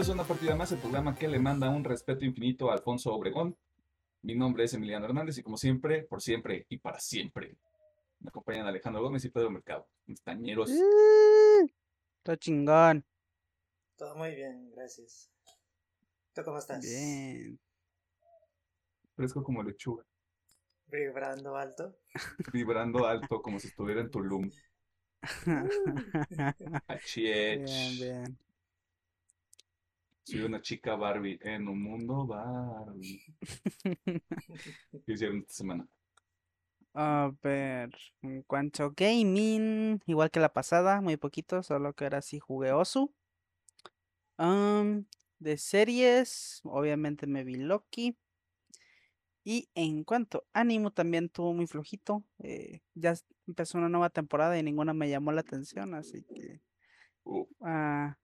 Bienvenidos a una partida más, el programa que le manda un respeto infinito a Alfonso Obregón. Mi nombre es Emiliano Hernández y como siempre, por siempre y para siempre, me acompañan Alejandro Gómez y Pedro Mercado, mis tañeros. Todo chingón. Todo muy bien, gracias. ¿Tú cómo estás? Bien. Fresco como lechuga, Vibrando alto. vibrando alto como si estuviera en Tulum. Achiech. bien, bien. Soy una chica Barbie en un mundo Barbie. ¿Qué hicieron esta semana? A ver, en cuanto a gaming, igual que la pasada, muy poquito, solo que ahora sí jugué Osu. De series, obviamente me vi Loki. Y en cuanto a ánimo, también tuvo muy flojito. eh, ya empezó una nueva temporada y ninguna me llamó la atención, así que Uh, ah,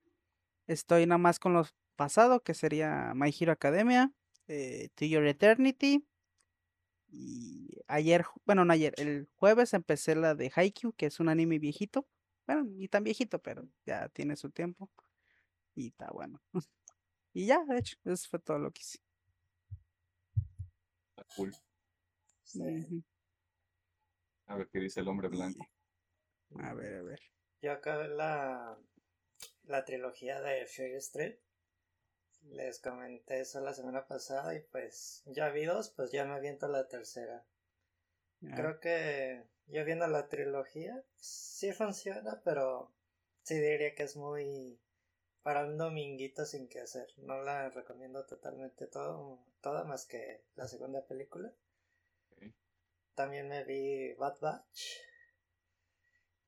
estoy nada más con los pasado, que sería My Hero Academia, eh, To Your Eternity. Y ayer, bueno, no ayer, el jueves empecé la de Haikyuu, que es un anime viejito. Bueno, ni tan viejito, pero ya tiene su tiempo. Y está bueno. Y ya, de hecho, eso fue todo lo que hice. está cool. Sí. Ujú. A ver qué dice el hombre blanco. A ver, a ver. Yo acabé la, la trilogía de Fear Street. Les comenté eso la semana pasada y pues ya vi dos, pues ya me aviento la tercera. Ah, Creo que yo viendo la trilogía sí funciona, pero sí diría que es muy para un dominguito sin que hacer. No la recomiendo totalmente todo, toda más que la segunda película. También me vi Bad Batch.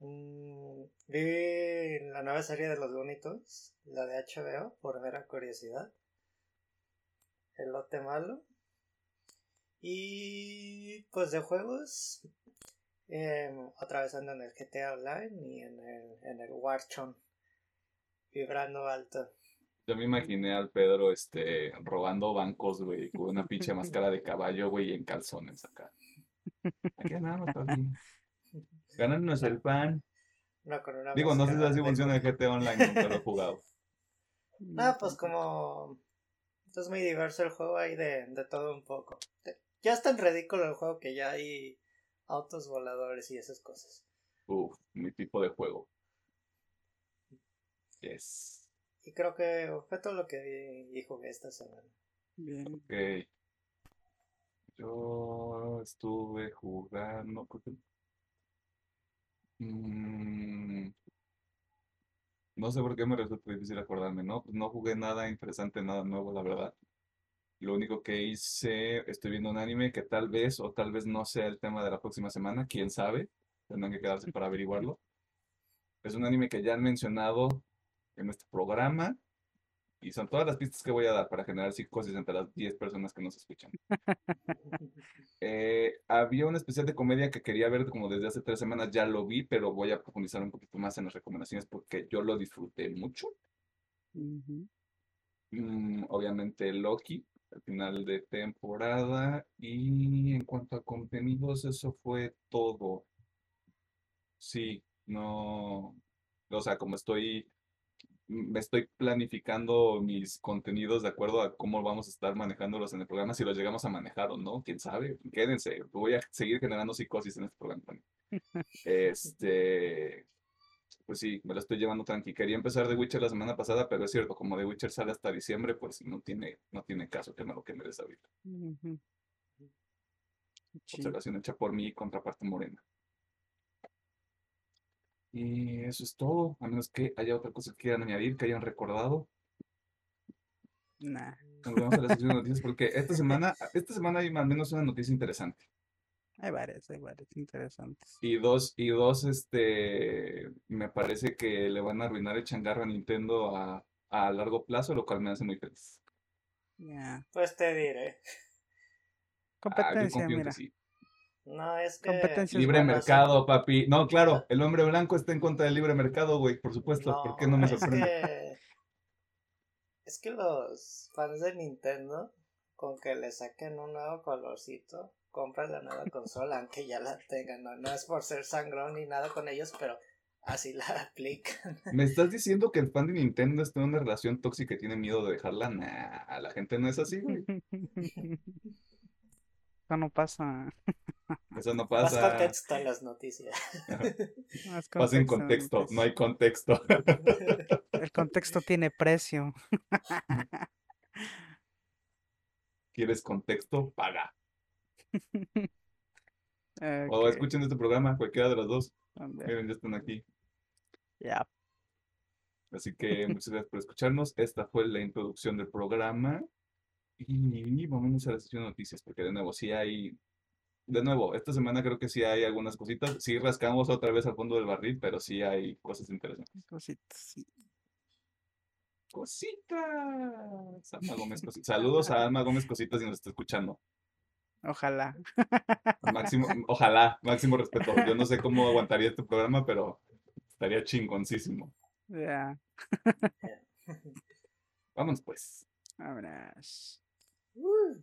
Mm, vi la nueva serie de los Looney Tunes, la de HBO, por mera curiosidad. El lote malo. Y pues de juegos, em, otra vez ando en el GTA Online y en el, en el Warzone, vibrando alto. Yo me imaginé al Pedro este, robando bancos, güey, con una pinche máscara de caballo, güey, y en calzones acá. Aquí andamos, papi. Gánarnos el pan. No, con una Digo, no sé si así funciona el. GTA Online, nunca lo he jugado. Ah, pues como es muy diverso el juego, hay de, de todo un poco. Ya es tan ridículo el juego que ya hay autos voladores y esas cosas. Uf, mi tipo de juego. Yes. Y creo que fue todo lo que vi y jugué esta semana. Bien. Ok. Yo estuve jugando. creo que- Mm, no sé por qué me resulta difícil acordarme, ¿no? Pues no jugué nada interesante, nada nuevo, la verdad. Lo único que hice, estoy viendo un anime que tal vez o tal vez no sea el tema de la próxima semana, quién sabe. Tendrán que quedarse para averiguarlo. Es un anime que ya han mencionado en este programa y son todas las pistas que voy a dar para generar psicosis entre las 10 personas que nos escuchan. Eh, había un especial de comedia que quería ver como desde hace tres semanas, ya lo vi, pero voy a profundizar un poquito más en las recomendaciones porque yo lo disfruté mucho. Ujú. Mm, obviamente Loki, al final de temporada. Y en cuanto a contenidos, eso fue todo. Sí, no. O sea, como estoy, estoy planificando mis contenidos de acuerdo a cómo vamos a estar manejándolos en el programa, si los llegamos a manejar o no, quién sabe. Quédense, voy a seguir generando psicosis en este programa también. Este, pues sí, me lo estoy llevando tranqui. Quería empezar The Witcher la semana pasada, pero es cierto, como The Witcher sale hasta diciembre, pues no tiene, no tiene caso que me lo queme. Observación hecha por mí contraparte morena. Y eso es todo, a menos que haya otra cosa que quieran añadir, que hayan recordado. Nah. Nos vemos a la sección de noticias porque esta semana, esta semana hay al menos una noticia interesante. Hay varias, hay varias interesantes. Y dos, y dos, este, me parece que le van a arruinar el changarro a Nintendo a, a largo plazo, lo cual me hace muy feliz. Ya. Pues te diré. Ah, Competencia, mira. sí. No, es que... Libre mercado, papi. No, claro, el hombre blanco está en contra del libre mercado, güey, por supuesto. ¿Por qué no me es sorprende? que... Es que los fans de Nintendo, con que le saquen un nuevo colorcito, compran la nueva consola, aunque ya la tengan. No, no es por ser sangrón ni nada con ellos, pero así la aplican. ¿Me estás diciendo que el fan de Nintendo está en una relación tóxica y tiene miedo de dejarla? Nah, la gente no es así, güey. Eso no pasa. Eso no Más pasa. contexto en las noticias. Más Pasa en contexto, no hay contexto. El contexto tiene precio. ¿Quieres contexto? Paga. O escuchen este programa, cualquiera de los dos. Miren, ya están aquí. ya. Así que muchas gracias por escucharnos. Esta fue la introducción del programa. Y vamos a la sesión de noticias, porque de nuevo, sí hay. De nuevo, esta semana creo que sí hay algunas cositas. Sí rascamos otra vez al fondo del barril, pero sí hay cosas interesantes. Cositas, sí. Cositas. Alma Gómez Cositas. Saludos a Alma Gómez Cositas si nos está escuchando. Ojalá. Máximo, ojalá, máximo respeto. Yo no sé cómo aguantaría este programa, pero estaría chingoncísimo. Ya. Vámonos pues. Vámonos. Uh,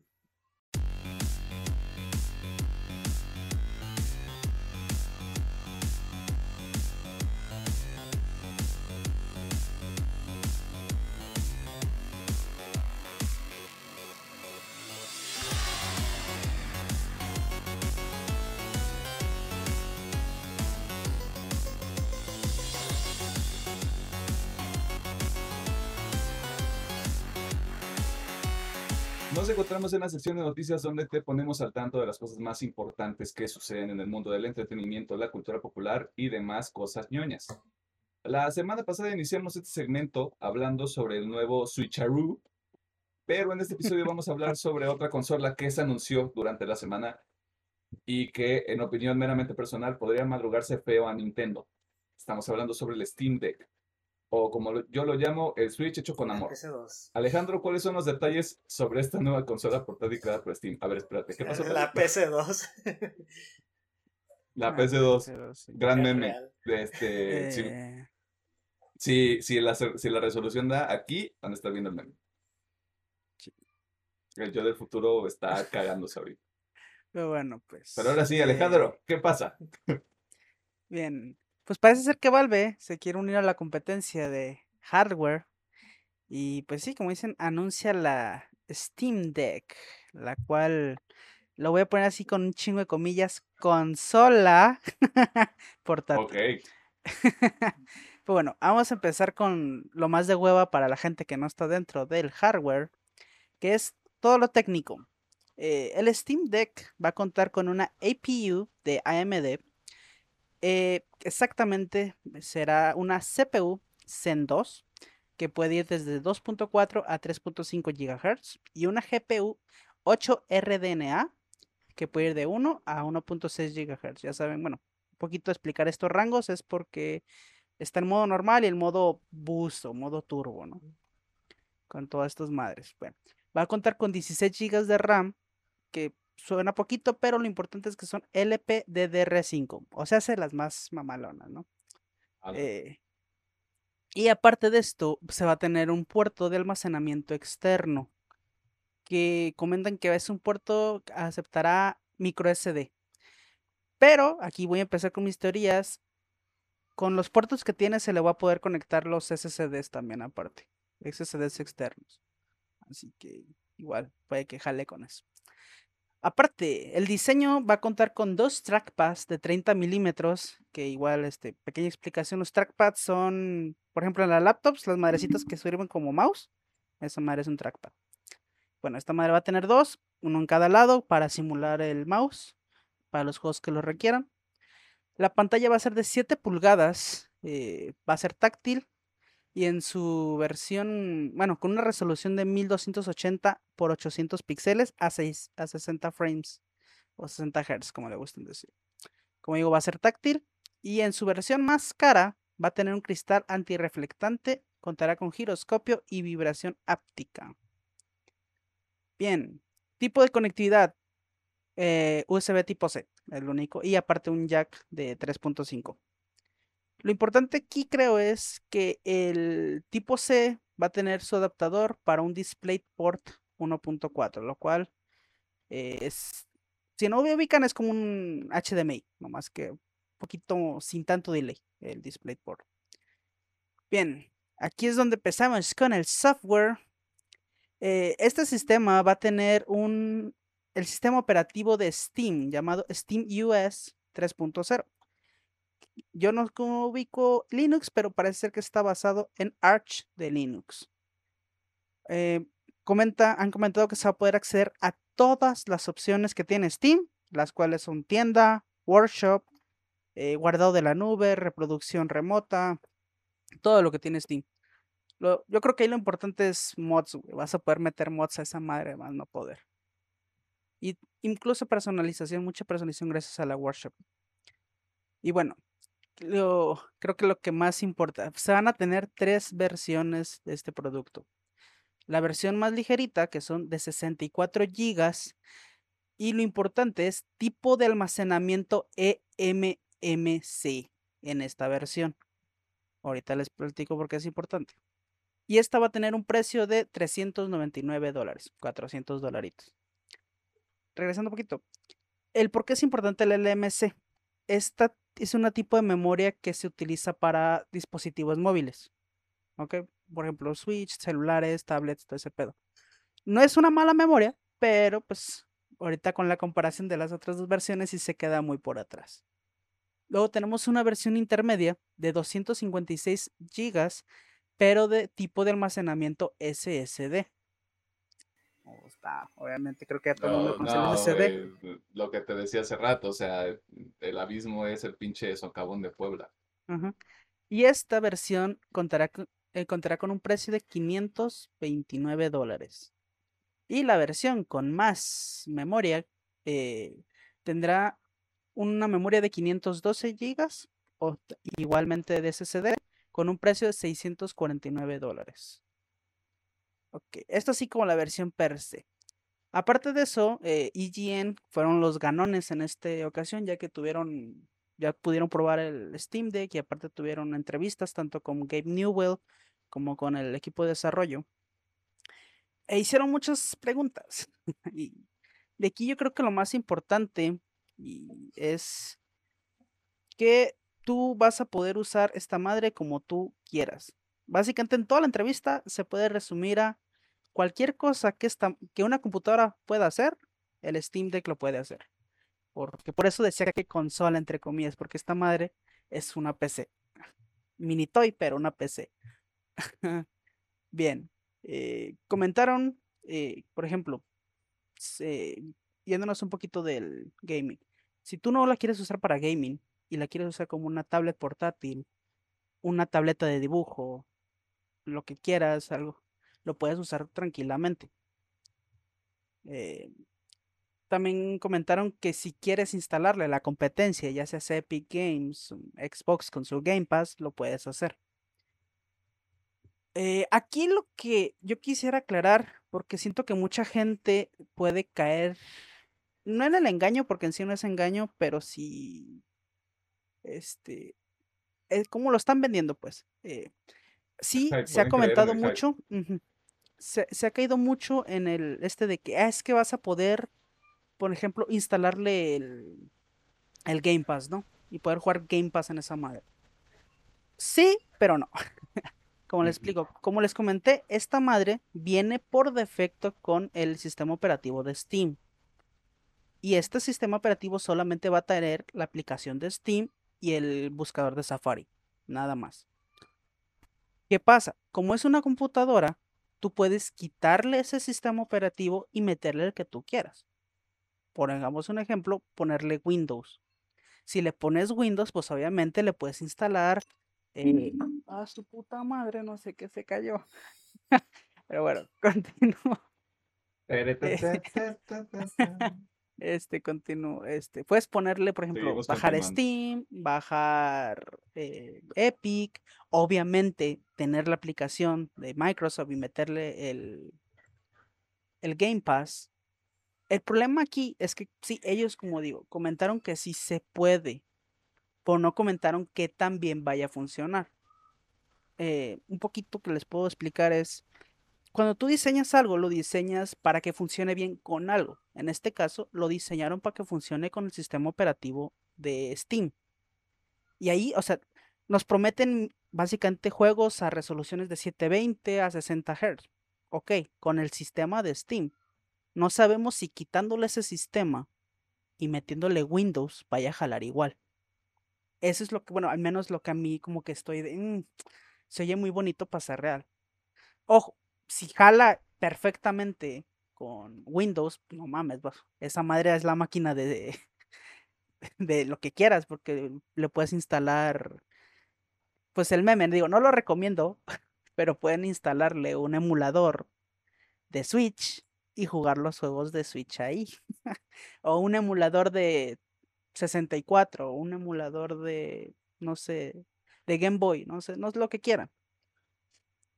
Nos encontramos en la sección de noticias donde te ponemos al tanto de las cosas más importantes que suceden en el mundo del entretenimiento, la cultura popular y demás cosas ñoñas. La semana pasada iniciamos este segmento hablando sobre el nuevo Switcheroo, pero en este episodio vamos a hablar sobre otra consola que se anunció durante la semana y que, en opinión meramente personal, podría madrugarse feo a Nintendo. Estamos hablando sobre el Steam Deck, o como lo- yo lo llamo, el Switch hecho con amor. PS2. Alejandro, ¿cuáles son los detalles sobre esta nueva consola portátil creada por Steam? A ver, espérate, ¿qué pasó? La PS2. La Ah, PS2, pero sí. gran meme. de Este, si, Eh, si, si la, si la resolución da aquí, van a estar viendo el meme. Sí. El yo del futuro está cagándose ahorita. pero bueno, pues. Pero ahora sí, eh, Alejandro, ¿qué pasa? Bien, pues parece ser que Valve se quiere unir a la competencia de hardware y pues sí, como dicen, anuncia la Steam Deck, la cual lo voy a poner así con un chingo de comillas, consola portátil. Ok, Pues bueno, vamos a empezar con lo más de hueva para la gente que no está dentro del hardware, que es todo lo técnico. Eh, el Steam Deck va a contar con una APU de AMD. Eh, exactamente será una CPU Zen 2 que puede ir desde 2.4 a 3.5 GHz y una GPU 8 RDNA que puede ir de 1 a 1.6 GHz. Ya saben, bueno, un poquito explicar estos rangos es porque está el modo normal y el modo boost o modo turbo, ¿no? Con todas estas madres. Bueno, va a contar con 16 GB de RAM, que suena poquito, pero lo importante es que son LPDDR5, o sea, hace las más mamalonas, ¿no? Eh, y aparte de esto, se va a tener un puerto de almacenamiento externo, que comentan que es un puerto que aceptará micro SD. Pero aquí voy a empezar con mis teorías. Con los puertos que tiene se le va a poder conectar los SSDs también aparte. SSDs externos. Así que igual puede que jale con eso. Aparte, el diseño va a contar con dos trackpads de 30 milímetros, que igual, este, pequeña explicación, los trackpads son, por ejemplo, en las laptops, las madrecitas que sirven como mouse, esa madre es un trackpad. Bueno, esta madre va a tener dos, uno en cada lado para simular el mouse, para los juegos que lo requieran. La pantalla va a ser de 7 pulgadas, eh, va a ser táctil y en su versión, bueno, con una resolución de 1280 por 800 píxeles a, 6, a 60 frames o 60 Hz, como le gusten decir. Como digo, va a ser táctil y en su versión más cara va a tener un cristal antirreflectante, contará con giroscopio y vibración áptica. Bien, tipo de conectividad eh, USB tipo C, el único, y aparte un jack de 3.5. Lo importante aquí creo es que el tipo C va a tener su adaptador para un DisplayPort 1.4, lo cual es, si no ubican es como un HDMI, nomás que poquito sin tanto delay el DisplayPort. Bien, aquí es donde empezamos con el software. Eh, este sistema va a tener un el sistema operativo de Steam llamado Steam US 3.0. Yo no ubico Linux, pero parece ser que está basado en Arch de Linux. Eh, comenta, han comentado que se va a poder acceder a todas las opciones que tiene Steam, las cuales son tienda, workshop, eh, guardado de la nube, reproducción remota, todo lo que tiene Steam. yo creo que ahí lo importante es mods, Vas a poder meter mods a esa madre, más no poder. Y incluso personalización, mucha personalización gracias a la workshop. Y bueno, creo que lo que más importa, se van a tener tres versiones de este producto. La versión más ligerita, que son de 64 GB. Y lo importante es tipo de almacenamiento eMMC en esta versión. Ahorita les platico por qué es importante. Y esta va a tener un precio de 399 dólares, 400 dolaritos. Regresando un poquito. El por qué es importante el LMC. Esta es una tipo de memoria que se utiliza para dispositivos móviles. ¿Ok? Por ejemplo, Switch, celulares, tablets, todo ese pedo. No es una mala memoria, pero pues ahorita con la comparación de las otras dos versiones sí se queda muy por atrás. Luego tenemos una versión intermedia de 256 GB, pero de tipo de almacenamiento SSD. Obviamente creo que todo el mundo conoce el SSD. lo que te decía hace rato, o sea, el abismo es el pinche socavón de Puebla. Y esta versión contará con, eh, contará con un precio de 529 dólares. Y la versión con más memoria eh, tendrá una memoria de 512 GB o igualmente de SSD con un precio de 649 dólares. Ok, esto así como la versión per se. Aparte de eso, EGN eh, e fueron los ganones en esta ocasión, ya que tuvieron, ya pudieron probar el Steam Deck y aparte tuvieron entrevistas tanto con Gabe Newell como con el equipo de desarrollo. E hicieron muchas preguntas. y de aquí yo creo que lo más importante es que tú vas a poder usar esta madre como tú quieras. Básicamente en toda la entrevista se puede resumir a cualquier cosa que, esta, que una computadora pueda hacer, el Steam Deck lo puede hacer. Porque por eso decía que consola, entre comillas, porque esta madre es una PC. Mini toy, pero una PC. Bien. Eh, comentaron, eh, por ejemplo, yéndonos un poquito del gaming. Si tú no la quieres usar para gaming y la quieres usar como una tablet portátil, una tableta de dibujo, lo que quieras, algo, lo puedes usar tranquilamente. Eh, también comentaron que si quieres instalarle la competencia, ya sea Epic Games, Xbox con su Game Pass, lo puedes hacer. Eh, aquí lo que yo quisiera aclarar, porque siento que mucha gente puede caer, no en el engaño, porque en sí no es engaño, pero sí, este, es como lo están vendiendo, pues. Eh, sí, se ha comentado mucho, se, ha caído mucho en el este de que ah, es que vas a poder, por ejemplo, instalarle el, el Game Pass, ¿no? Y poder jugar Game Pass en esa madre. Sí, pero no. Como les explico, como les comenté, esta madre viene por defecto con el sistema operativo de Steam. Y este sistema operativo solamente va a tener la aplicación de Steam y el buscador de Safari. Nada más. ¿Qué pasa? Como es una computadora, tú puedes quitarle ese sistema operativo y meterle el que tú quieras. Pongamos un ejemplo, ponerle Windows. Si le pones Windows, pues obviamente le puedes instalar eh, a su puta madre, no sé qué se cayó. Pero bueno, continúo. Este, continúo. Este, puedes ponerle, por ejemplo, bajar Steam, bajar eh, Epic, obviamente tener la aplicación de Microsoft y meterle el, el Game Pass. El problema aquí es que sí, ellos, como digo, comentaron que sí se puede pero no comentaron qué tan bien vaya a funcionar. Eh, un poquito que les puedo explicar es, cuando tú diseñas algo, lo diseñas para que funcione bien con algo. En este caso, lo diseñaron para que funcione con el sistema operativo de Steam. Y ahí, o sea, nos prometen básicamente juegos a resoluciones de 720 a 60 Hz. Ok, con el sistema de Steam. No sabemos si quitándole ese sistema y metiéndole Windows vaya a jalar igual. Eso es lo que, bueno, al menos lo que a mí como que estoy de... "Mm, se oye muy bonito para ser real. Ojo, si jala perfectamente con Windows, no mames, pues, esa madre es la máquina de, de lo que quieras, porque le puedes instalar, pues el meme, digo, no lo recomiendo, pero pueden instalarle un emulador de Switch y jugar los juegos de Switch ahí. o un emulador de 64, o un emulador de, no sé, de Game Boy, no sé, no es lo que quieran.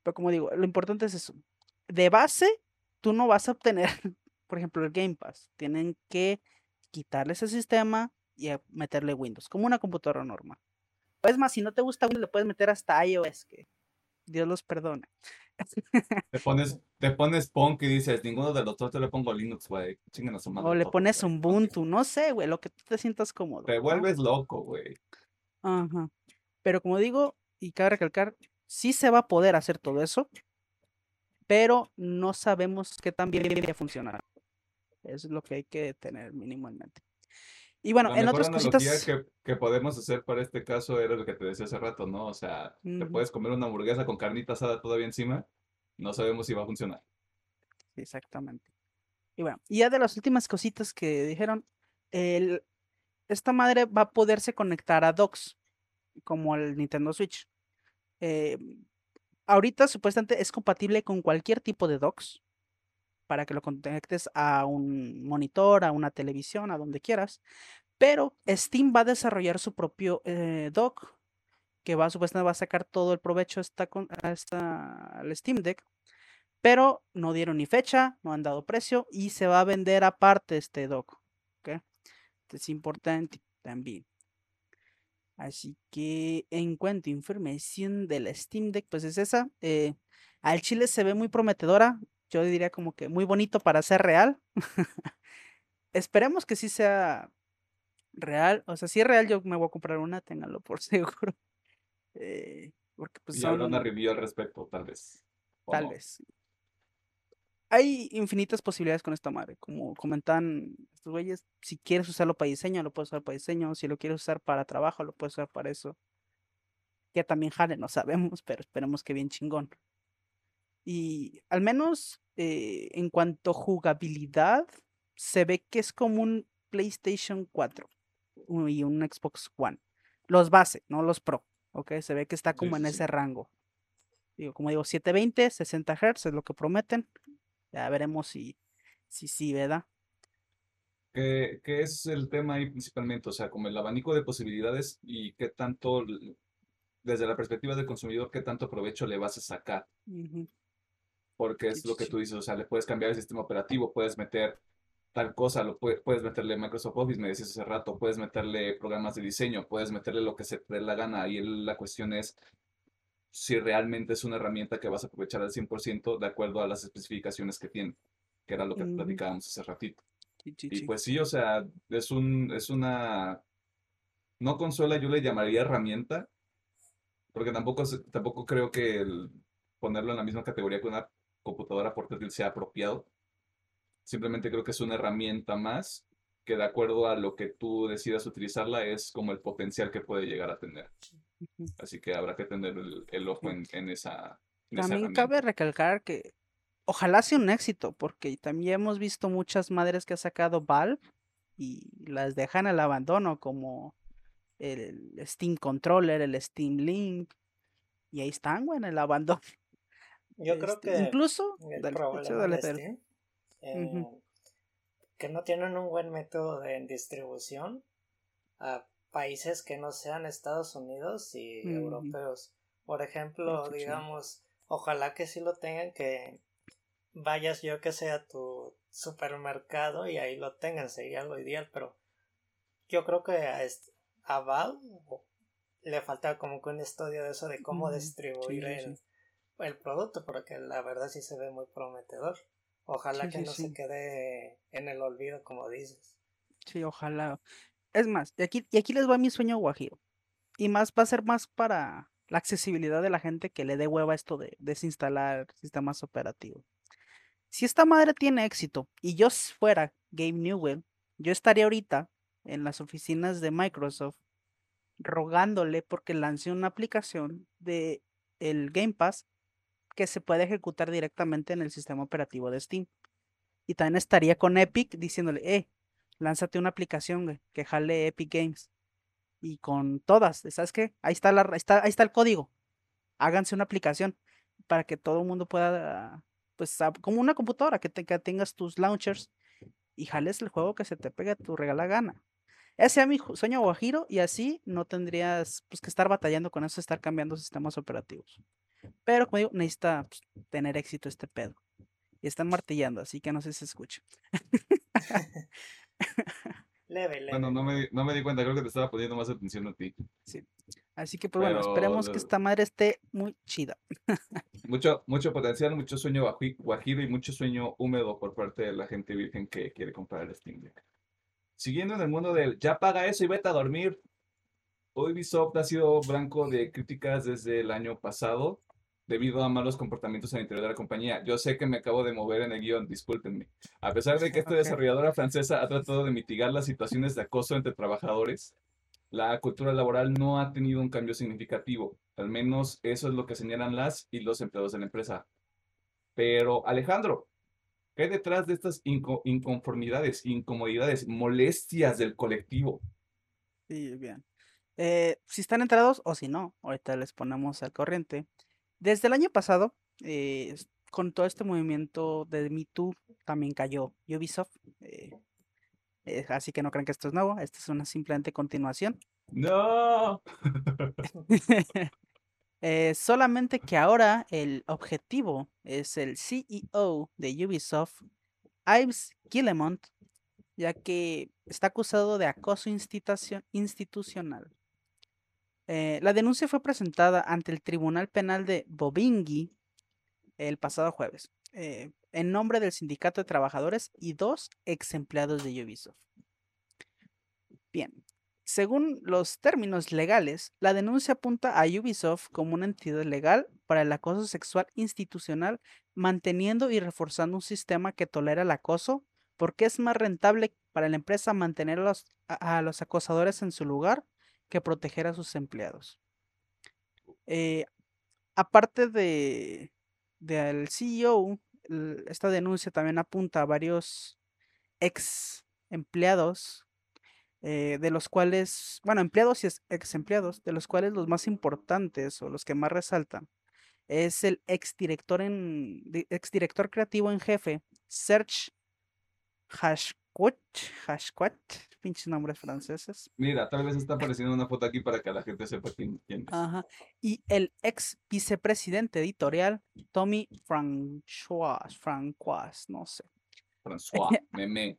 Pero como digo, lo importante es eso. De base, tú no vas a obtener, por ejemplo, el Game Pass. Tienen que quitarle ese sistema y meterle Windows, como una computadora normal. Es más, si no te gusta Windows, le puedes meter hasta iOS, que Dios los perdone. Te pones, te pones punk y dices, ninguno de los dos te le pongo Linux, güey. Chinguen a su madre O le pones güey. Ubuntu, no sé, güey, lo que tú te sientas cómodo. Te ¿no? vuelves loco, güey. Ajá. Pero como digo, y cabe recalcar, sí se va a poder hacer todo eso, pero no sabemos qué tan bien va a funcionar. Es lo que hay que tener mínimo en mente. Y bueno, La en otras cositas. que, que podemos hacer para este caso era lo que te decía hace rato, ¿no? O sea, te puedes comer una hamburguesa con carnita asada todavía encima, no sabemos si va a funcionar. Exactamente. Y bueno, y ya de las últimas cositas que dijeron, el, esta madre va a poderse conectar a docks, como el Nintendo Switch. Eh, ahorita supuestamente es compatible con cualquier tipo de docks para que lo conectes a un monitor, a una televisión, a donde quieras. Pero Steam va a desarrollar su propio eh, dock que va supuestamente va a sacar todo el provecho esta, esta- al Steam Deck. Pero no dieron ni fecha, no han dado precio y se va a vender aparte este dock. Es importante también. Así que en cuanto a información de la Steam Deck, pues es esa. eh, al chile se ve muy prometedora. Yo diría como que muy bonito para ser real. Esperemos que sí sea real. O sea, si es real, yo me voy a comprar una, ténganlo por seguro. Eh, porque pues y habrá una review al respecto, tal vez. tal no. vez. Hay infinitas posibilidades con esta madre. Como comentan estos güeyes, si quieres usarlo para diseño, lo puedes usar para diseño. Si lo quieres usar para trabajo, lo puedes usar para eso. Que también jale, no sabemos, pero esperemos que bien chingón. Y al menos eh, en cuanto a jugabilidad, se ve que es como un PlayStation 4 u- y un Xbox One. Los base, no los Pro. ¿ok? Se ve que está Sí, como en sí, sí. ese rango. Digo, como digo, 720, 60 Hz es lo que prometen. Ya veremos si si sí, ¿verdad? ¿Qué, qué es el tema ahí principalmente? O sea, como el abanico de posibilidades y qué tanto, desde la perspectiva del consumidor, qué tanto provecho le vas a sacar. Ujú, Porque Sí, es lo sí, que sí. tú dices, o sea, le puedes cambiar el sistema operativo, puedes meter tal cosa, lo pue- puedes meterle Microsoft Office, me decías hace rato, puedes meterle programas de diseño, puedes meterle lo que se te dé la gana. Y la cuestión es si realmente es una herramienta que vas a aprovechar al 100% de acuerdo a las especificaciones que tiene, que era lo que platicábamos hace ratito. sí, sí, Y pues sí, o sea, es un, es una, no consola, yo le llamaría herramienta, porque tampoco, tampoco creo que el ponerlo en la misma categoría que una computadora portátil sea apropiado. Simplemente creo que es una herramienta más que de acuerdo a lo que tú decidas utilizarla es como el potencial que puede llegar a tener. Así que habrá que tener el, el ojo en, en esa, en esa También cabe recalcar que ojalá sea un éxito, porque también hemos visto muchas madres que ha sacado Valve y las dejan al abandono, como el Steam Controller, el Steam Link, y ahí están, güey, en el abandono. Yo creo Este, que incluso, el problema. Steam, eh, que no tienen un buen método de distribución a países que no sean Estados Unidos y europeos. Por ejemplo, digamos, ojalá que sí lo tengan, que vayas yo que sea a tu supermercado y ahí lo tengan, sería lo ideal, pero yo creo que a, a Valve le falta como que un estudio de eso de cómo distribuir sí, el, sí. el producto, porque la verdad sí se ve muy prometedor. Ojalá Sí, que no se quede en el olvido, como dices. Sí, ojalá. Es más, y aquí, y aquí les va mi sueño guajiro. y más va a ser más para la accesibilidad de la gente que le dé hueva esto de desinstalar sistemas operativos. Si esta madre tiene éxito y yo fuera Game Newell, yo estaría ahorita en las oficinas de Microsoft rogándole porque lance una aplicación de el Game Pass que se puede ejecutar directamente en el sistema operativo de Steam. Y también estaría con Epic diciéndole, eh, lánzate una aplicación que jale Epic Games. Y con todas, ¿sabes qué? Ahí está, la, está, ahí está el código. Háganse una aplicación para que todo el mundo pueda, pues, como una computadora, que, tengas tus launchers y jales el juego que se te pegue a tu regala gana. Ese sea mi sueño guajiro y así no tendrías pues, que estar batallando con eso, estar cambiando sistemas operativos. Pero como digo, necesita pues, tener éxito este pedo. Y están martillando, así que no sé si se escucha. leve, leve. Bueno, no me, no me di cuenta, creo que te estaba poniendo más atención a ti. Sí. Así que pues bueno, esperemos que esta madre esté muy chida. mucho, mucho potencial, mucho sueño guajiro y mucho sueño húmedo por parte de la gente virgen que quiere comprar el Steam Deck. Siguiendo en el mundo del ya paga eso y vete a dormir. Ubisoft ha sido blanco de críticas desde el año pasado debido a malos comportamientos en el interior de la compañía. Yo sé que me acabo de mover en el guion, discúlpenme. A pesar de que esta desarrolladora francesa ha tratado de mitigar las situaciones de acoso entre trabajadores, la cultura laboral no ha tenido un cambio significativo. Al menos eso es lo que señalan las y los empleados de la empresa. Pero Alejandro, ¿qué hay detrás de estas inconformidades, incomodidades, molestias del colectivo? Sí, bien. Eh, si están entrados o si no, ahorita les ponemos al corriente. Desde el año pasado, eh, con todo este movimiento de Me Too, también cayó Ubisoft. Eh, eh, así que no crean que esto es nuevo, esta es una simplemente continuación. No. solamente que ahora el objetivo es el CEO de Ubisoft, Ives Guillemont, ya que está acusado de acoso institucional. Eh, la denuncia fue presentada ante el Tribunal Penal de Bobingui el pasado jueves, eh, en nombre del Sindicato de Trabajadores y dos ex empleados de Ubisoft. Bien, según los términos legales, la denuncia apunta a Ubisoft como una entidad legal para el acoso sexual institucional, manteniendo y reforzando un sistema que tolera el acoso, porque es más rentable para la empresa mantener a los acosadores en su lugar que proteger a sus empleados. Eh, aparte de del CEO, esta denuncia también apunta a varios ex empleados, eh, de los cuales, bueno, empleados y ex empleados, de los cuales los más importantes o los que más resaltan es el ex director en ex director creativo en jefe, Serge Hashquat, pinches nombres franceses. Mira, tal vez está apareciendo una foto aquí para que la gente sepa quién, es. Ajá. Y el ex vicepresidente editorial, Tommy François, François, no sé. François, meme.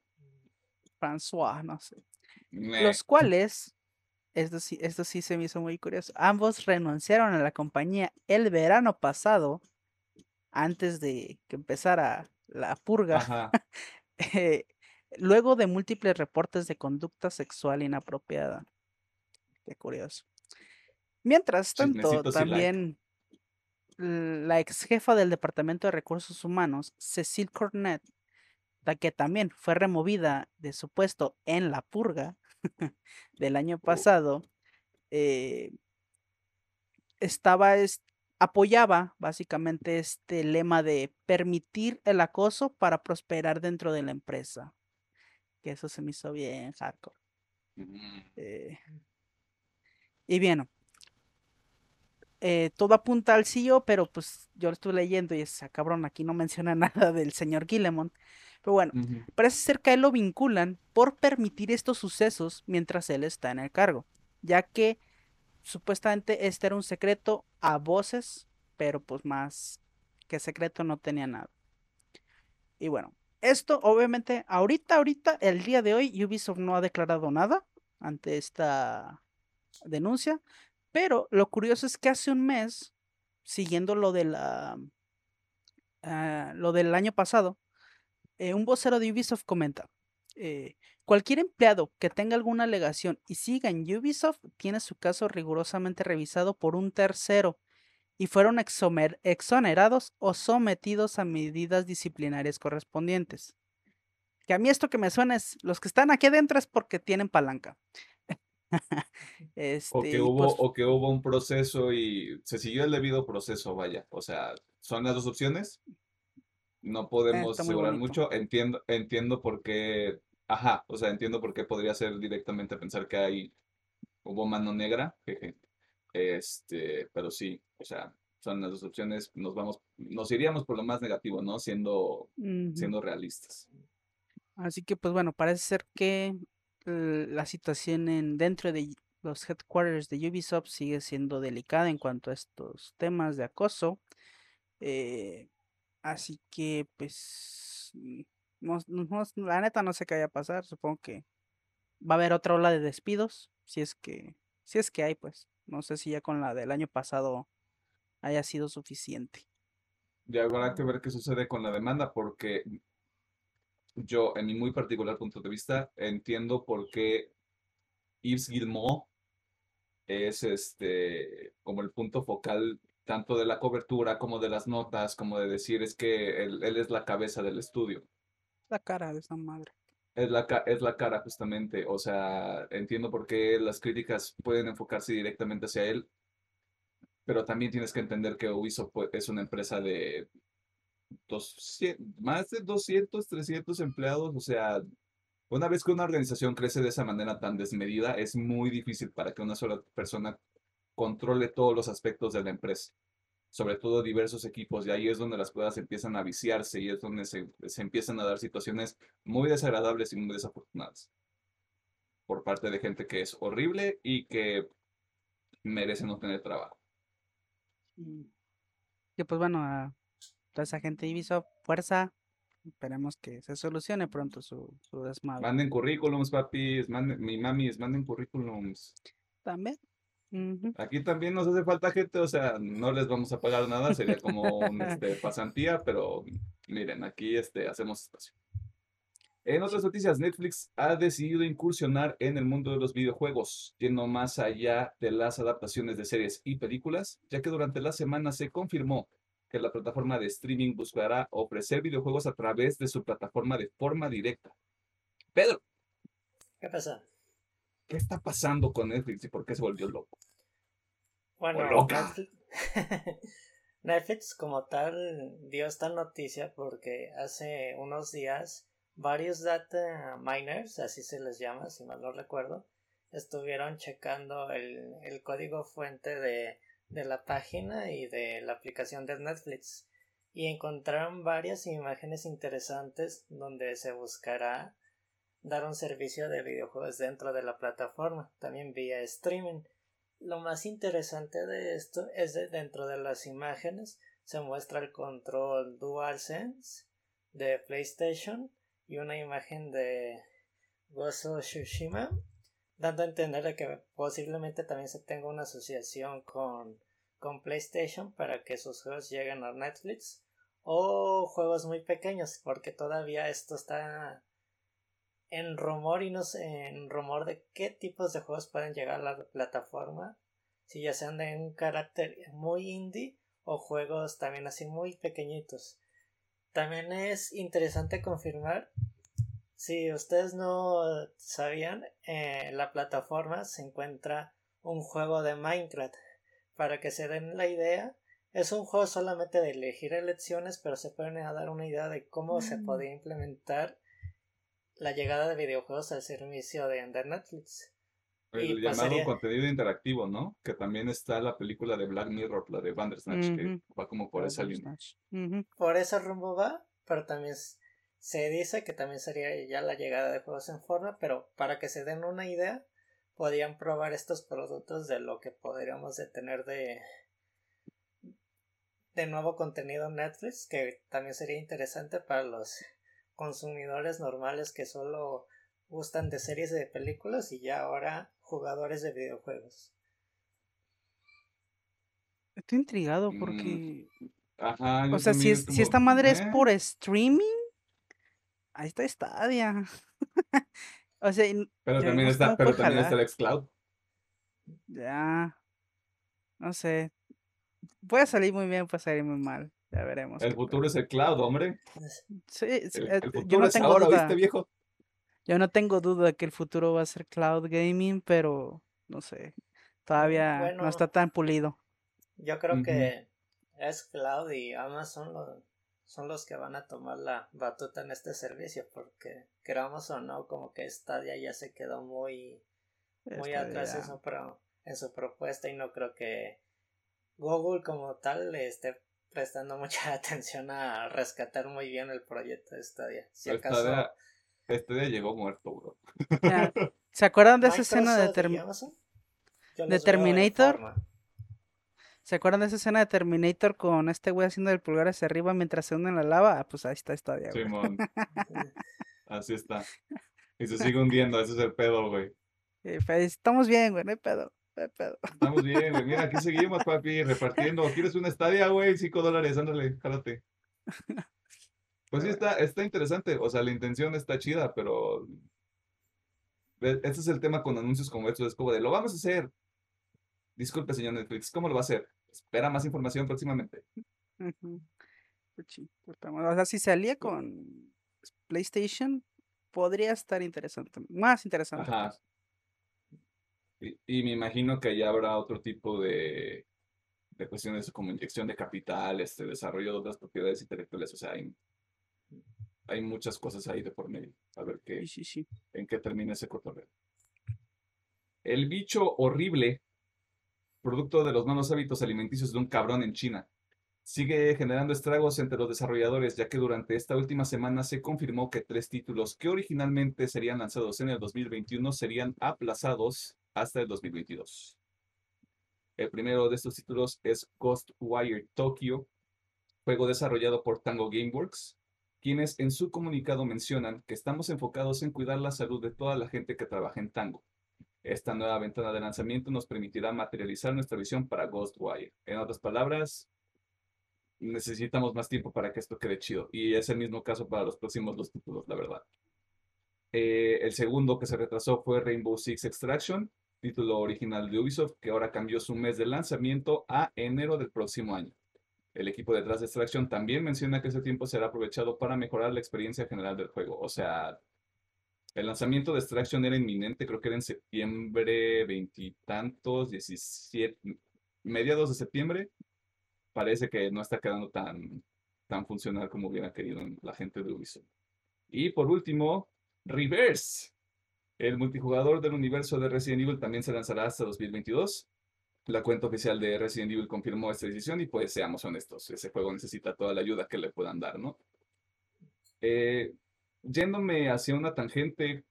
François, no sé. Los cuales, esto sí, esto sí se me hizo muy curioso, ambos renunciaron a la compañía el verano pasado, antes de que empezara la purga. Ajá. Eh, luego de múltiples reportes de conducta sexual inapropiada. Qué curioso. Mientras tanto, también la ex jefa del Departamento de Recursos Humanos, Cecil Cornet, la que también fue removida de su puesto en la purga del año oh. pasado, eh, estaba, apoyaba básicamente este lema de permitir el acoso para prosperar dentro de la empresa que eso se me hizo bien hardcore. Eh, y bien, eh, todo apunta al CEO, pero pues yo lo estuve leyendo y esa cabrón aquí no menciona nada del señor Guillemont. Pero bueno, parece ser que a él lo vinculan por permitir estos sucesos mientras él está en el cargo, ya que supuestamente este era un secreto a voces, pero pues más que secreto no tenía nada. Y bueno, esto, obviamente, ahorita, ahorita, el día de hoy, Ubisoft no ha declarado nada ante esta denuncia, pero lo curioso es que hace un mes, siguiendo lo de la, ah, lo del año pasado, eh, un vocero de Ubisoft comenta, eh, cualquier empleado que tenga alguna alegación y siga en Ubisoft tiene su caso rigurosamente revisado por un tercero y fueron exonerados o sometidos a medidas disciplinarias correspondientes. Que a mí esto que me suena es, los que están aquí adentro es porque tienen palanca. o, que este, hubo, pues o que hubo un proceso y se siguió el debido proceso, vaya. O sea, son las dos opciones. No eh, podemos asegurar mucho. Entiendo, entiendo por qué. Ajá, o sea, entiendo por qué podría ser directamente pensar que hay hubo mano negra. jeje. Este, pero sí, o sea, son las dos opciones. Nos vamos, nos iríamos por lo más negativo, ¿no? Siendo, siendo realistas. Así que, pues bueno, parece ser que eh, la situación en, dentro de los headquarters de Ubisoft sigue siendo delicada en cuanto a estos temas de acoso. eh, así que, pues, mm, no, no- la neta no sé qué vaya a pasar. Supongo que va a haber otra ola de despidos, si es que, si es que hay, pues. No sé si ya con la del año pasado haya sido suficiente. Ya habrá que ver qué sucede con la demanda, porque yo, en mi muy particular punto de vista, entiendo por qué Yves Guillemot es este como el punto focal tanto de la cobertura como de las notas, como de decir es que él, él es la cabeza del estudio. La cara de esa madre. Es la, es la cara justamente, o sea, entiendo por qué las críticas pueden enfocarse directamente hacia él, pero también tienes que entender que Ubisoft pues, es una empresa de 200, más de 200, 300 empleados, o sea, una vez que una organización crece de esa manera tan desmedida, es muy difícil para que una sola persona controle todos los aspectos de la empresa, sobre todo diversos equipos, y ahí es donde las cosas empiezan a viciarse y es donde se, se empiezan a dar situaciones muy desagradables y muy desafortunadas por parte de gente que es horrible y que merece no tener trabajo. Que pues bueno, a toda esa gente de Ubisoft, fuerza. Esperemos que se solucione pronto su, su desmadre. Manden currículums, papis, manden, mi mamis, manden currículums. También. Aquí también nos hace falta gente, o sea, no les vamos a pagar nada, sería como un, este, pasantía, pero miren, aquí este, hacemos espacio. En otras noticias, Netflix ha decidido incursionar en el mundo de los videojuegos, yendo más allá de las adaptaciones de series y películas, ya que durante la semana se confirmó que la plataforma de streaming buscará ofrecer videojuegos a través de su plataforma de forma directa. Pedro, ¿Qué pasa? ¿Qué está pasando con Netflix y por qué se volvió loco? Bueno, loca. Netflix, Netflix como tal dio esta noticia porque hace unos días varios data miners, así se les llama, si mal no recuerdo, estuvieron checando el, el código fuente de, de la página y de la aplicación de Netflix y encontraron varias imágenes interesantes donde se buscará dar un servicio de videojuegos dentro de la plataforma, también vía streaming. Lo más interesante de esto es que dentro de las imágenes se muestra el control DualSense de PlayStation y una imagen de of Tsushima, dando a entender de que posiblemente también se tenga una asociación con, con PlayStation para que sus juegos lleguen a Netflix o juegos muy pequeños, porque todavía esto está en rumor y no sé, en rumor de qué tipos de juegos pueden llegar a la plataforma, si ya sean de un carácter muy indie o juegos también así muy pequeñitos. También es interesante confirmar, si ustedes no sabían, en la plataforma se encuentra un juego de Minecraft. Para que se den la idea, es un juego solamente de elegir elecciones, pero se pueden dar una idea de cómo se podría implementar la llegada de videojuegos al servicio de, de Netflix. El Y llamado pasaría- contenido interactivo, ¿no? Que también está la película de Black Mirror, la de Bandersnatch, que Ujú. va como por esa línea. Por ese rumbo va, pero también se dice que también sería ya la llegada de juegos en forma, pero para que se den una idea, podrían probar estos productos de lo que podríamos de tener de de nuevo contenido en Netflix, que también sería interesante para los consumidores normales que solo gustan de series de películas y ya ahora jugadores de videojuegos. Estoy intrigado Mm, porque, Ajá, o sea, si, esta madre es ¿eh? por streaming, ahí está Stadia. o sea, y- Pero también está, pero puede también está el xCloud. Ya. No sé. Puede salir muy bien, puede salir muy mal. Ya veremos. El futuro es el cloud, hombre. Sí, sí, El, eh, el yo futuro no es tengo ahora, duda. ¿oíste, viejo? Yo no tengo duda de que el futuro va a ser cloud gaming, pero no sé. Todavía no está tan pulido. Yo creo que es Cloud y Amazon lo- son los que van a tomar la batuta en este servicio, porque queramos o no, como que Stadia ya se quedó muy, muy atrás en su, pro- en su propuesta y no creo que Google como tal le esté prestando mucha atención a rescatar muy bien el proyecto de Stadia. Si Pero acaso Stadia- día llegó muerto, bro. Ya, ¿Se acuerdan de esa escena de, Term- de Terminator? ¿Se acuerdan de esa escena de Terminator con este güey haciendo el pulgar hacia arriba mientras se hunde en la lava? Ah, pues ahí está Stadia, güey. Simón, así está. Y se sigue hundiendo, ese es el pedo, güey. Eh, pues, Estamos bien, güey, no hay pedo. Pedo. Estamos bien, güey. Mira, aquí seguimos, papi, repartiendo. ¿Quieres una estadia, güey? Cinco dólares, ándale, jálate. Pues sí, está, está interesante. O sea, la intención está chida, pero. Este es el tema con anuncios como estos. Es como de, lo vamos a hacer. Disculpe, señor Netflix, ¿cómo lo va a hacer? Espera más información próximamente. Pues sí, pues O sea, si salía con PlayStation, podría estar interesante. Más interesante. Ajá. pues. Y, y me imagino que ya habrá otro tipo de, de cuestiones como inyección de capital, este desarrollo de otras propiedades intelectuales. O sea, hay, hay muchas cosas ahí de por medio. A ver qué, Sí, sí, sí. en qué termina ese cotorreo. El bicho horrible, producto de los malos hábitos alimenticios de un cabrón en China, sigue generando estragos entre los desarrolladores, ya que durante esta última semana se confirmó que tres títulos que originalmente serían lanzados en el 2021 serían aplazados hasta el 2022. El primero de estos títulos es Ghostwire Tokyo, juego desarrollado por Tango Gameworks, quienes en su comunicado mencionan que estamos enfocados en cuidar la salud de toda la gente que trabaja en Tango. Esta nueva ventana de lanzamiento nos permitirá materializar nuestra visión para Ghostwire. En otras palabras, necesitamos más tiempo para que esto quede chido. Y es el mismo caso para los próximos dos títulos, la verdad. Eh, el segundo que se retrasó fue Rainbow Six Extraction, título original de Ubisoft, que ahora cambió su mes de lanzamiento a enero del próximo año. El equipo detrás de Extraction también menciona que ese tiempo será aprovechado para mejorar la experiencia general del juego. O sea, el lanzamiento de Extraction era inminente, creo que era en septiembre veintitantos, 17, mediados de septiembre. Parece que no está quedando tan, tan funcional como hubiera querido la gente de Ubisoft. Y por último, Reverse. El multijugador del universo de Resident Evil también se lanzará hasta 2022. La cuenta oficial de Resident Evil confirmó esta decisión y pues seamos honestos, ese juego necesita toda la ayuda que le puedan dar, ¿no? Eh, yéndome hacia una tangente,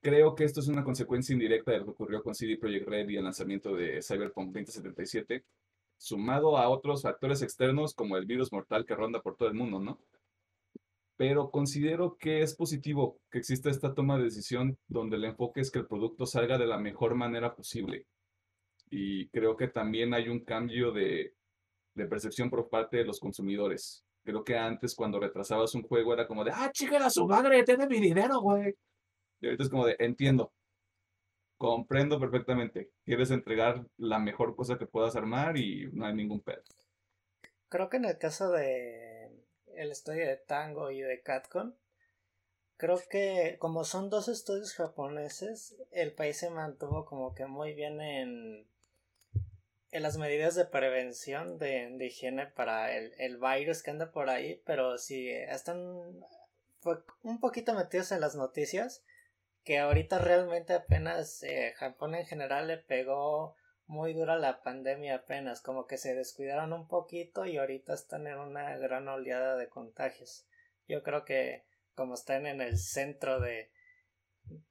creo que esto es una consecuencia indirecta de lo que ocurrió con CD Projekt Red y el lanzamiento de Cyberpunk 2077, sumado a otros factores externos como el virus mortal que ronda por todo el mundo, ¿no? Pero considero que es positivo que exista esta toma de decisión donde el enfoque es que el producto salga de la mejor manera posible. Y creo que también hay un cambio de, de percepción por parte de los consumidores. Creo que antes cuando retrasabas un juego era como de, ah, chica, a su madre, tiene mi dinero, güey. Y ahorita es como de, entiendo, comprendo perfectamente. Quieres entregar la mejor cosa que puedas armar y no hay ningún pedo. Creo que en el caso de el estudio de Tango y de Catcon, creo que como son dos estudios japoneses, el país se mantuvo como que muy bien en, en las medidas de prevención de, de higiene para el, el virus que anda por ahí, pero sí están un poquito metidos en las noticias que ahorita realmente apenas eh, Japón en general le pegó muy dura la pandemia apenas, como que se descuidaron un poquito y ahorita están en una gran oleada de contagios. Yo creo que como están en el centro de,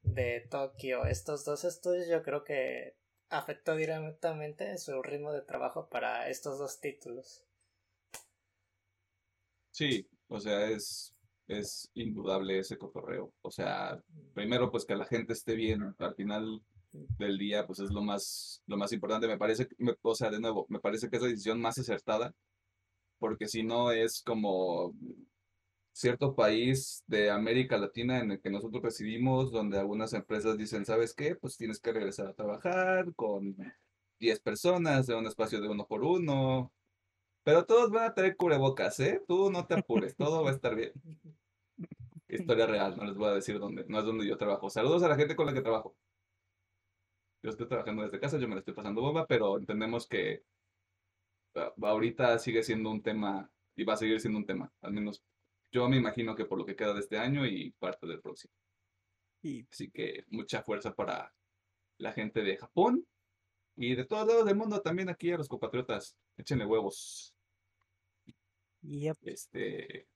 de Tokio estos dos estudios, yo creo que afectó directamente su ritmo de trabajo para estos dos títulos. Sí, o sea, es, es indudable ese cotorreo. O sea, primero pues que la gente esté bien, al final del día pues es lo más, lo más importante. Me parece, me, o sea, de nuevo, me parece que es la decisión más acertada, porque si no es como cierto país de América Latina en el que nosotros residimos, donde algunas empresas dicen, ¿sabes qué? Pues tienes que regresar a trabajar con 10 personas de un espacio de uno por uno. Pero todos van a tener cubrebocas, ¿eh? Tú no te apures, todo va a estar bien. Historia real, no les voy a decir dónde, no es donde yo trabajo. Saludos a la gente con la que trabajo. Yo estoy trabajando desde casa, yo me la estoy pasando bomba, pero entendemos que ah, ahorita sigue siendo un tema y va a seguir siendo un tema. Al menos yo me imagino que por lo que queda de este año y parte del próximo. Y Así que mucha fuerza para la gente de Japón y de todos lados del mundo también aquí a los compatriotas. Échenle huevos. yep, Este.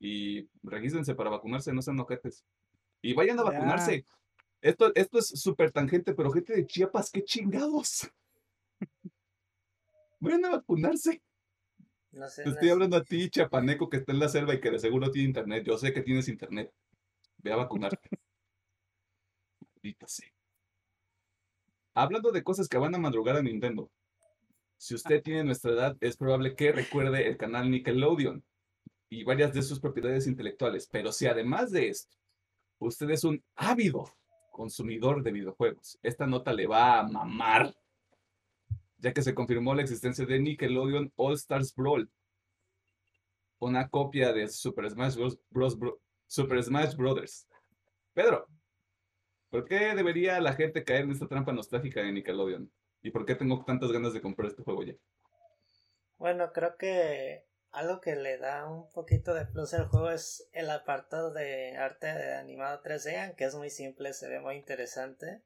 Y regístrense para vacunarse, no sean ojetes. Y vayan a vacunarse. Esto, esto es súper tangente, pero gente de Chiapas, qué chingados. Vayan a vacunarse. No sé, Te no estoy es- hablando a ti, chapaneco, que está en la selva y que de seguro tiene internet. Yo sé que tienes internet. Ve a vacunarte. Maldita sea. Hablando de cosas que van a madrugar a Nintendo. Si usted tiene nuestra edad, es probable que recuerde el canal Nickelodeon y varias de sus propiedades intelectuales. Pero si además de esto, usted es un ávido consumidor de videojuegos, esta nota le va a mamar ya que se confirmó la existencia de Nickelodeon All Stars Brawl, una copia de Super Smash Bros. Bros. Bro- Super Smash Brothers. Pedro, ¿por qué debería la gente caer en esta trampa nostálgica de Nickelodeon? ¿Y por qué tengo tantas ganas de comprar este juego ya? Bueno, creo que algo que le da un poquito de plus al juego es el apartado de arte de animado 3D, que es muy simple, se ve muy interesante.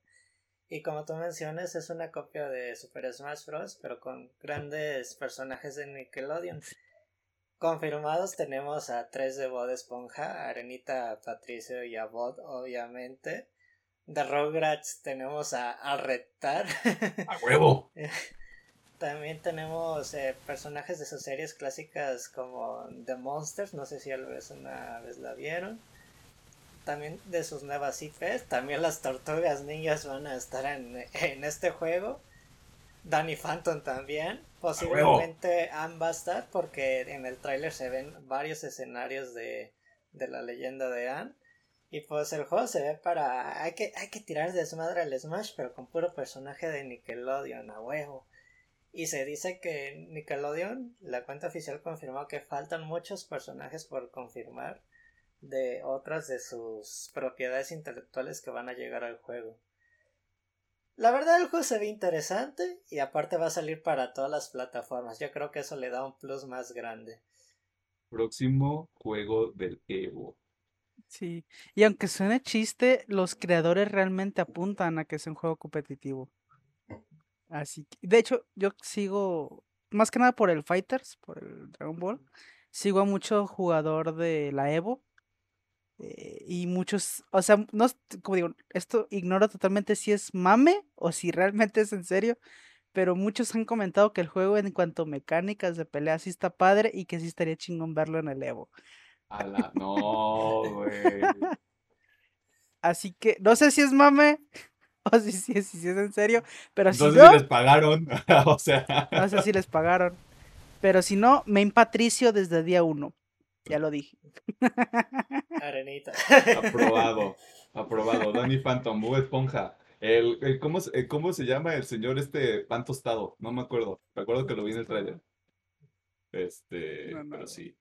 Y como tú mencionas, es una copia de Super Smash Bros., pero con grandes personajes de Nickelodeon. Confirmados tenemos a tres de Bob Esponja, a Arenita, a Patricio y a Bod, obviamente. De Rugrats tenemos a, a Reptar. ¡A huevo! También tenemos eh, personajes de sus series clásicas como The Monsters, no sé si alguna vez la vieron. También de sus nuevas IPs, también las tortugas ninjas van a estar en, en este juego. Danny Phantom también, posiblemente Anne va porque en el tráiler se ven varios escenarios de, de la leyenda de Anne. Y pues el juego se ve para... Hay que, hay que tirar desmadre al Smash, pero con puro personaje de Nickelodeon, a huevo. Y se dice que Nickelodeon, la cuenta oficial confirmó que faltan muchos personajes por confirmar de otras de sus propiedades intelectuales que van a llegar al juego. La verdad el juego se ve interesante y aparte va a salir para todas las plataformas. Yo creo que eso le da un plus más grande. Próximo juego del Evo. sí. Y aunque suene chiste, los creadores realmente apuntan a que sea un juego competitivo. Así que, de hecho, yo sigo, más que nada por el Fighters, por el Dragon Ball, sigo a mucho jugador de la Evo. eh, y muchos, o sea, no, como digo, esto ignoro totalmente si es mame o si realmente es en serio, pero muchos han comentado que el juego en cuanto a mecánicas de pelea sí está padre y que sí estaría chingón verlo en el Evo. A la... No, güey. Así que no sé si es mame o si, si, es- si es en serio, pero si Entonces no, les pagaron. o sea. no sé si les pagaron. Pero si no, main Patricio desde día uno. Ya lo dije. Arenita. Aprobado, aprobado. Danny Phantom, Bob Esponja. El, el- ¿cómo, el- ¿Cómo se llama el señor este pan tostado? No me acuerdo. Me acuerdo que lo vi en el trailer. Este, No, no, pero sí.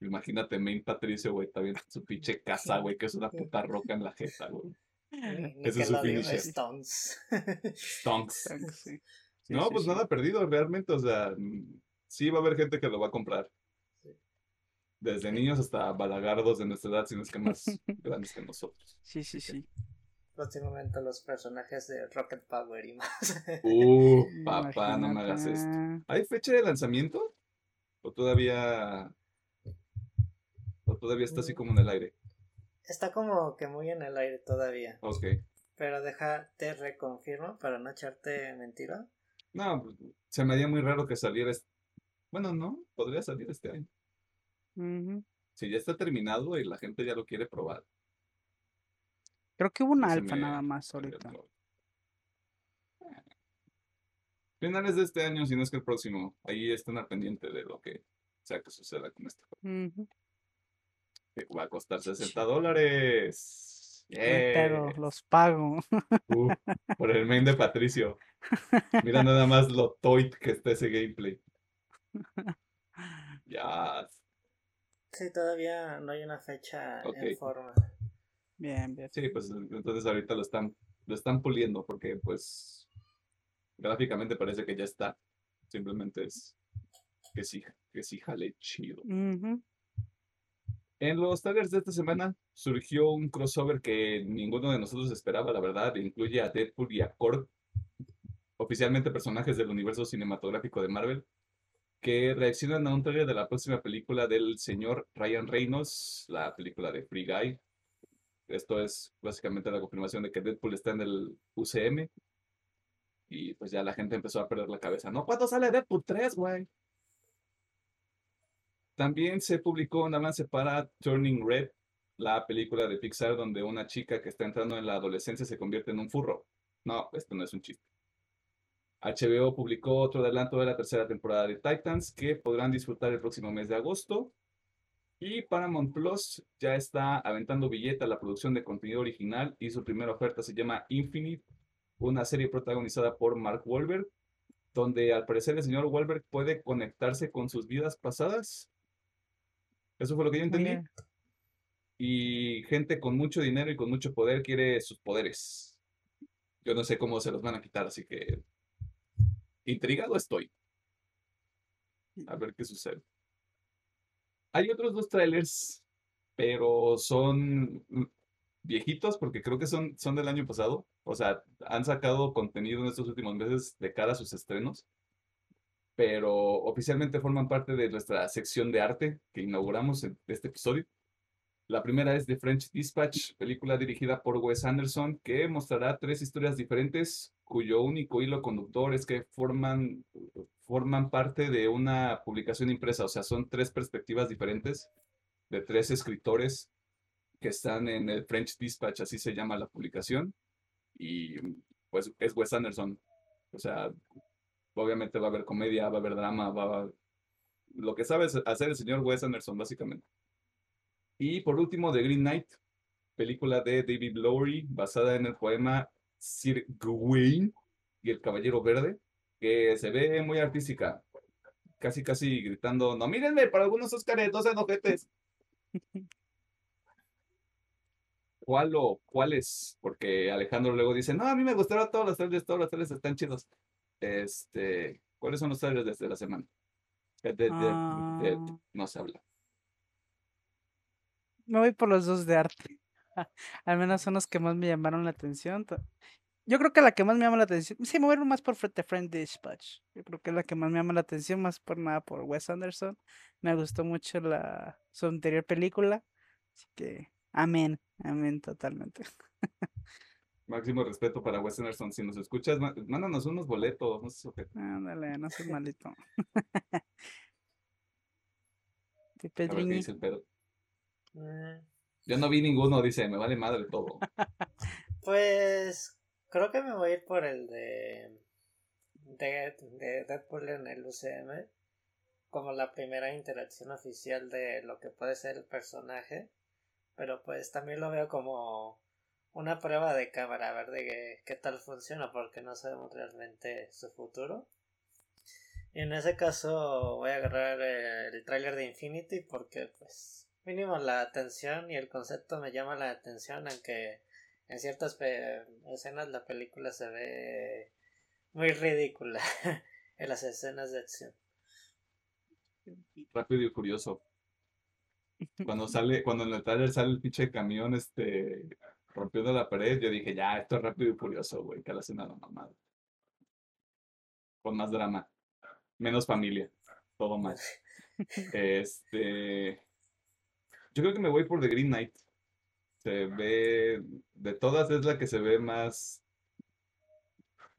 Imagínate, Main Patricio, güey, está bien su pinche casa, güey, que es una puta roca en la jeta, güey. Ese es su finisher. Stones. Stonks. Sí. Sí, No, sí, pues sí. nada perdido, realmente, o sea, mm, sí va a haber gente que lo va a comprar. Sí. Desde niños hasta balagardos de nuestra edad, si no es que más grandes que nosotros. Sí, sí, sí. Próximamente los personajes de Rocket Power y más. Uh, papá, no me hagas esto. ¿Hay fecha de lanzamiento? ¿O todavía... ¿O todavía está así como en el aire? Está como que muy en el aire todavía. Ok. Pero deja, te reconfirmo para no echarte mentira. No, pues, se me haría muy raro que saliera... este- Bueno, no, podría salir este año. Si ya está terminado y la gente ya lo quiere probar. Creo que hubo una se alfa me nada más ahorita. raro. Finales de este año, si no es que el próximo. Ahí están al pendiente de lo que sea que suceda con este juego. Que va a costar 60 dólares. Pero Yes. los pago. Por el main de Patricio. Mira nada más lo toit que está ese gameplay. Ya. Sí, todavía no hay una fecha Ok. en forma. Bien, bien. Sí, pues entonces ahorita lo están, lo están puliendo porque pues gráficamente parece que ya está. Simplemente es que sí, que sí jale chido. Ujú. En los trailers de esta semana surgió un crossover que ninguno de nosotros esperaba, la verdad. Incluye a Deadpool y a Korg, oficialmente personajes del universo cinematográfico de Marvel, que reaccionan a un trailer de la próxima película del señor Ryan Reynolds, la película de Free Guy. Esto es básicamente la confirmación de que Deadpool está en el UCM. Y pues ya la gente empezó a perder la cabeza. ¿No? ¿Cuándo sale Deadpool 3, güey? También se publicó un avance para Turning Red, la película de Pixar donde una chica que está entrando en la adolescencia se convierte en un furro. No, esto no es un chiste. HBO publicó otro adelanto de la tercera temporada de Titans que podrán disfrutar el próximo mes de agosto. Y Paramount Plus ya está aventando billete a la producción de contenido original y su primera oferta se llama Infinite, una serie protagonizada por Mark Wahlberg, donde al parecer el señor Wahlberg puede conectarse con sus vidas pasadas. Eso fue lo que yo entendí. bien. Y gente con mucho dinero y con mucho poder quiere sus poderes. Yo no sé cómo se los van a quitar, así que intrigado estoy. A ver qué sucede. Hay otros dos trailers, pero son viejitos porque creo que son, son del año pasado. O sea, han sacado contenido en estos últimos meses de cara a sus estrenos, pero oficialmente forman parte de nuestra sección de arte que inauguramos en este episodio. La primera es The French Dispatch, película dirigida por Wes Anderson, que mostrará tres historias diferentes cuyo único hilo conductor es que forman, forman parte de una publicación impresa, o sea, son tres perspectivas diferentes de tres escritores que están en el French Dispatch, así se llama la publicación, y pues es Wes Anderson, o sea, obviamente va a haber comedia, va a haber drama, va a haber lo que sabe hacer el señor Wes Anderson, básicamente. Y por último, The Green Knight, película de David Lowery, basada en el poema Sir Gawain y el Caballero Verde, que se ve muy artística. Casi, casi gritando, no mírenme, para algunos Óscares, no sean ojetes. ¿Cuál o cuáles? Porque Alejandro luego dice, no, a mí me gustaron todos los trailers, todos los trailers están chidos. Este, ¿cuáles son los trailers desde la semana? De- de- de- de- Ah. no se habla. Me voy por los dos de arte. Al menos son los que más me llamaron la atención. Yo creo que la que más me llama la atención. Sí, me voy más por The Friend Dispatch. Yo creo que es la que más me llama la atención, más por nada por Wes Anderson. Me gustó mucho la su anterior película. Así que, amén, amén totalmente. Máximo respeto para Wes Anderson. Si nos escuchas, má- mándanos unos boletos. No seas ojete. Ándale, no seas malito. A Sí, ver qué Pedriñi. dice el pedo. Mm, Yo no vi ninguno, dice, me vale madre todo. Pues creo que me voy a ir por el de, de, de Deadpool en el UCM como la primera interacción oficial de lo que puede ser el personaje. Pero pues también lo veo como una prueba de cámara, a ver de qué, qué tal funciona, porque no sabemos realmente su futuro. Y en ese caso voy a agarrar el tráiler de Infinity porque pues mínimo la atención y el concepto me llama la atención, aunque en ciertas escenas la película se ve muy ridícula en las escenas de acción. Rápido y furioso. Cuando sale, cuando en el trailer sale el pinche camión, este, rompiendo la pared, yo dije, ya, esto es rápido y furioso, güey, que la escena la mamada. Con más drama, menos familia, todo más. Este, yo creo que me voy por The Green Knight. Se ve, de todas es la que se ve más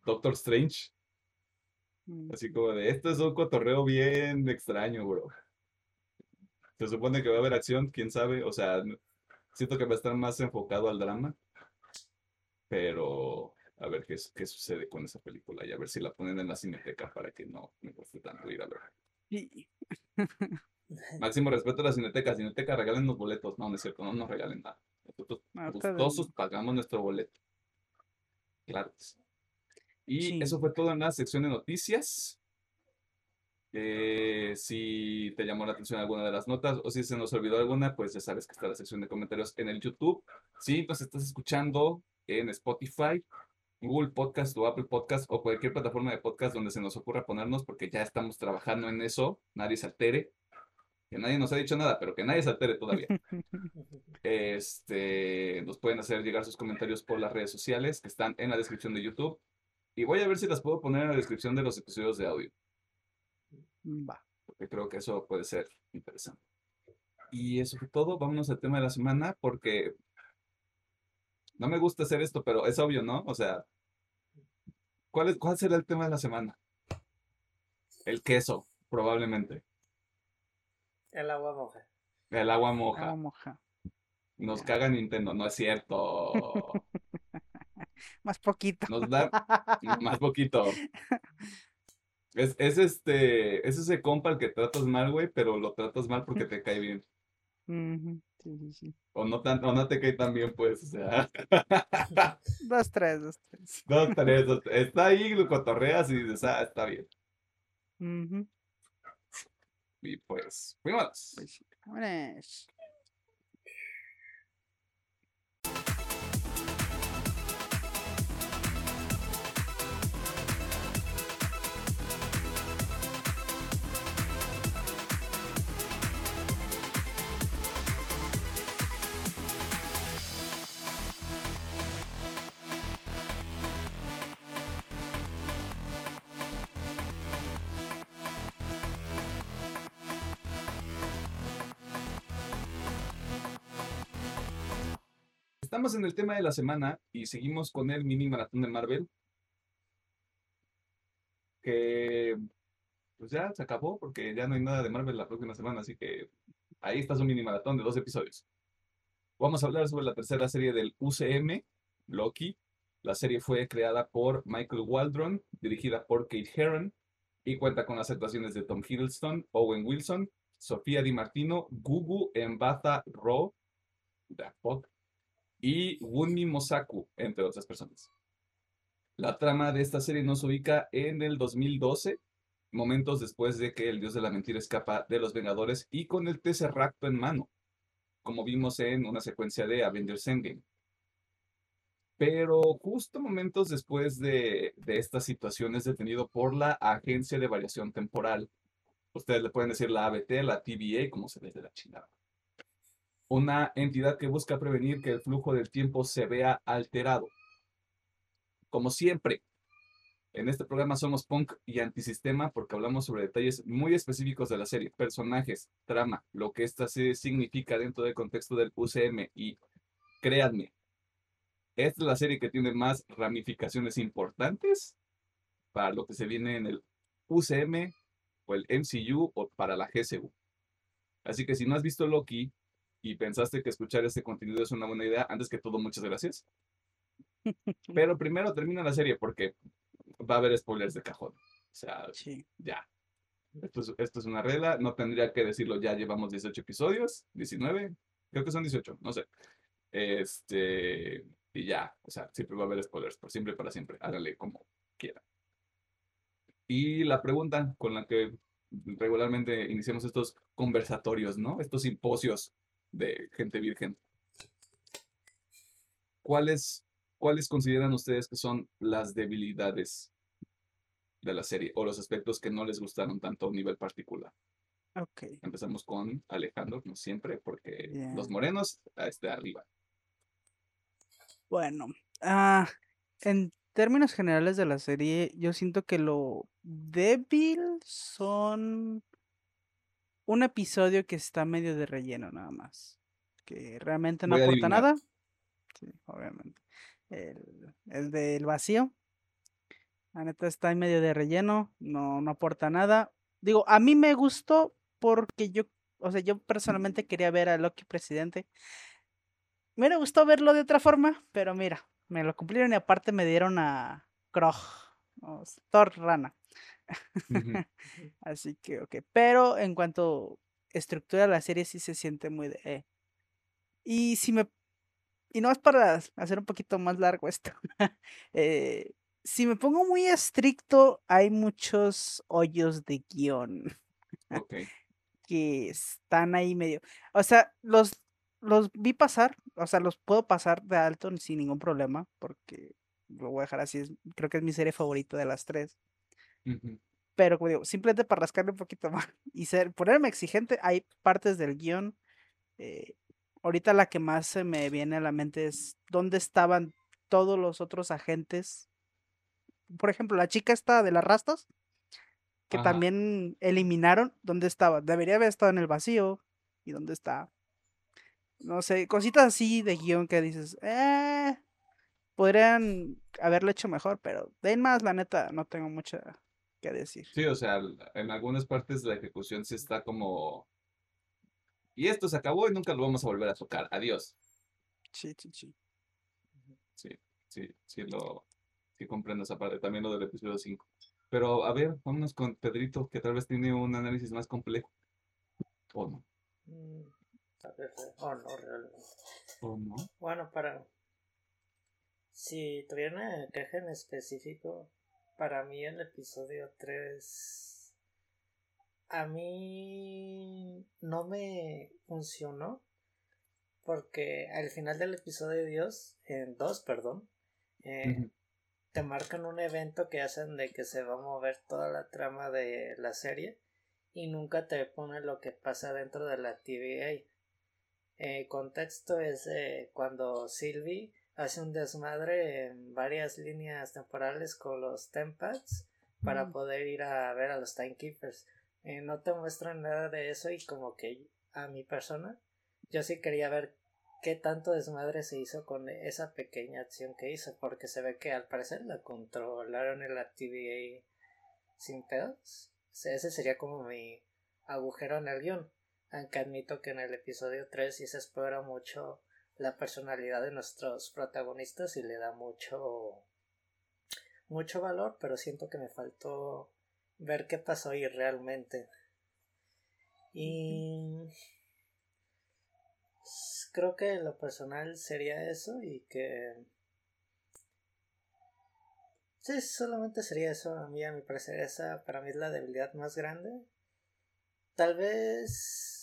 Doctor Strange. Mm, Así como de, esto es un cotorreo bien extraño, bro. Se supone que va a haber acción, quién sabe. O sea, siento que va a estar más enfocado al drama. Pero a ver qué, qué sucede con esa película y a ver si la ponen en la cineteca para que no me cueste tanto ir a ver. Máximo respeto a la Cineteca. Cineteca, regalen los boletos. No, no es cierto, no nos regalen nada. Nosotros de- gustosos pagamos nuestro boleto. Claro. Y Sí. eso fue todo en la sección de noticias. Eh, si te llamó la atención alguna de las notas o si se nos olvidó alguna, pues ya sabes que está la sección de comentarios en el YouTube. Si nos estás escuchando en Spotify, Google Podcast o Apple Podcast o cualquier plataforma de podcast donde se nos ocurra ponernos, porque ya estamos trabajando en eso, nadie se altere. Que nadie nos ha dicho nada, pero que nadie se altere todavía. Este, nos pueden hacer llegar sus comentarios por las redes sociales que están en la descripción de YouTube. Y voy a ver si las puedo poner en la descripción de los episodios de audio, Va. porque creo que eso puede ser interesante. Y eso fue todo. Vámonos al tema de la semana, porque no me gusta hacer esto, pero es obvio, ¿no? O sea, ¿cuál, es, cuál será el tema de la semana? El queso, probablemente. El agua moja. El agua Agua moja. moja. Nos caga Nintendo, no es cierto. Más poquito. Nos da más poquito. Es, es este, es ese compa al que tratas mal, güey, pero lo tratas mal porque te cae bien. Sí, sí, sí. O no, tan, o no te cae tan bien, pues, o sea. Dos, tres, dos, tres. Dos, tres, dos, tres. Está ahí, lo cotorreas y dices, ah, está bien. Ujú, Y pues, fuimos. pues. Vámonos. Estamos en el tema de la semana y seguimos con el mini maratón de Marvel. Que pues ya se acabó porque ya no hay nada de Marvel la próxima semana, así que ahí está su mini maratón de dos episodios. Vamos a hablar sobre la tercera serie del UCM, Loki. La serie fue creada por Michael Waldron, dirigida por Kate Herron y cuenta con las actuaciones de Tom Hiddleston, Owen Wilson, Sofía Di Martino, Gugu the fuck, y Wunmi Mosaku, entre otras personas. La trama de esta serie nos ubica en el 2012, momentos después de que el dios de la mentira escapa de los Vengadores y con el Tesseracto en mano, como vimos en una secuencia de Avengers Endgame. Pero justo momentos después de, de esta situación es detenido por la Agencia de Variación Temporal. Ustedes le pueden decir la ABT, la TVA, como se les dé la chingada una entidad que busca prevenir que el flujo del tiempo se vea alterado. Como siempre, en este programa somos punk y antisistema porque hablamos sobre detalles muy específicos de la serie, personajes, trama, lo que esta serie significa dentro del contexto del UCM y créanme, esta es la serie que tiene más ramificaciones importantes para lo que se viene en el UCM o el MCU o para la GCU. Así que si no has visto Loki, y pensaste que escuchar este contenido es una buena idea, antes que todo, muchas gracias. Pero primero termina la serie porque va a haber spoilers de cajón. O sea, Sí. ya. Esto es, esto es una regla, no tendría que decirlo ya, llevamos 18 episodios, 19, creo que son 18, no sé. Este, y ya, o sea, siempre va a haber spoilers, por siempre y para siempre, háganle como quieran. Y la pregunta con la que regularmente iniciamos estos conversatorios, ¿no? Estos simposios de gente virgen. ¿Cuáles, ¿Cuáles consideran ustedes que son las debilidades de la serie o los aspectos que no les gustaron tanto a un nivel particular? Ok. Empezamos con Alejandro, como siempre, porque los morenos a este arriba. Bueno, ah, en términos generales de la serie, yo siento que lo débil son un episodio que está medio de relleno nada más, que realmente no Voy aporta nada. Sí, obviamente. El, el del vacío. La neta está en medio de relleno, no, no aporta nada. Digo, a mí me gustó porque yo, o sea, yo personalmente quería ver a Loki presidente. Me gustado verlo de otra forma, pero mira, me lo cumplieron y aparte me dieron a Krog, o Thor Rana. Así que, ok. Pero en cuanto estructura la serie sí se siente muy de... eh. Y si me... Y no es para hacer un poquito más largo esto. eh, si me pongo muy estricto, hay muchos hoyos de guion que están ahí medio. O sea, los, los vi pasar, o sea, los puedo pasar de alto sin ningún problema, porque lo voy a dejar así. es- creo que es mi serie favorita de las tres. Pero como digo, simplemente para rascarle un poquito más y ser, ponerme exigente, hay partes del guion. eh, ahorita la que más se me viene a la mente es dónde estaban todos los otros agentes. Por ejemplo, la chica esta de las rastas, que Ajá. también eliminaron, ¿dónde estaba? Debería haber estado en el vacío. ¿Y dónde está? No sé, cositas así de guion que dices, eh, podrían haberlo hecho mejor, pero de más, la neta, no tengo mucho que decir. Sí, o sea, en algunas partes de la ejecución sí está como... Y esto se acabó y nunca lo vamos a volver a tocar. Adiós. Sí, sí, sí. Sí, sí, sí lo... Sí comprendo esa parte. También lo del episodio 5. Pero a ver, vámonos con Pedrito, que tal vez tiene un análisis más complejo. ¿O no? Mm, oh, no, realmente. ¿O no? Bueno, para. Si tuviera una queja en específico, para mí el episodio 3. A mí no me funcionó. Porque al final del episodio Dios, en 2, perdón, eh, te marcan un evento que hacen de que se va a mover toda la trama de la serie y nunca te pone lo que pasa dentro de la TVA. El contexto es eh, cuando Sylvie hace un desmadre en varias líneas temporales con los Tempads para Mm. poder ir a ver a los Timekeepers. Eh, no te muestran nada de eso y como que a mi persona yo sí quería ver qué tanto desmadre se hizo con esa pequeña acción que hizo, porque se ve que al parecer la controlaron en la TVA sin pedos. O sea, ese sería como mi agujero en el guion. Aunque admito que en el episodio 3 sí se explora mucho la personalidad de nuestros protagonistas y le da mucho mucho valor, pero siento que me faltó ver qué pasó ahí realmente. Y creo que lo personal sería eso y que sí, solamente sería eso a mí, a mi parecer, esa para mí es la debilidad más grande. Tal vez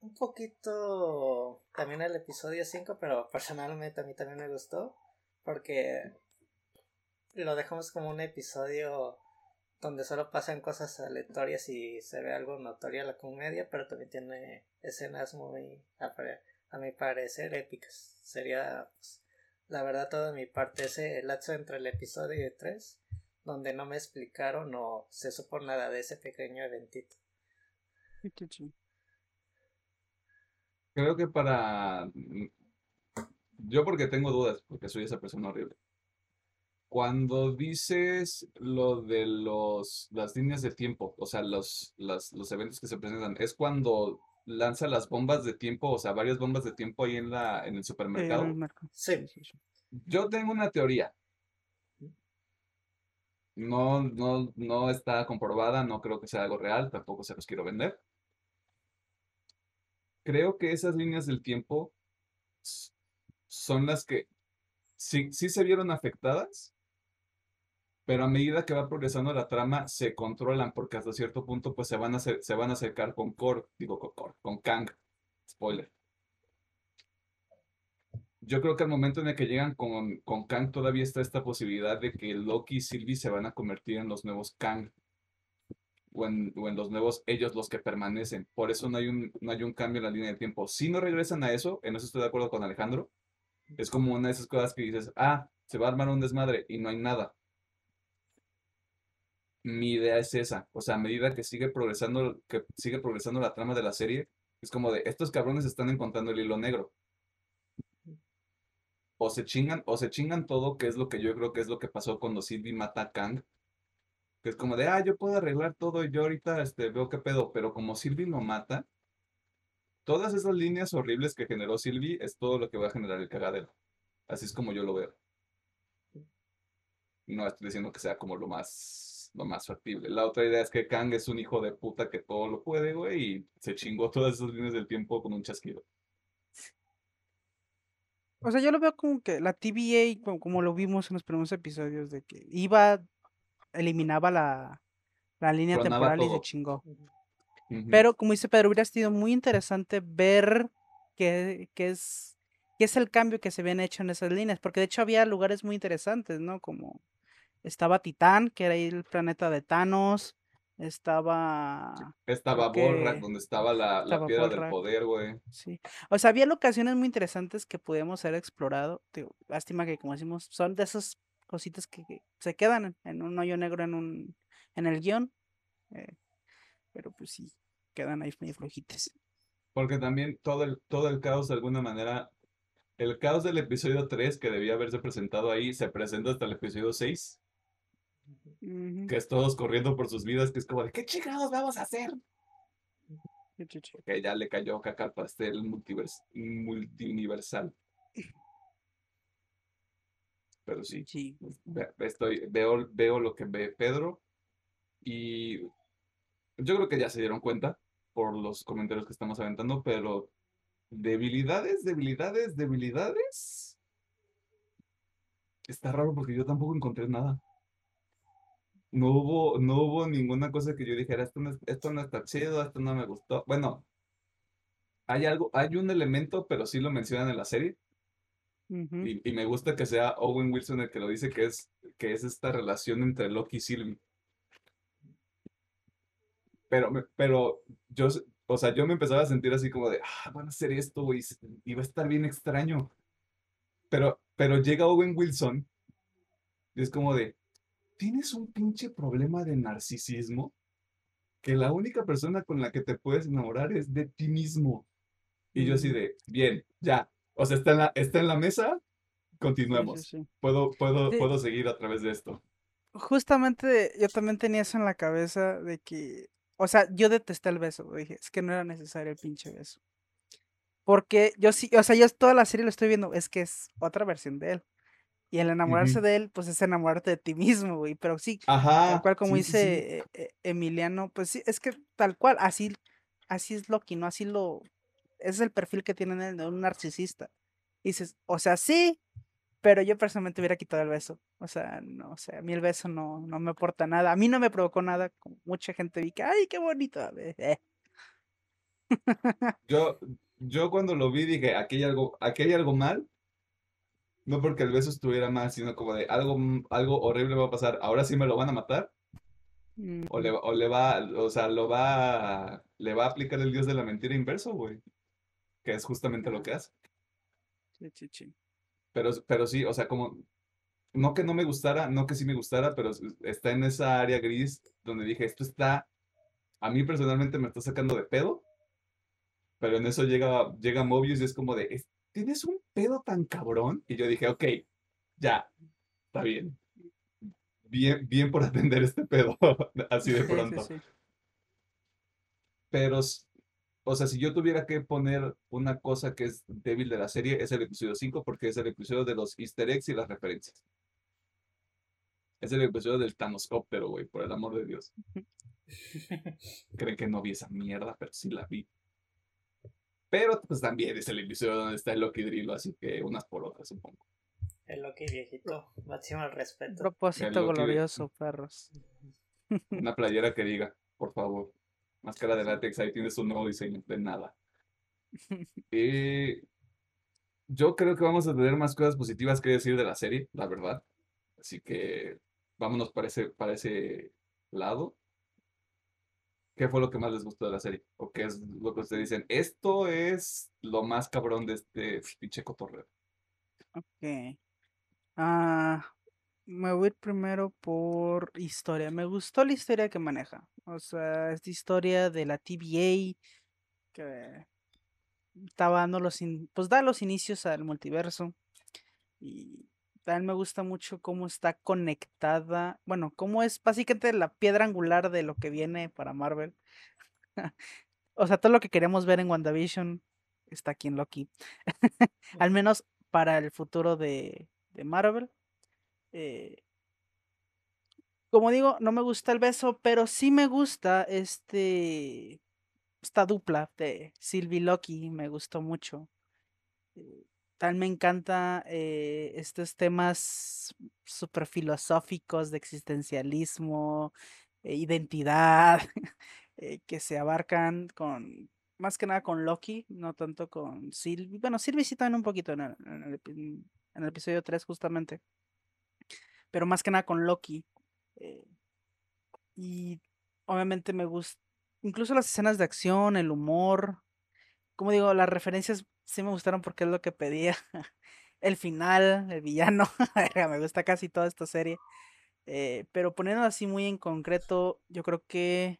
un poquito también el episodio 5, pero personalmente a mí también me gustó porque lo dejamos como un episodio donde solo pasan cosas aleatorias y se ve algo notorio la comedia, pero también tiene escenas muy, a, mi parecer, épicas. Sería, pues, la verdad, toda mi parte, ese lapso entre el episodio 3, donde no me explicaron o se supo nada de ese pequeño eventito. Creo que para... mm, Yo porque tengo dudas, porque soy esa persona horrible. Cuando dices lo de los, las líneas de tiempo, o sea, los, las- los eventos que se presentan, es cuando lanza las bombas de tiempo, o sea, varias bombas de tiempo ahí en la, en el Eh, supermercado. Sí, sí. Yo tengo una teoría. No, no, no está comprobada, no creo que sea algo real, tampoco se los quiero vender. Creo que esas líneas del tiempo son las que sí, sí se vieron afectadas, pero a medida que va progresando la trama se controlan porque hasta cierto punto pues se van a acer- se van a acercar con Korg, digo con Korg, con Kang. Spoiler. Yo creo que al momento en el que llegan con, con Kang todavía está esta posibilidad de que Loki y Sylvie se van a convertir en los nuevos Kang. O en, o en los nuevos ellos los que permanecen. Por eso no hay un, no hay un cambio en la línea de tiempo. Si no regresan a eso, en eso estoy de acuerdo con Alejandro. Es como una de esas cosas que dices, ah, se va a armar un desmadre y no hay nada. Mi idea es esa. O sea, a medida que sigue progresando, que sigue progresando la trama de la serie, es como de estos cabrones están encontrando el hilo negro. O se chingan, o se chingan todo, que es lo que yo creo que es lo que pasó cuando Sylvie mata a Kang. Que es como de, ah, yo puedo arreglar todo y yo ahorita este, veo qué pedo. Pero como Sylvie lo mata, todas esas líneas horribles que generó Sylvie es todo lo que va a generar el cagadero. Así es como yo lo veo. No estoy diciendo que sea como lo más lo más factible. La otra idea es que Kang es un hijo de puta que todo lo puede, güey, y se chingó todas esas líneas del tiempo con un chasquido. O sea, yo lo veo como que la TVA, como lo vimos en los primeros episodios, de que iba, eliminaba la, la línea temporal y se chingó. Pero como dice Pedro, hubiera sido muy interesante ver qué, qué es, qué es el cambio que se habían hecho en esas líneas, porque de hecho había lugares muy interesantes, ¿no? Como estaba Titán, que era ahí el planeta de Thanos, estaba... Estaba creo Borrak, que donde estaba la, la piedra del poder, güey. Sí. O sea, había locaciones muy interesantes que pudimos haber explorado. Digo, lástima que, como decimos, son de esas cositas que, que se quedan en, un hoyo negro en un en el guion. eh, pero pues sí, quedan ahí medio flojitas. Porque también todo el, todo el caos, de alguna manera, el caos del episodio 3, que debía haberse presentado ahí, se presenta hasta el episodio 6, Ujú, que es todos corriendo por sus vidas, que es como de, ¿qué chingados vamos a hacer? Que ya le cayó caca al pastel multivers multiuniversal. Pero sí, estoy, veo, veo lo que ve Pedro y yo creo que ya se dieron cuenta por los comentarios que estamos aventando, pero debilidades, debilidades, debilidades. Está raro porque yo tampoco encontré nada. No hubo, no hubo ninguna cosa que yo dijera, esto no, es- esto no está chido, esto no me gustó. Bueno, hay algo, hay un elemento, pero sí lo mencionan en la serie. Ujú, Y, y me gusta que sea Owen Wilson el que lo dice, que es, que es esta relación entre Loki y Sylvie. Pero, pero yo, o sea, yo me empezaba a sentir así como de, ah, van a hacer esto, güey, y va a estar bien extraño. Pero, pero llega Owen Wilson y es como de, tienes un pinche problema de narcisismo que la única persona con la que te puedes enamorar es de ti mismo. Y yo así Ujú. de, bien, ya. O sea, está en la, está en la mesa, continuemos. sí, sí. Puedo, puedo, puedo seguir a través de esto. Justamente yo también tenía eso en la cabeza de que, o sea, yo detesté el beso, dije, es que no era necesario el pinche beso. Porque yo sí, o sea, yo toda la serie lo estoy viendo, es que es otra versión de él. Y el enamorarse de él, pues es enamorarte de ti mismo, güey. Pero sí, tal Ajá. cual como dice eh, eh, Emiliano, pues sí, es que tal cual, así, así es Loki, ¿no? Así lo, ese es el perfil que tiene él de un narcisista. Y dices, o sea, sí, pero yo personalmente hubiera quitado el beso. O sea, no, o sea, a mí el beso no, no me aporta nada. A mí no me provocó nada. Mucha gente vi que, ay, qué bonito. eh". Yo, yo cuando lo vi dije, aquí hay algo, aquí hay algo mal. No porque el beso estuviera mal, sino como de algo, m- algo horrible va a pasar. Ahora sí me lo van a matar. O le, Mm, o le va, o sea, lo va, le va a aplicar el dios de la mentira inverso, güey. Que es justamente lo que hace. sí, sí, sí. Pero, pero sí, o sea, como, no que no me gustara, no que sí me gustara, pero está en esa área gris donde dije, esto está, a mí personalmente me está sacando de pedo, pero en eso llega, llega Mobius y es como de, "Es- ¿tienes un pedo tan cabrón? Y yo dije, ok, ya, está bien. Bien, bien por atender este pedo, así de Sí, sí, pronto. sí. Pero, o sea, si yo tuviera que poner una cosa que es débil de la serie, es el episodio 5, porque es el episodio de los easter eggs y las referencias. Es el episodio del Thanoscóptero, güey, por el amor de Dios. Creen que no vi esa mierda, pero sí la vi. Pero, pues también es el episodio donde está el Loki Drilo, así que unas por otras, supongo. El Loki viejito, máximo respeto. Propósito glorioso, perros. Una playera que diga, por favor, máscara de látex, ahí tienes un nuevo diseño, de nada. Eh, yo creo que vamos a tener más cosas positivas que decir de la serie, la verdad. Así que vámonos para ese, para ese lado. ¿Qué fue lo que más les gustó de la serie? ¿O qué es lo que ustedes dicen? Esto es lo más cabrón de este pinche cotorreo. Ok. Ah, me voy a ir primero por historia. Me gustó la historia que maneja. O sea, esta historia de la TVA que estaba dando los, in- pues da los inicios al multiverso. Y también me gusta mucho cómo está conectada. Bueno, cómo es básicamente la piedra angular de lo que viene para Marvel. O sea, todo lo que queremos ver en WandaVision está aquí en Loki. Al menos para el futuro de, de Marvel. Eh, como digo, no me gusta el beso, pero sí me gusta este esta dupla de Sylvie Loki, me gustó mucho. Eh, tal me encanta eh, estos temas súper filosóficos de existencialismo, e identidad, eh, que se abarcan con, más que nada con Loki, no tanto con Sylvie. Bueno, Sylvie sí también un poquito en el, en el, en el episodio 3 justamente, pero más que nada con Loki. Eh, y obviamente me gusta, incluso las escenas de acción, el humor, como digo, las referencias sí me gustaron porque es lo que pedía. El final, el villano, me gusta casi toda esta serie. Eh, pero poniendo así muy en concreto, yo creo que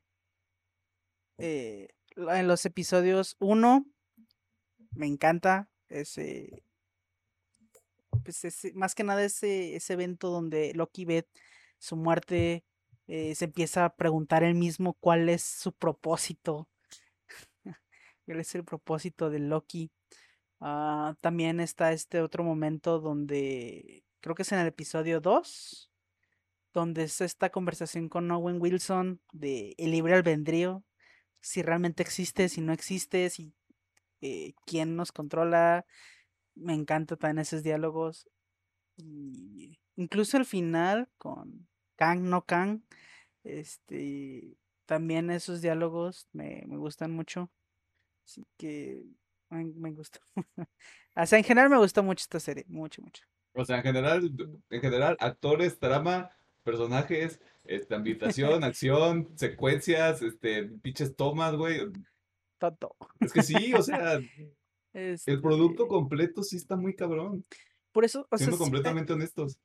eh, en los episodios 1 me encanta ese, pues ese, más que nada ese, ese evento donde Loki ve su muerte, eh, se empieza a preguntar él mismo cuál es su propósito, cuál es el propósito de Loki. Ah, también está este otro momento donde creo que es en el episodio 2, donde es esta conversación con Owen Wilson de el libre albedrío, si realmente existe, si no existe, si eh, quién nos controla. Me encanta también esos diálogos. Y incluso el final con Kang no Kang, este, también esos diálogos me, me gustan mucho. Así que me, me gustó. o sea, en general me gustó mucho esta serie, mucho, mucho. O sea, en general, en general, actores, trama, personajes, este, ambientación, acción, secuencias, este, pinches tomas, güey. Todo. Es que sí, o sea, el producto Este, completo sí está muy cabrón. Por eso, o sea, Siendo sí, eh, completamente honestos.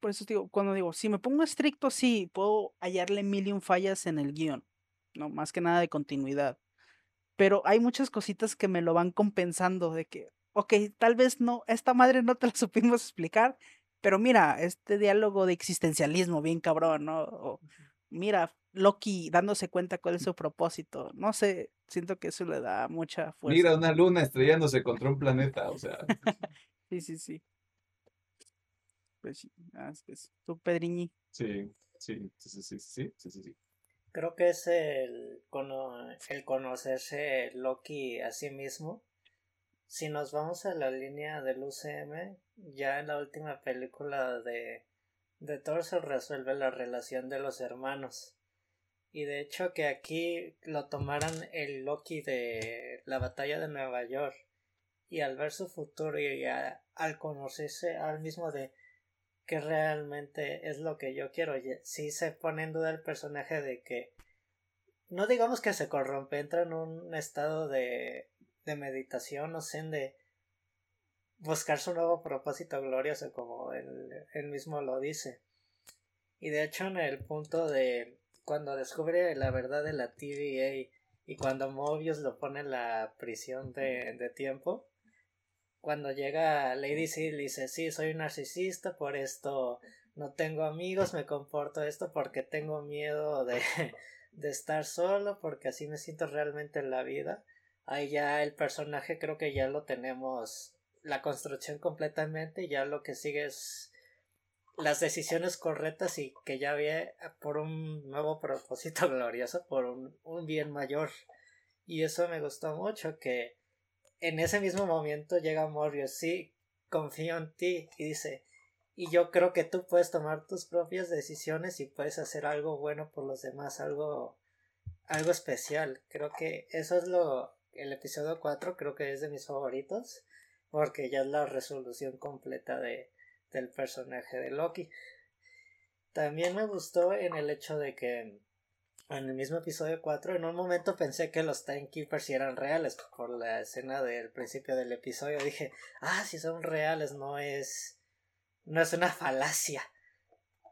por eso digo, cuando digo, si me pongo estricto, sí, puedo hallarle mil y un fallas en el guion, ¿no? Más que nada de continuidad. Pero hay muchas cositas que me lo van compensando de que, ok, tal vez no, esta madre no te la supimos explicar, pero mira, este diálogo de existencialismo bien cabrón, ¿no? O, mira, Loki dándose cuenta cuál es su propósito. No sé, siento que eso le da mucha fuerza. Mira, una luna estrellándose contra un planeta, o sea. sí, sí, sí. Pues sí, ah, tú, Pedriñi. Sí, sí, sí, sí, sí, sí, sí. Creo que es el, cono, el conocerse Loki a sí mismo. Si nos vamos a la línea del UCM, ya en la última película de, de Thor se resuelve la relación de los hermanos. Y de hecho que aquí lo tomaran el Loki de la batalla de Nueva York. Y al ver su futuro y al conocerse al mismo de que realmente es lo que yo quiero. Sí se pone en duda el personaje de que no digamos que se corrompe, entra en un estado de, de meditación, no sé, de buscar su nuevo propósito glorioso, como él, él mismo lo dice. Y de hecho en el punto de cuando descubre la verdad de la TVA y cuando Mobius lo pone en la prisión de, tiempo, cuando llega Lady Seal dice, sí, soy un narcisista, por esto no tengo amigos, me comporto esto porque tengo miedo de, de estar solo, porque así me siento realmente en la vida. Ahí ya el personaje creo que ya lo tenemos la construcción completamente, ya lo que sigue es las decisiones correctas y que ya ve por un nuevo propósito glorioso, por un, un bien mayor. Y eso me gustó mucho, que en ese mismo momento llega Morbius, sí, confío en ti y dice, y yo creo que tú puedes tomar tus propias decisiones y puedes hacer algo bueno por los demás, algo algo especial. Creo que eso es lo el episodio 4 creo que es de mis favoritos porque ya es la resolución completa de del personaje de Loki. También me gustó en el hecho de que en el mismo episodio 4, en un momento pensé que los Timekeepers eran reales por la escena del principio del episodio. Dije, ah, si son reales, no es. no es una falacia.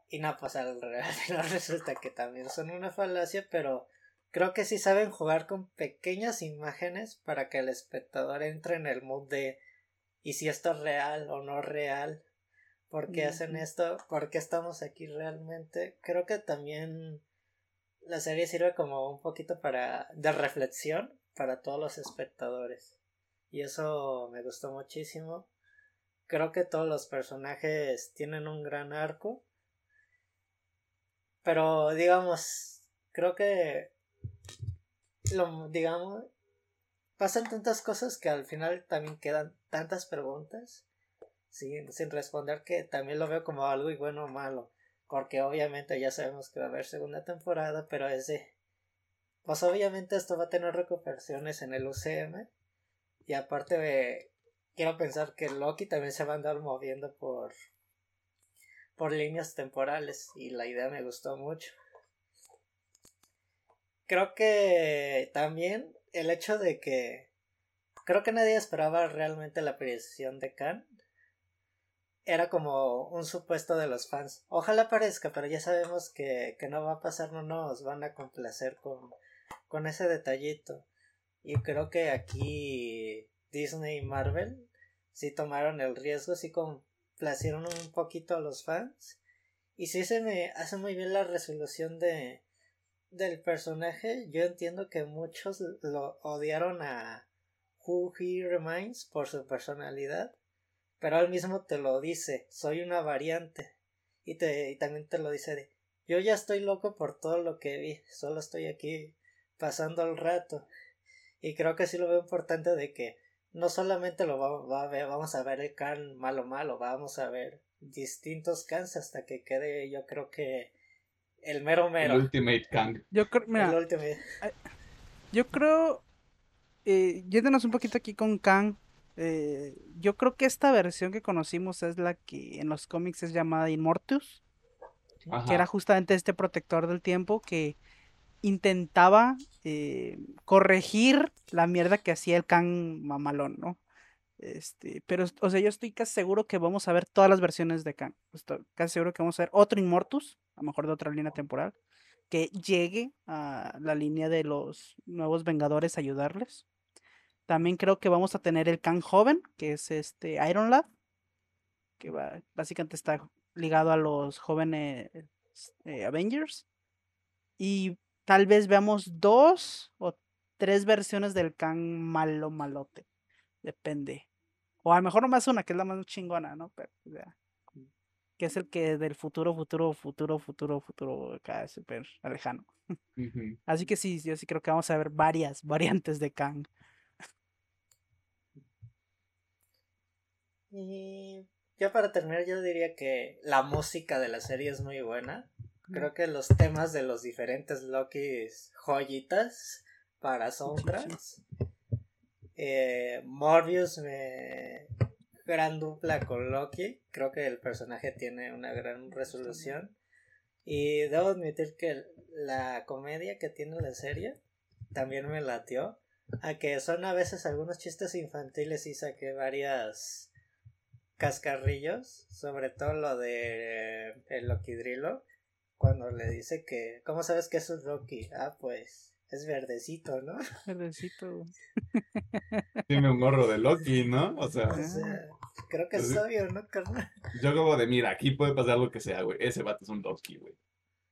Y no, pues al final resulta que también son una falacia, pero creo que sí saben jugar con pequeñas imágenes para que el espectador entre en el mood de ¿y si esto es real o no real? ¿Por qué hacen esto? ¿Por qué estamos aquí realmente? Creo que también la serie sirve como un poquito para de reflexión para todos los espectadores y eso me gustó muchísimo creo que todos los personajes tienen un gran arco Pero digamos, creo que lo digamos pasan tantas cosas que al final también quedan tantas preguntas sin, sin responder que también lo veo como algo y bueno o malo. Porque obviamente ya sabemos que va a haber segunda temporada, pero es de. Pues obviamente esto va a tener recuperaciones en el UCM. Y aparte de. Quiero pensar que Loki también se va a andar moviendo por. por líneas temporales. Y la idea me gustó mucho. Creo que también el hecho de que creo que nadie esperaba realmente la aparición de Khan. Era como un supuesto de los fans. Ojalá aparezca, pero ya sabemos que, que no va a pasar, no nos van a complacer con, con ese detallito. Y creo que aquí Disney y Marvel sí tomaron el riesgo, sí complacieron un poquito a los fans. Y sí se me hace muy bien la resolución de, del personaje, yo entiendo que muchos lo odiaron a Who He Reminds por su personalidad, pero él mismo te lo dice, soy una variante. Y, te, y también te lo dice de, yo ya estoy loco por todo lo que vi, solo estoy aquí pasando el rato. Y creo que sí lo veo importante de que no solamente lo va, a ver, vamos a ver el can malo malo, vamos a ver distintos cans hasta que quede yo creo que el mero mero. El Ultimate Kang. Yo creo, mira, el Ultimate. yo creo, eh, yéndonos un poquito aquí con Kang, eh, yo creo que esta versión que conocimos es la que en los cómics es llamada Immortus, que era justamente este protector del tiempo que intentaba eh, corregir la mierda que hacía el Kang mamalón, ¿no? Este, pero, o sea, yo estoy casi seguro que vamos a ver todas las versiones de Kang. Estoy casi seguro que vamos a ver otro Immortus, a lo mejor de otra línea temporal, que llegue a la línea de los nuevos Vengadores a ayudarles. También creo que vamos a tener el Kang joven, que es este Iron Lad, que va, básicamente está ligado a los jóvenes eh, Avengers. Y tal vez veamos dos o tres versiones del Kang malo malote. Depende. O a lo mejor nomás una, que es la más chingona, ¿no? Pero, que es el que del futuro, futuro, futuro, futuro, futuro, acá súper lejano. Así que sí, yo sí creo que vamos a ver varias variantes de Kang. Y ya para terminar, yo diría que la música de la serie es muy buena. Creo que los temas de los diferentes Lokis joyitas para soundtracks. Eh, Morbius me gran dupla con Loki. Creo que el personaje tiene una gran resolución. Y debo admitir que la comedia que tiene la serie también me latió. A que son a veces algunos chistes infantiles y saqué varias cascarrillos. Sobre todo lo de eh, el Loki Drillo. Cuando le dice que. ¿Cómo sabes que es un Loki? Ah, pues es verdecito, ¿no? Verdecito. Tiene un gorro de Loki, ¿no? O sea. creo que es obvio, ¿no, carnal? Yo como de, mira, aquí puede pasar lo que sea, güey. Ese vato es un Loki, güey.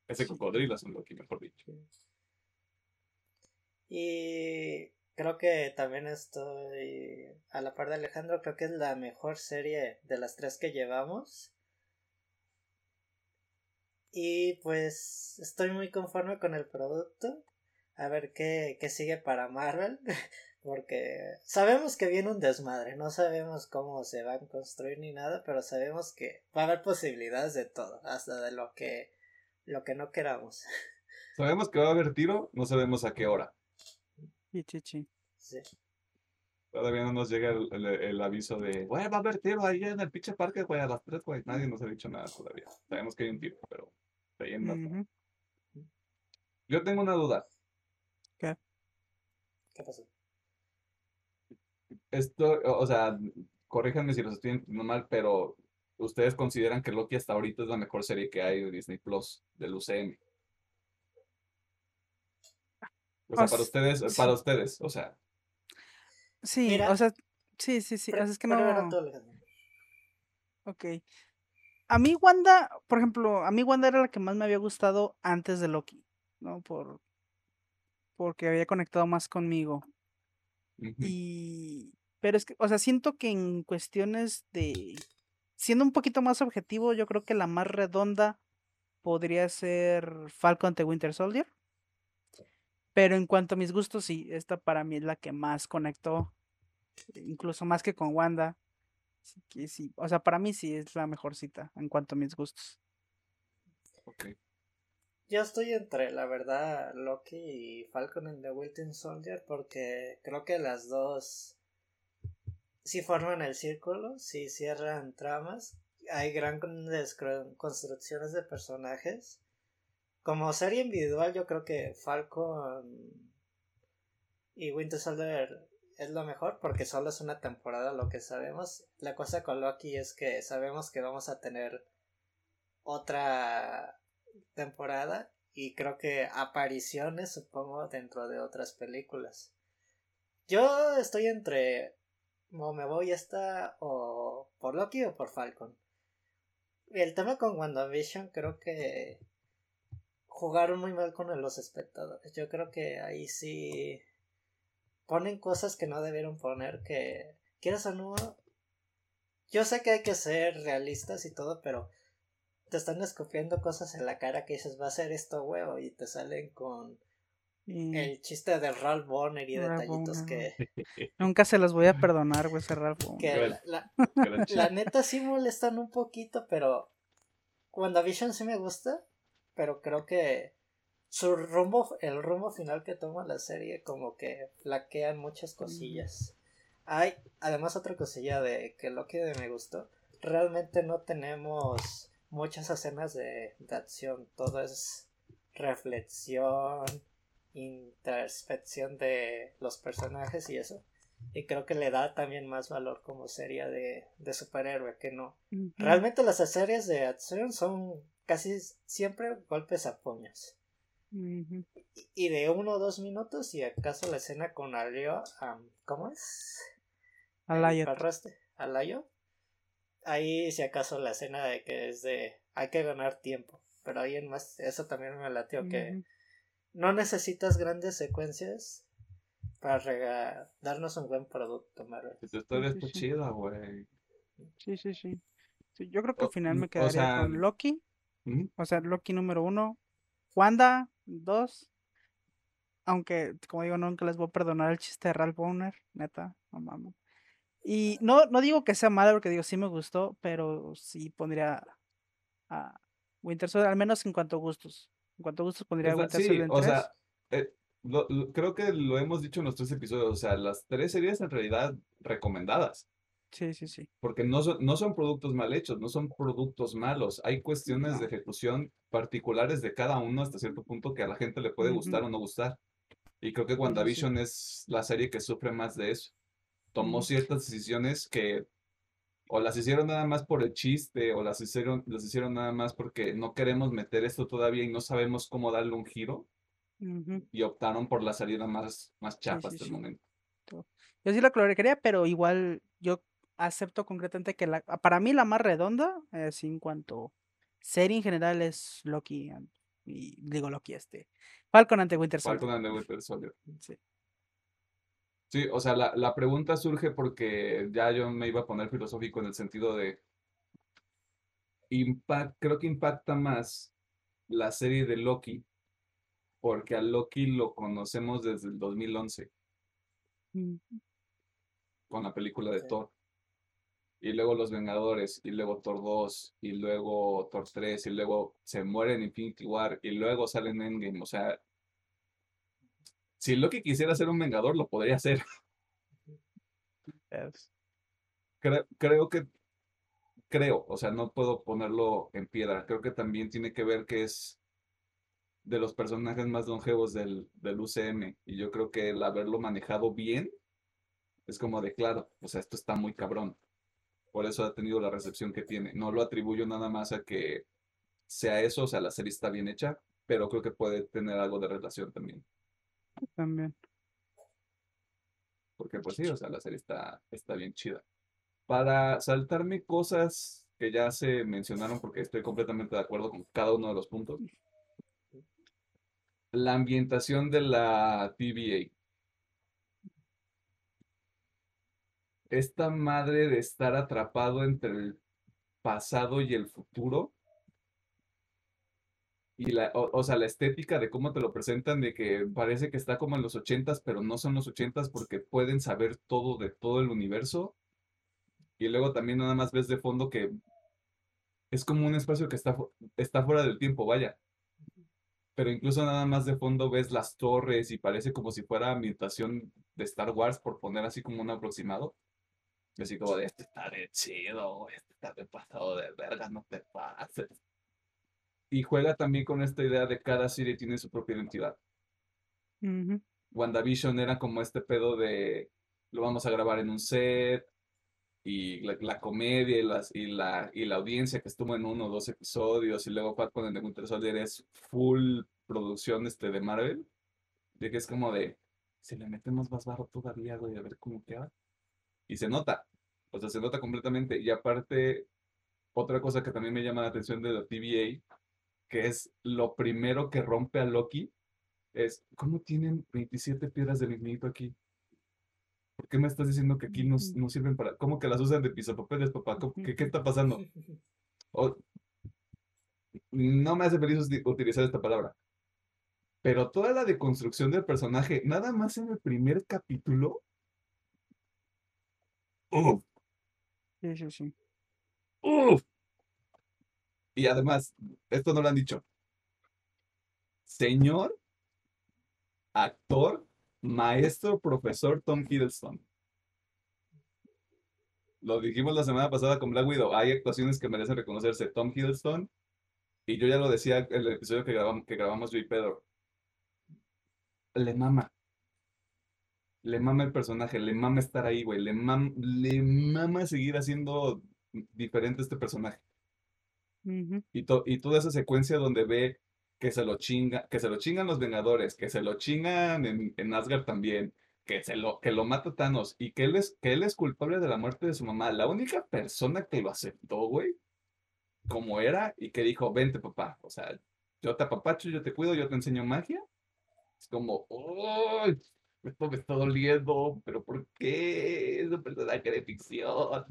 Ese cocodrilo es un Loki, mejor dicho. Y creo que también estoy a la par de Alejandro. Creo que es la mejor serie de las tres que llevamos. Y pues estoy muy conforme con el producto a ver qué, qué sigue para Marvel. Porque sabemos que viene un desmadre, no sabemos cómo se van a construir ni nada, pero sabemos que va a haber posibilidades de todo, hasta de lo que, lo que no queramos. Sabemos que va a haber tiro, no sabemos a qué hora. Sí, sí, sí. Todavía no nos llega el, aviso de, güey, va a haber tiro ahí en el pinche parque, güey, a las 3, güey. Nadie nos ha dicho nada todavía. Sabemos que hay un tiro, pero Yo tengo una duda. ¿Qué? ¿Qué pasó? Esto, o sea, corríjanme si los estoy entendiendo mal, pero ustedes consideran que Loki hasta ahorita es la mejor serie que hay de Disney Plus, del UCM. O sea, para ustedes, para ustedes, o sea. Sí, o sea, sí, sí, sí. es que no. Ok. A mí Wanda, por ejemplo, a mí Wanda era la que más me había gustado antes de Loki, ¿no? Por, porque había conectado más conmigo. Y, pero es que, o sea, siento que en cuestiones de, siendo un poquito más objetivo, yo creo que la más redonda podría ser Falcon the Winter Soldier. Pero en cuanto a mis gustos, sí, esta para mí es la que más conectó, incluso más que con Wanda. Así que sí, o sea, para mí sí es la mejor cita en cuanto a mis gustos. Ok. Yo estoy entre, la verdad, Loki y Falcon and the Winter Soldier porque creo que las dos sí forman el círculo, sí cierran tramas, hay grandes construcciones de personajes. Como serie individual yo creo que Falcon y Winter Soldier es lo mejor porque solo es una temporada lo que sabemos. La cosa con Loki es que sabemos que vamos a tener otra temporada y creo que apariciones supongo dentro de otras películas. Yo estoy entre o me voy esta o por Loki o por Falcon. El tema con WandaVision creo que jugaron muy mal con los espectadores. Yo creo que ahí sí ponen cosas que no debieron poner que quieras o no yo sé que hay que ser realistas y todo pero te están escupiendo cosas en la cara que dices va a ser esto huevo y te salen con el chiste de Ralph Bonner y detallitos que nunca se los voy a perdonar güey ese Ralph Bonner la, neta sí molestan un poquito pero cuando Vision sí me gusta pero creo que su rumbo el rumbo final que toma la serie como que flaquean muchas cosillas hay además otra cosilla de que lo que me gustó realmente no tenemos muchas escenas de, acción, todo es reflexión, introspección de los personajes y eso. Y creo que le da también más valor como serie de, de superhéroe que no. Realmente las series de acción son casi siempre golpes a puños. y, de uno o dos minutos, y acaso la escena con Alio, ¿cómo es? Alayo. Alayo ahí si acaso la escena de que es de hay que ganar tiempo, pero ahí en más eso también me latió que no necesitas grandes secuencias para darnos un buen producto, Marvel. Esta historia está chida, güey. Sí, sí, sí, Yo creo que al final me quedaría con Loki. O sea, Loki número uno. Wanda, dos. Aunque, como digo, nunca les voy a perdonar el chiste de Ralph Bonner, neta, no mames. Y no, no digo que sea malo, porque digo, sí me gustó, pero sí pondría a Winter Soldier, al menos en cuanto a gustos. En cuanto a gustos pondría a Winter Soldier en o sea, eh, creo que lo hemos dicho en los tres episodios, o sea, las tres series en realidad recomendadas. Sí, sí, sí. Porque no son, no son productos mal hechos, no son productos malos. Hay cuestiones de ejecución particulares de cada uno hasta cierto punto que a la gente le puede gustar o no gustar. Y creo que WandaVision es la serie que sufre más de eso tomó ciertas decisiones que o las hicieron nada más por el chiste o las hicieron, las hicieron nada más porque no queremos meter esto todavía y no sabemos cómo darle un giro y optaron por la salida más, más chapa hasta el momento. Yo sí la quería, pero igual yo acepto concretamente que la, para mí la más redonda, es en cuanto serie en general es Loki y digo Loki este Falcon ante Winter Soldier. Falcon ante Winter Soldier. Sí. Sí, o sea, la, la pregunta surge porque ya yo me iba a poner filosófico en el sentido de, impact, creo que impacta más la serie de Loki, porque a Loki lo conocemos desde el 2011, con la película de Thor. Y luego Los Vengadores, y luego Thor 2, y luego Thor 3, y luego se muere en Infinity War, y luego sale en Endgame. O sea, si Loki quisiera ser un vengador, lo podría hacer. Creo, que, creo, o sea, no puedo ponerlo en piedra. Creo que también tiene que ver que es de los personajes más longevos del, del UCM. Y yo creo que el haberlo manejado bien es como de claro, o sea, esto está muy cabrón. Por eso ha tenido la recepción que tiene. No lo atribuyo nada más a que sea eso, o sea, la serie está bien hecha, pero creo que puede tener algo de relación también. También. Porque pues sí, o sea, la serie está, está bien chida. Para saltarme cosas que ya se mencionaron, porque estoy completamente de acuerdo con cada uno de los puntos. La ambientación de la TVA. Esta madre de estar atrapado entre el pasado y el futuro Y la, o, sea, la estética de cómo te lo presentan, de que parece que está como en los ochentas, pero no son los ochentas porque pueden saber todo de todo el universo. Y luego también nada más ves de fondo que es como un espacio que está, está fuera del tiempo, vaya. Pero incluso nada más de fondo ves las torres y parece como si fuera ambientación de Star Wars, por poner así como un aproximado. Y Así como de, este está de chido, este está de pasado de verga, no te pases. Y juega también con esta idea de cada serie tiene su propia identidad. Ujú. WandaVision era como este pedo de lo vamos a grabar en un set y la, la comedia y, las, y, la, y la audiencia que estuvo en uno o dos episodios y luego Falcon and the Winter Soldier es full producción este de Marvel de que es como de si le metemos más barro todavía güey a ver cómo queda y se nota o sea se nota completamente y aparte otra cosa que también me llama la atención de la TVA que es lo primero que rompe a Loki es, ¿cómo tienen 27 piedras del infinito aquí? ¿Por qué me estás diciendo que aquí no, no sirven para... ¿Cómo que las usan de pisapapeles, papá? ¿Cómo- ¿Qué, qué está pasando? O- no me hace feliz uti- utilizar esta palabra. Pero toda la deconstrucción del personaje, nada más en el primer capítulo. ¡Uf! Sí, sí. ¡Uf! Y además, esto no lo han dicho. Señor, actor, maestro, profesor Tom Hiddleston. Lo dijimos la semana pasada con Black Widow. Hay actuaciones que merecen reconocerse. Tom Hiddleston. Y yo ya lo decía en el episodio que grabamos, que grabamos yo y Pedro. Le mama. Le mama el personaje. Le mama estar ahí, güey. Le, mam- le mama seguir haciendo diferente este personaje. Y, to- y toda esa secuencia donde ve que se lo chinga, que se lo chingan los Vengadores, que se lo chingan en, en Asgard también, que se lo, que lo mata Thanos y que él es, que él es culpable de la muerte de su mamá. La única persona que lo aceptó, güey, como era, y que dijo, vente papá, o sea, yo te apapacho, yo te cuido, yo te enseño magia. Es como, ¡Uy! Esto me está doliendo, pero ¿por qué? Es un personaje de ficción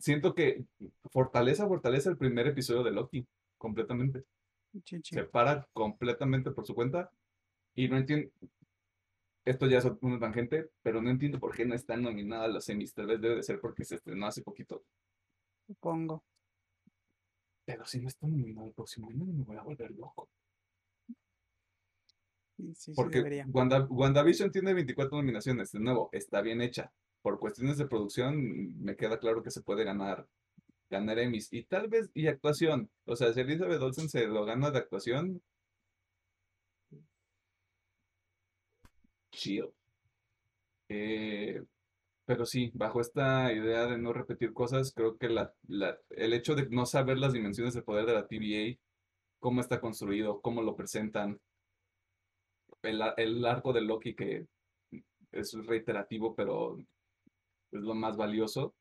siento que fortaleza, fortaleza el primer episodio de Loki, completamente. Se para completamente por su cuenta y no entiendo, esto ya es una tangente, pero no entiendo por qué no está nominada a los Emmys, tal vez debe de ser porque se estrenó hace poquito, Supongo. pero si no está nominada el próximo año me voy a volver loco. Sí, sí, sí Porque debería. Wanda, WandaVision tiene 24 nominaciones, de nuevo, está bien hecha. Por cuestiones de producción, me queda claro que se puede ganar, ganar Emmys. Y tal vez, y actuación. O sea, si Elizabeth Olsen se lo gana de actuación, chill. Eh, pero sí, bajo esta idea de no repetir cosas, creo que la, la- el hecho de no saber las dimensiones del poder de la TVA, cómo está construido, cómo lo presentan, el, el arco de Loki que es reiterativo, pero es lo más valioso.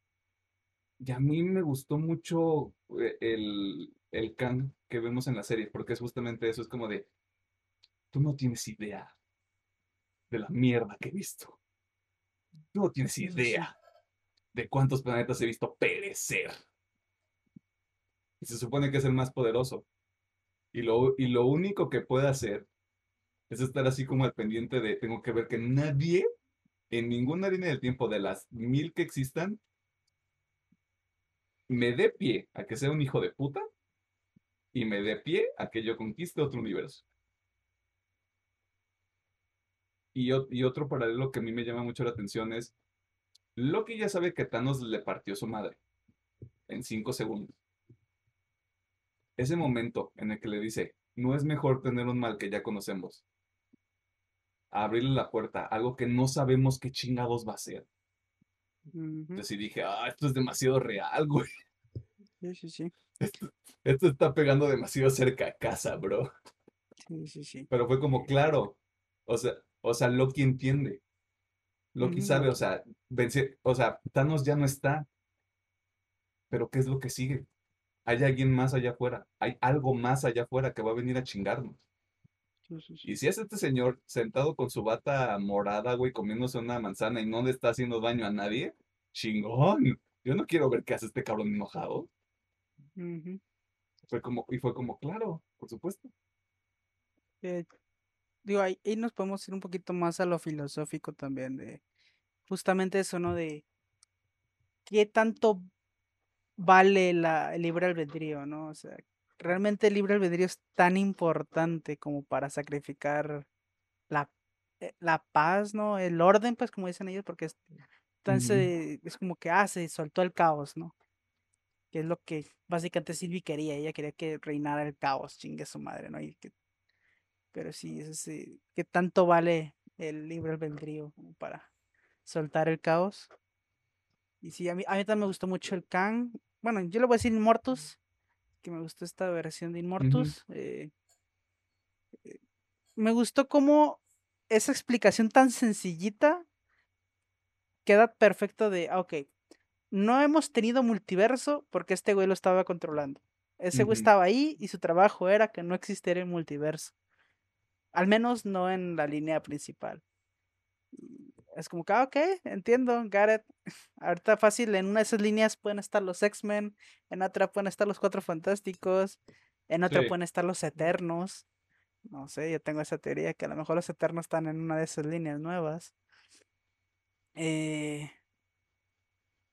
Y a mí me gustó mucho eh, el, el Kang que vemos en la serie, porque es justamente eso, es como de, tú no tienes idea de la mierda que he visto. Tú no tienes idea de cuántos planetas he visto perecer. Y se supone que es el más poderoso. Y lo, y lo único que puede hacer es estar así como al pendiente de, tengo que ver que nadie, en ninguna línea del tiempo de las mil que existan, me dé pie a que sea un hijo de puta y me dé pie a que yo conquiste otro universo. Y, y otro paralelo que a mí me llama mucho la atención es, Loki ya sabe que Thanos le partió su madre en cinco segundos. Ese momento en el que le dice, no es mejor tener un mal que ya conocemos, a abrirle la puerta, algo que no sabemos qué chingados va a ser. Ujú. Entonces dije, ah, esto es demasiado real, güey. Sí, sí, sí. Esto está pegando demasiado cerca a casa, bro. Sí, sí, sí. Pero fue como, claro, o sea, o sea, Loki entiende. Loki sabe, o sea, vence, o sea, Thanos ya no está. Pero ¿qué es lo que sigue? Hay alguien más allá afuera. Hay algo más allá afuera que va a venir a chingarnos. Sí, sí, sí. Y si es este señor sentado con su bata morada, güey, comiéndose una manzana y no le está haciendo daño a nadie, chingón. Yo no quiero ver qué hace este cabrón enojado. Fue como, y fue como, claro, por supuesto. Eh, digo, ahí, ahí nos podemos ir un poquito más a lo filosófico también, de justamente eso, ¿no? De qué tanto vale la, el libre albedrío, ¿no? O sea, realmente el libre albedrío es tan importante como para sacrificar la, eh, la paz, ¿no? El orden, pues como dicen ellos, porque es, entonces es como que, ah, se soltó el caos, ¿no? Que es lo que básicamente Sylvie quería, ella quería que reinara el caos, chingue su madre, ¿no? Y que, pero sí, eso sí, ¿qué tanto vale el libre albedrío como para soltar el caos? Y sí, a mí, a mí también me gustó mucho el Kang. Bueno, yo le voy a decir Inmortus, que me gustó esta versión de Inmortus. eh, eh, me gustó como esa explicación tan sencillita queda perfecto de, ah, ok, no hemos tenido multiverso porque este güey lo estaba controlando. Ese güey estaba ahí y su trabajo era que no existiera el multiverso. Al menos no en la línea principal. Es como que, ah, ok, entiendo, it. Ahorita fácil, en una de esas líneas pueden estar los X-Men, en otra pueden estar los Cuatro Fantásticos, en otra Sí. pueden estar los Eternos. No sé, yo tengo esa teoría que a lo mejor los Eternos están en una de esas líneas nuevas. Eh,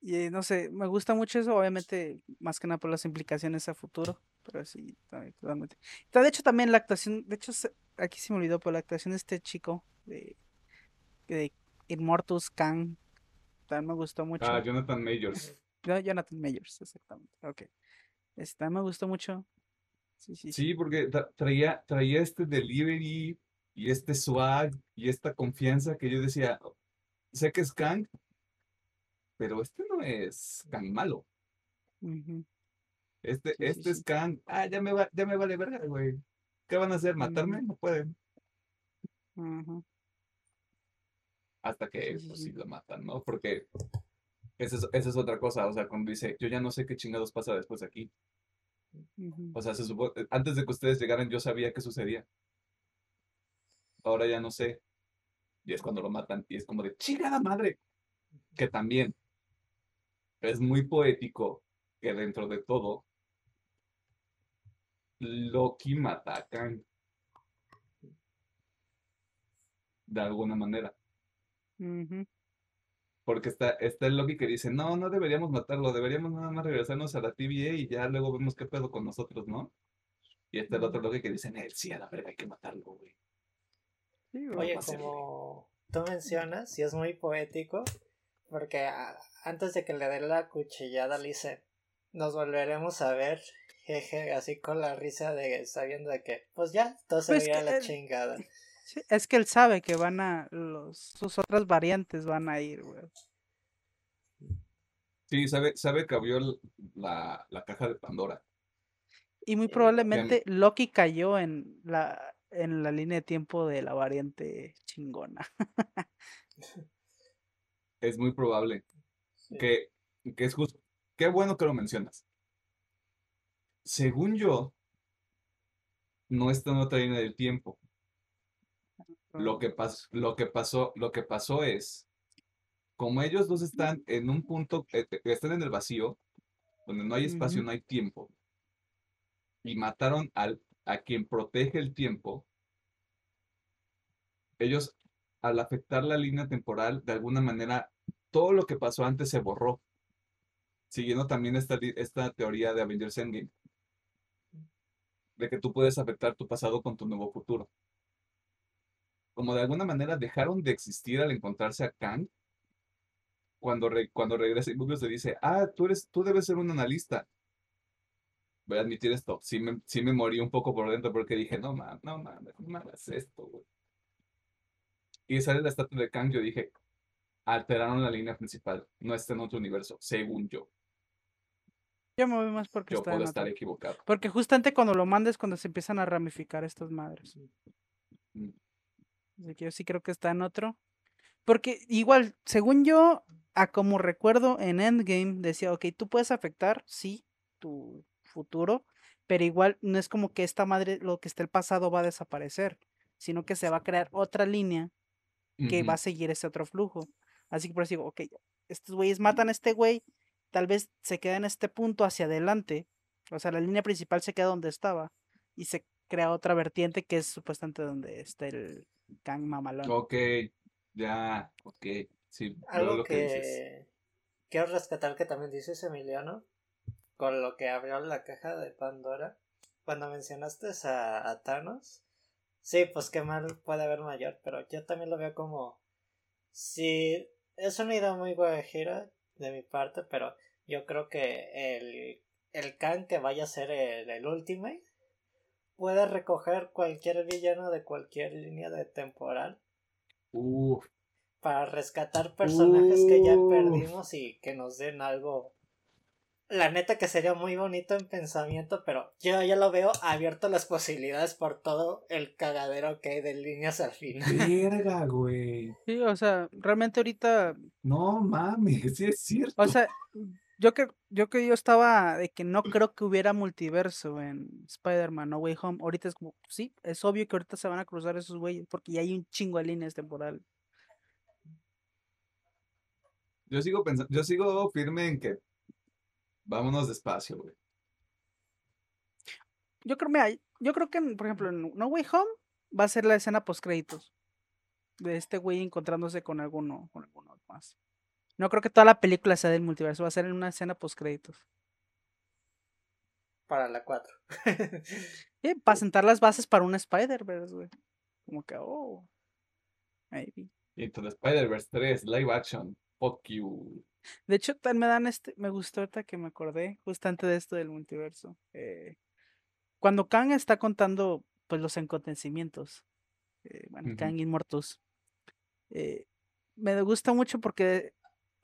y no sé, me gusta mucho eso, obviamente, más que nada por las implicaciones a futuro. Pero sí, totalmente. Ta- De hecho, también la actuación, de hecho, aquí se me olvidó, pero la actuación de este chico, de, de Immortus Kang, también me gustó mucho. Ah, Jonathan Majors. No, Jonathan Majors, exactamente. Ok. También me gustó mucho. Sí, sí, sí. Sí, porque tra- traía, traía este delivery y este swag y esta confianza que yo decía, sé que es Kang, pero este no es Kang malo. Este, Sí, sí, este es. Kang. Ah, ya me va, ya me vale verga, güey. ¿Qué van a hacer? ¿Matarme? No pueden. ujú, Hasta que, Sí, sí, pues sí. lo matan, ¿no? Porque esa es, esa es otra cosa. O sea, cuando dice, yo ya no sé qué chingados pasa después de aquí. O sea, se supo- eh, antes de que ustedes llegaran, yo sabía qué sucedía. Ahora ya no sé. Y es cuando lo matan. Y es como de, chingada madre. Que también es muy poético que dentro de todo, Loki mata a Kang. De alguna manera. Porque está, está el Loki que dice, no, no deberíamos matarlo, deberíamos nada más regresarnos a la TVA y ya luego vemos qué pedo con nosotros, ¿no? Y está el otro Loki que dice, "Nel, sí, a la verga hay que matarlo, güey. sí. Oye, como tú mencionas, sí es muy poético, porque a- antes de que le dé la cuchillada le dice, nos volveremos a ver, jeje, así con la risa de sabiendo de que, pues ya, todo se Pues que la él- chingada. Sí, es que él sabe que van a, los, sus otras variantes van a ir, güey. Sí, sabe, sabe que abrió la, la caja de Pandora. Y muy Eh, probablemente Loki cayó en la, en la línea de tiempo de la variante chingona. Es muy probable Sí. que, que es justo. Qué bueno que lo mencionas. Según yo, no está en otra línea del tiempo. Lo que, pas- lo que pasó, lo que pasó es, como ellos dos están en un punto, eh, eh, están en el vacío, donde no hay espacio, no hay tiempo, y mataron al, a quien protege el tiempo, ellos, al afectar la línea temporal, de alguna manera, todo lo que pasó antes se borró, siguiendo también esta, esta teoría de Avengers Endgame, de que tú puedes afectar tu pasado con tu nuevo futuro. Como de alguna manera dejaron de existir al encontrarse a Kang, cuando, re- cuando regresa y Mobius le dice, ah, tú, eres, tú debes ser un analista. Voy a admitir esto, sí me, sí me morí un poco por dentro porque dije, no mames, no mames, no hagas esto, güey. Y sale la estatua de Kang, yo dije, alteraron la línea principal, no está en otro universo, según yo. Yo me voy más porque Yo está puedo estar equivocado. Porque justamente cuando lo mandes cuando se empiezan a ramificar estas madres. Mm. Así que yo sí creo que está en otro. Porque igual, según yo, a como recuerdo en Endgame, decía, ok, tú puedes afectar, sí, tu futuro, pero igual no es como que esta madre, lo que está el pasado va a desaparecer, sino que se va a crear otra línea que va a seguir ese otro flujo. Así que por eso digo, ok, estos güeyes matan a este güey, tal vez se queda en este punto hacia adelante, O sea, la línea principal se queda donde estaba y se crea otra vertiente que es supuestamente donde está el Kang mamalón. Ok, ya, ok. Sí, Algo lo que dices. que quiero rescatar que también dices Emiliano, con lo que abrió la caja de Pandora, cuando mencionaste a, a Thanos, sí, pues qué mal puede haber mayor, pero yo también lo veo como, sí, es una idea muy guajira de mi parte, pero yo creo que el, el Kang que vaya a ser el, el Ultimate puede recoger cualquier villano de cualquier línea de temporal Uf, para rescatar personajes que ya perdimos y que nos den algo. La neta que sería muy bonito en pensamiento, pero yo ya lo veo abierto a las posibilidades por todo el cagadero que hay de líneas al final. verga, güey. Sí, o sea, realmente ahorita, No mames, sí es cierto. o sea, yo que yo que yo estaba de que no creo que hubiera multiverso en Spider-Man No Way Home. Ahorita es como, sí, es obvio que ahorita se van a cruzar esos güeyes porque ya hay un chingo de líneas temporales. Yo sigo pensando, yo sigo firme en que vámonos despacio, güey. Yo creo, mira, yo creo que, por ejemplo, en No Way Home va a ser la escena post créditos de este güey encontrándose con alguno, con alguno más. No creo que toda la película sea del multiverso, va a ser en una escena post créditos. Para la 4. para sentar las bases para un Spider-Verse, güey. Como que, oh, maybe. Into the Spider-Verse 3, live action. Fuck you. De hecho, me dan este, me gustó ahorita que me acordé justamente de esto del multiverso. eh, cuando Kang está contando, pues, los acontecimientos, eh, bueno. Kang Immortus, eh, me gusta mucho porque,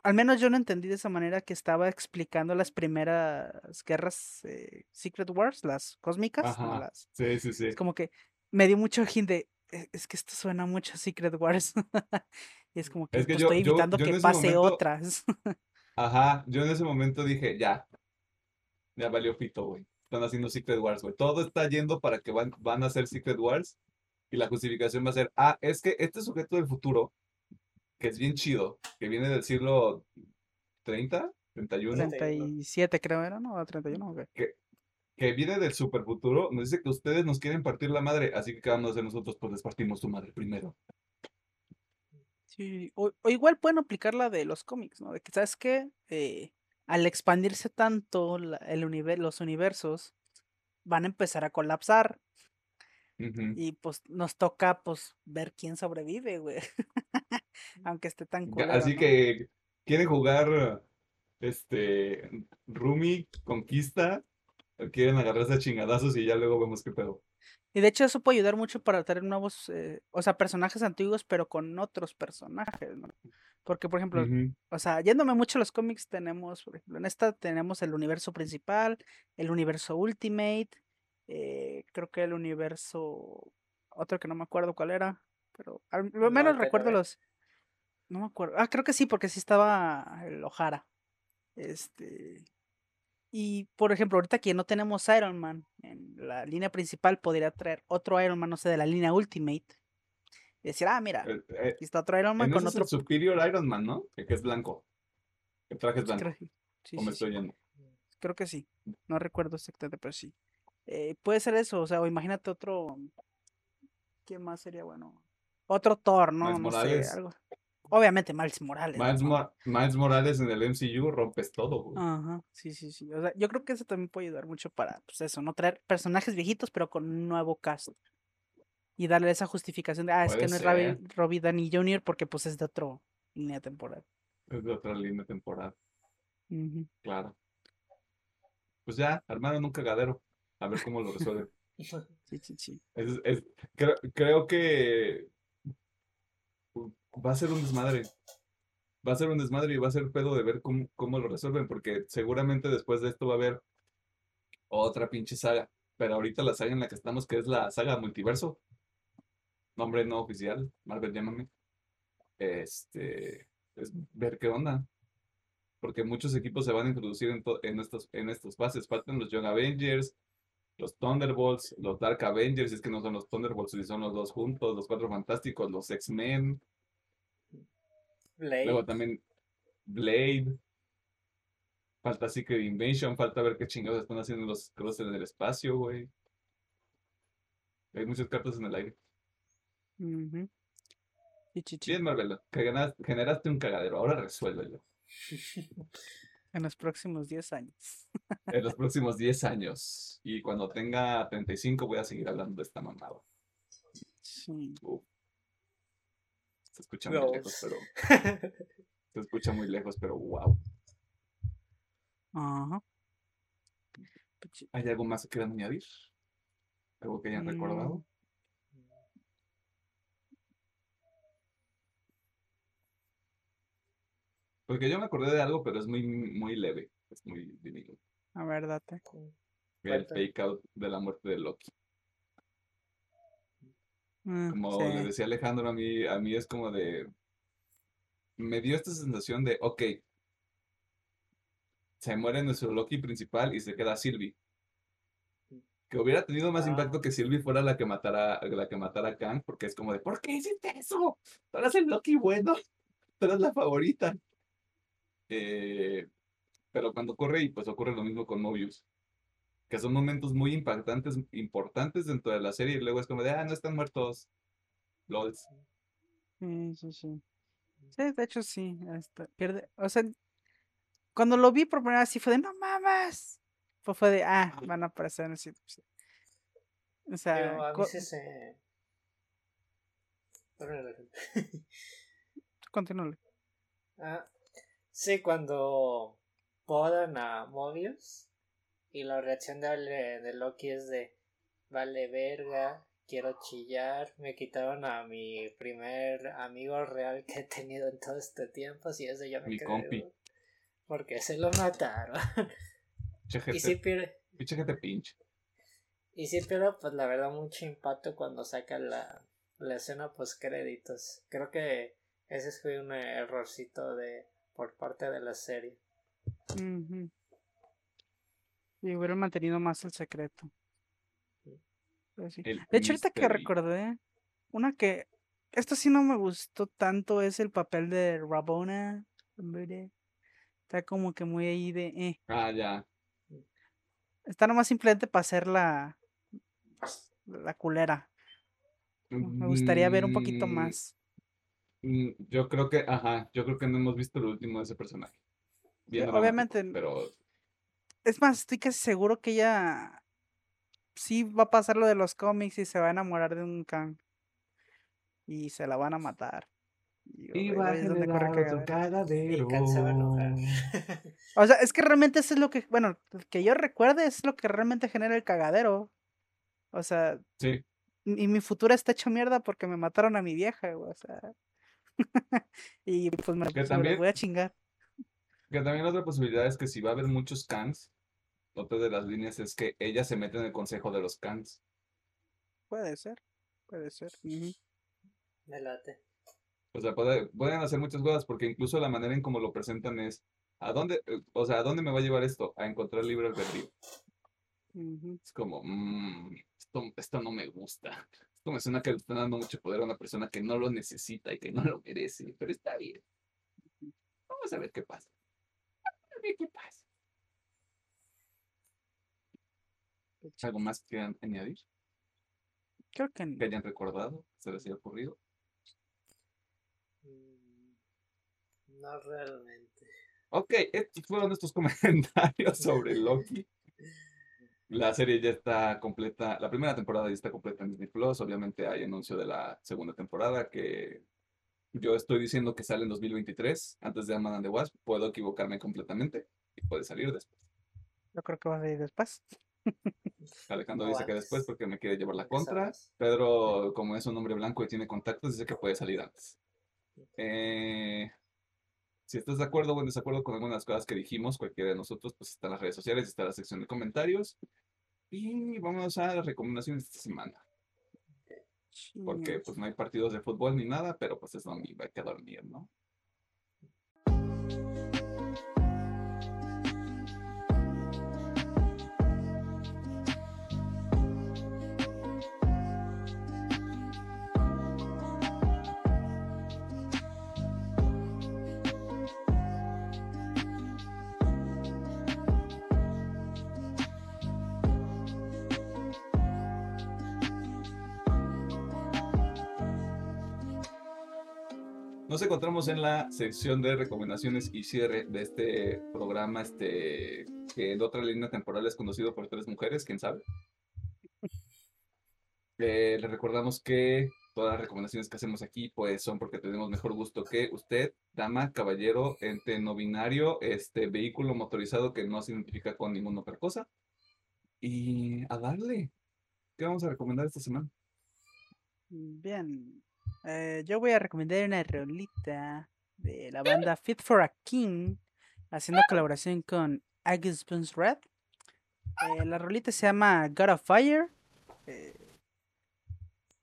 al menos yo no entendí de esa manera que estaba explicando las primeras guerras eh, Secret Wars, las cósmicas, no Ajá. las Sí, sí, sí. Es como que me dio mucho hint de. "E- Es que esto suena mucho a Secret Wars. y es como que, Es que pues, yo- estoy yo- evitando yo en que pase momento- otras. Ajá, yo en ese momento dije, ya, ya valió pito, güey. Están haciendo Secret Wars, güey. Todo está yendo para que van, van a hacer Secret Wars y la justificación va a ser, ah, es que este sujeto del futuro, que es bien chido, que viene del siglo 30, 31, 37 creo era, ¿no? 31, ok. que viene del super futuro, nos dice que ustedes nos quieren partir la madre, así que ¿qué vamos a hacer nosotros? Pues les partimos tu madre primero. Sí, o, o igual pueden aplicar la de los cómics, ¿no? De que, ¿sabes qué? Eh, al expandirse tanto la- el univer- los universos, van a empezar a colapsar. Y pues nos toca, pues, ver quién sobrevive, güey. Aunque esté tan culero, Así ¿no? que quieren jugar este Rumi Conquista, o quieren agarrarse a chingadazos y ya luego vemos qué pedo. Y de hecho eso puede ayudar mucho para traer nuevos, eh, o sea, personajes antiguos, pero con otros personajes, ¿no? Porque, por ejemplo, o sea, yéndome mucho a los cómics, tenemos, por ejemplo, en esta tenemos el universo principal, el universo Ultimate, eh, creo que el universo, otro que no me acuerdo cuál era, pero al No menos recuerdo los, no me acuerdo, ah, creo que sí, porque sí estaba el O'Hara, este, y por ejemplo, ahorita que no tenemos Iron Man en la línea principal, podría traer otro Iron Man, no sé, de la línea Ultimate, y decir, ah, mira, Eh, eh, aquí está otro Iron Man con ese es otro, el Superior Iron Man, ¿no? El que es blanco. El traje es sí, blanco. creo, sí, o sí, me sí. estoy yendo. Creo que sí. No recuerdo exactamente, pero sí. Eh, puede ser eso, o sea, o imagínate otro. ¿Quién más sería bueno? Otro Thor, ¿no? No sé, algo. Obviamente Miles Morales. Miles, ¿no? Mo- Miles Morales en el MCU rompes todo, güey. Ajá, sí, sí, sí. O sea, yo creo que eso también puede ayudar mucho para, pues eso, no traer personajes viejitos, pero con un nuevo cast. Y darle esa justificación de, ah, es que no es Robbie. Robbie Downey Jr. porque pues es de otro línea temporal. Es de otra línea temporal, claro. Pues ya, armaron un cagadero. A ver cómo lo resuelven. Sí, sí, sí. Es- es- creo, creo que va a ser un desmadre. Va a ser un desmadre y va a ser pedo de ver cómo, cómo lo resuelven, porque seguramente después de esto va a haber otra pinche saga. Pero ahorita la saga en la que estamos, que es la saga multiverso, nombre no oficial, Marvel llámame, este, es ver qué onda. Porque muchos equipos se van a introducir en, to- en estos, en estos fases. Faltan los Young Avengers, los Thunderbolts, los Dark Avengers, si es que no son los Thunderbolts, si son los dos juntos, los Cuatro Fantásticos, los X-Men, Blade. luego también Blade. Falta Secret Invasion, falta ver qué chingados están haciendo los cruces en el espacio, güey. Hay muchas cartas en el aire. Ujú. Y chichi. Bien, Marvelo, que ganas- generaste un cagadero, ahora resuélvelo. En los próximos 10 años. En los próximos 10 años. Y cuando tenga 35 voy a seguir hablando de esta mamada. Sí. Se escucha muy lejos, pero. Se escucha muy lejos, pero wow. Ajá. ¿Hay algo más que quieran añadir? ¿Algo que hayan Mm. recordado? Porque yo me acordé de algo, pero es muy, muy leve. Es muy diminuto. A ver, date. El fake out de la muerte de Loki. Mm, Como sí. le decía Alejandro, a mí, a mí es como de. Me dio esta sensación de, ok. Se muere nuestro Loki principal y se queda Sylvie. Que hubiera tenido más Ah. impacto que Sylvie fuera la que matara, la que matara a Kang, porque es como de, ¿por qué hiciste eso? Tú eres el Loki bueno. Tú eres la favorita. Eh, pero cuando ocurre, y pues ocurre lo mismo con Mobius. Que son momentos muy impactantes, importantes dentro de la serie, y luego es como de, ah, no están muertos. LOLs. Sí, sí, sí. Sí, de hecho sí. este, pierde. O sea, cuando lo vi por primera vez sí fue de no mames. Pues fue de ah, van a aparecer en el sitio. sí". O sea, Digo, a Alejandro. continúale. Ah, sí, cuando podan a Mobius y la reacción de, de Loki es de vale verga, quiero chillar, me quitaron a mi primer amigo real que he tenido en todo este tiempo, si es de yo me Mi compi. "Güey, porque se lo mataron. Pinche y gente, sí pierde, pinche gente pinche. y sí pierde pues la verdad mucho impacto cuando saca la, la escena post créditos. Creo que ese fue un errorcito de por parte de la serie. Ujú. Y hubieran mantenido más el secreto. Sí. El De hecho, ahorita que recordé, una que. Esto sí no me gustó tanto es el papel de Rabona. Está como que muy ahí de. eh. Ah, ya. Está nomás simplemente para hacer la. La culera. Me gustaría ver un poquito Mm, más. Mm, Yo creo que, ajá, yo creo que no hemos visto lo último de ese personaje. Bien obviamente, Pero Es más, estoy casi seguro que ella. Sí va a pasar lo de los cómics y se va a enamorar de un Kang. Y se la van a matar. Y, Iba a ahí es donde corre generar otro cagadero. Y Kang se va a enojar. O sea, es que realmente eso es lo que, bueno, que yo recuerde es lo que realmente genera el cagadero. O sea, sí, y mi futuro está hecho mierda porque me mataron a mi vieja, güey, o sea. y pues me, Que pues, me también- voy a chingar. que también otra posibilidad es que si va a haber muchos Kangs, otra de las líneas es que ella se mete en el consejo de los Kangs. Puede ser, puede ser. Me late. O sea, puede- pueden hacer muchas cosas porque incluso la manera en cómo lo presentan es, ¿a dónde, eh, o sea, ¿a dónde me va a llevar esto? A encontrar libre albedrío. Ujú. Es como, "Mm, esto, esto no me gusta. Me suena que le están dando mucho poder a una persona que no lo necesita y que no lo merece, pero está bien. Vamos a ver qué pasa. Vamos a ver qué pasa. ¿Algo más que quieran añadir? Creo que no. ¿Que hayan recordado? ¿Se les haya ocurrido? Mm, No realmente. Ok, estos fueron nuestros comentarios sobre Loki. La serie ya está completa, la primera temporada ya está completa en Disney Plus. Obviamente hay anuncio de la segunda temporada que yo estoy diciendo que sale en 2023, antes de Ant-Man and the Wasp. Puedo equivocarme completamente y puede salir después. Yo creo que va a salir después. Alejandro No dice que después porque me quiere llevar la contra. Pedro, como es un hombre blanco y tiene contactos, dice que puede salir antes. Eh, si estás de acuerdo o en desacuerdo con algunas de las cosas que dijimos, cualquiera de nosotros, pues está en las redes sociales, está en la sección de comentarios. Y vamos a las recomendaciones de esta semana. Porque pues no hay partidos de fútbol ni nada, pero pues es domingo, hay que dormir, ¿no? Encontramos en la sección de recomendaciones y cierre de este programa, este, que en otra línea temporal es conducido por tres mujeres, quién sabe. Eh, les recordamos que todas las recomendaciones que hacemos aquí, pues son porque tenemos mejor gusto que usted, dama, caballero, ente no binario, este vehículo motorizado que no se identifica con ninguna otra cosa. Y a darle. ¿Qué vamos a recomendar esta semana? Bien. Eh, yo voy a recomendar una rolita de la banda Fit for a King, haciendo colaboración con Agus Bones Red. Eh, la rolita se llama God of Fire. Eh,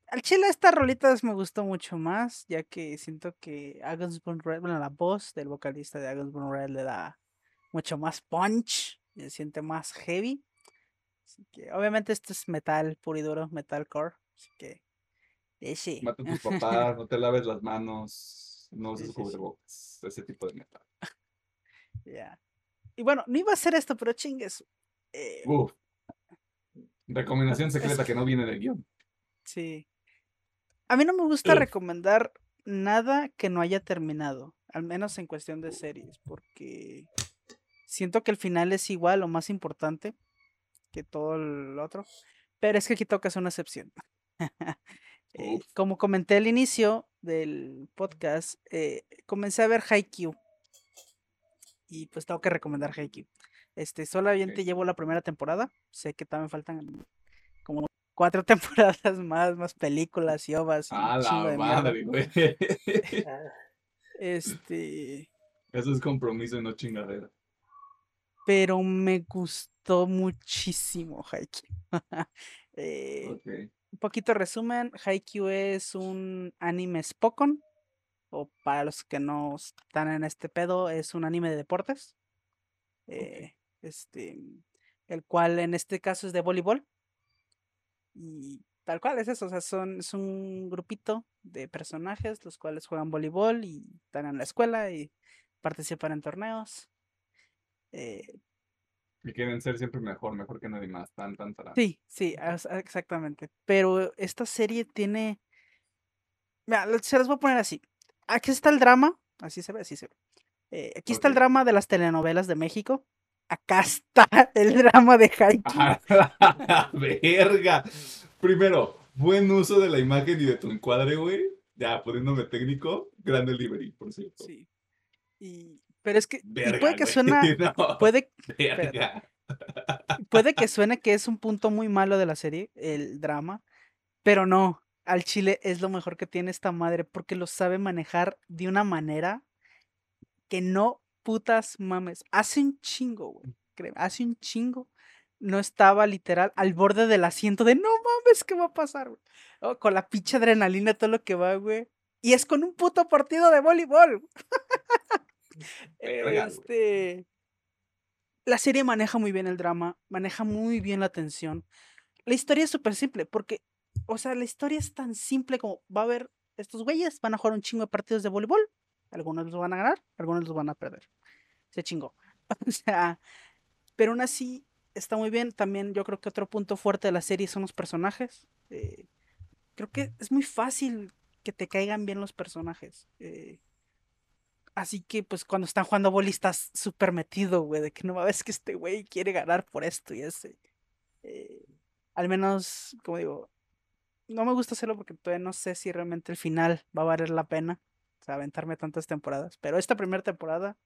al chile esta rolita me gustó mucho más, ya que siento que Agus Bones Red, bueno, la voz del vocalista de Agus Bones Red le da mucho más punch, se siente más heavy. Así que, obviamente, esto es metal puro y duro, metalcore. Así que, ese. Mata a tus papás, no te laves las manos, no uses Sí, sí, sí. cubrebocas, ese tipo de metal. Ya. Y bueno, no iba a hacer esto, pero chingues. eh, Uf. Recomendación secreta que no viene del guion. sí. A mí no me gusta recomendar nada que no haya terminado, al menos en cuestión de series, porque siento que el final es igual o más importante que todo el otro, pero es que aquí toca hacer una excepción. Eh, como comenté al inicio del podcast, eh, comencé a ver Haikyuu y pues tengo que recomendar Haikyuu. Este, solamente llevo la primera temporada, sé que también faltan como cuatro temporadas más, más películas y ovas y A un chingo la madre, güey. Ah, Este, Eso es compromiso y no chingadera. pero me gustó muchísimo Haikyuu. Eh, Ok. Un poquito resumen, Haikyuu es un anime Spokon, o para los que no están en este pedo, es un anime de deportes. eh, este, el cual en este caso es de voleibol. Y tal cual es eso, o sea, son, es un grupito de personajes los cuales juegan voleibol y están en la escuela y participan en torneos. Eh, Y quieren ser siempre mejor, mejor que nadie más. Tan, tan, tan. Sí, sí, exactamente. Pero esta serie tiene. Mira, se las voy a poner así. Aquí está el drama. Así se ve, así se ve. Eh, aquí está el drama de las telenovelas de México. Acá está el drama de Haikyuu. ¡A la verga! Primero, buen uso de la imagen y de tu encuadre, güey. Ya, poniéndome técnico, gran delivery, por cierto. Sí. Y, pero es que. y puede que suena. No, Puede, verga. puede que suene que es un punto muy malo de la serie, el drama. Pero no. Al chile es lo mejor que tiene esta madre. Porque lo sabe manejar de una manera que no putas mames. Hace un chingo, güey. Hace un chingo. No estaba literal al borde del asiento de no mames, ¿qué va a pasar, güey? Oh, con la pinche adrenalina, todo lo que va, güey. Y es con un puto partido de voleibol. Verga, güey. este. La serie maneja muy bien el drama, maneja muy bien la tensión. La historia es súper simple, porque, o sea, la historia es tan simple como va a haber estos güeyes, van a jugar un chingo de partidos de voleibol, algunos los van a ganar, algunos los van a perder. Se chingó. O sea, pero aún así está muy bien. También yo creo que otro punto fuerte de la serie son los personajes. eh, creo que es muy fácil que te caigan bien los personajes. eh, así que, pues, cuando están jugando boli estás súper metido, güey, de que no ves que este güey quiere ganar por esto y ese. eh, al menos, como digo, no me gusta hacerlo porque todavía no sé si realmente el final va a valer la pena. O sea, aventarme tantas temporadas. Pero esta primera temporada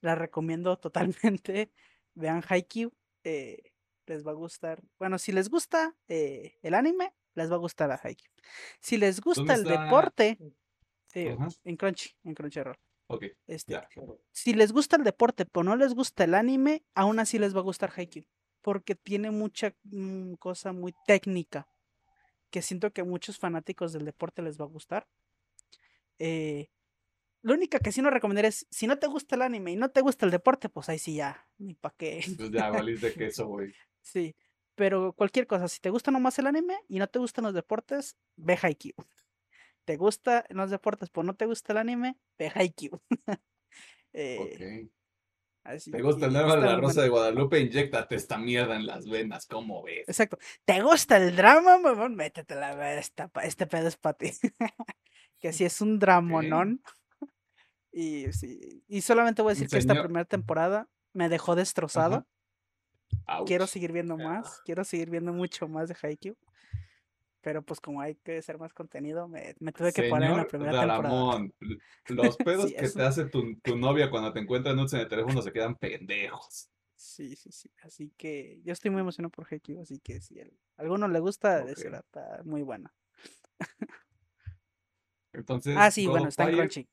la recomiendo totalmente. Vean Haikyuu. eh, les va a gustar. Bueno, si les gusta eh, el anime, les va a gustar a Haikyuu. Si les gusta el deporte, en Crunchy, en Crunchyroll. Ok, Este, ya. si les gusta el deporte, pero no les gusta el anime, aún así les va a gustar Haikyuu. Porque tiene mucha mm, cosa muy técnica. Que siento que a muchos fanáticos del deporte les va a gustar. Eh, lo único que sí no recomendaría es, si no te gusta el anime y no te gusta el deporte, pues ahí sí ya, ni pa' qué. Pues ya valiste queso, güey. Sí, pero cualquier cosa, si te gusta nomás el anime y no te gustan los deportes, ve Haikyuu. ¿Te gusta los deportes, pero no te gusta el anime? Ve Haikyuu. Eh, así ¿Te gusta el drama de la Rosa de Guadalupe? Inyéctate esta mierda en las venas, ¿cómo ves? Exacto. ¿Te gusta el drama, mamón? Métetela a ver, esta este pedo es para ti. que si es un dramonón. Y sí, y solamente voy a decir que esta primera temporada me dejó destrozado. Quiero seguir viendo más, quiero seguir viendo mucho más de Haikyuu. Pero pues como hay que hacer más contenido, me, me tuve que poner en la primera temporada. Los pedos Sí, que te hace tu, tu novia cuando te encuentra en el teléfono se quedan pendejos. Sí, sí, sí. Así que yo estoy muy emocionado por Haikyuu, así que si a alguno le gusta, Ok. de será está muy buena. Entonces, Ah, sí, God bueno, of está en Fire, Crunchy.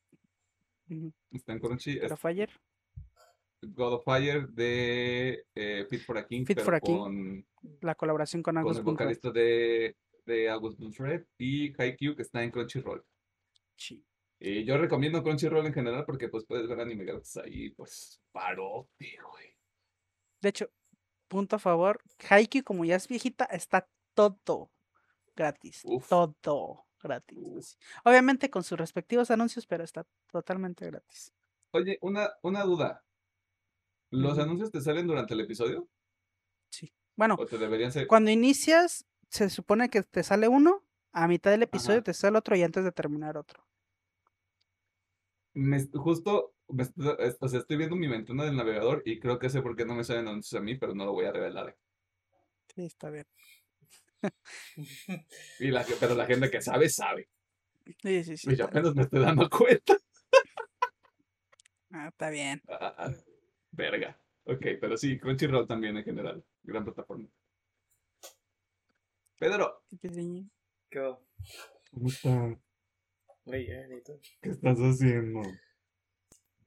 Ujú. Está en Crunchy. Pero es Fire, God of Fire de eh, Fit for a King, Fit for a King, con, la colaboración con con Angus el Buncraft. vocalista de, de August Red y Haikyuu que está en Crunchyroll. Sí. Y yo recomiendo Crunchyroll en general porque pues puedes ver anime gratis ahí, pues parote, güey. De hecho, punto a favor, Haikyuu como ya es viejita, está todo gratis. Uf. Todo gratis. Uf. Obviamente con sus respectivos anuncios, pero está totalmente gratis. Oye, una, una duda. ¿Los anuncios te salen durante el episodio? Sí. Bueno, ¿O te deberían ser? cuando inicias, se supone que te sale uno, a mitad del episodio Ajá. te sale otro y antes de terminar otro. Me, justo, me o sea, estoy viendo mi ventana del navegador y creo que sé por qué no me salen anuncios a mí, pero no lo voy a revelar. Sí, está bien. Y la, pero la gente que sabe, sabe. Sí, sí, sí. Y yo está bien. apenas me estoy dando cuenta. Ah, está bien. Ah, ah, verga. Ok, pero sí, Crunchyroll también en general. Gran plataforma. Pedro, Go. ¿cómo estás? Muy bien, ¿y tú? ¿Qué estás haciendo?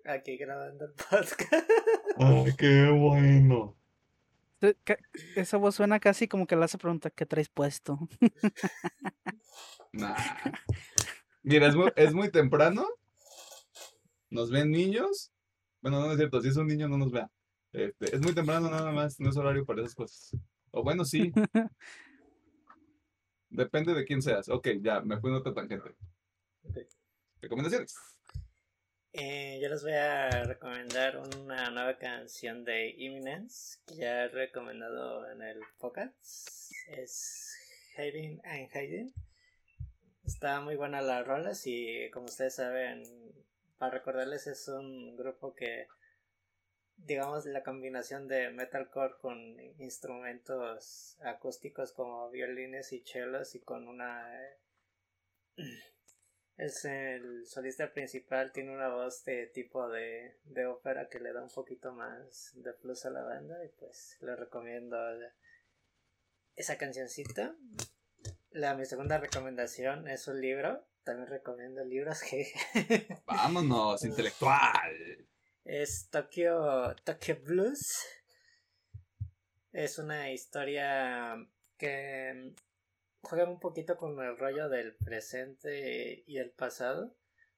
Aquí grabando el podcast. Ay, qué bueno. Esa voz suena casi como que le hace preguntar qué traes puesto. Nah. Mira, es muy, es muy temprano. Nos ven niños. Bueno, no es cierto, si es un niño no nos vea. Este, es muy temprano nada más, no es horario para esas cosas. O bueno, sí. Depende de quién seas. Ok, ya, me fui en otra tangente. Recomendaciones. Eh, yo les voy a recomendar una nueva canción de Imminence que ya he recomendado en el podcast. Es Hiding and Hiding. Está muy buena la rola y como ustedes saben, para recordarles es un grupo que digamos la combinación de metalcore con instrumentos acústicos como violines y chelos y con una es el solista principal, tiene una voz de tipo de, de ópera que le da un poquito más de plus a la banda y pues le recomiendo esa cancioncita. La, mi segunda recomendación es un libro, también recomiendo libros que Vámonos, intelectual. Es Tokyo, Tokyo Blues. Es una historia que juega un poquito con el rollo del presente y el pasado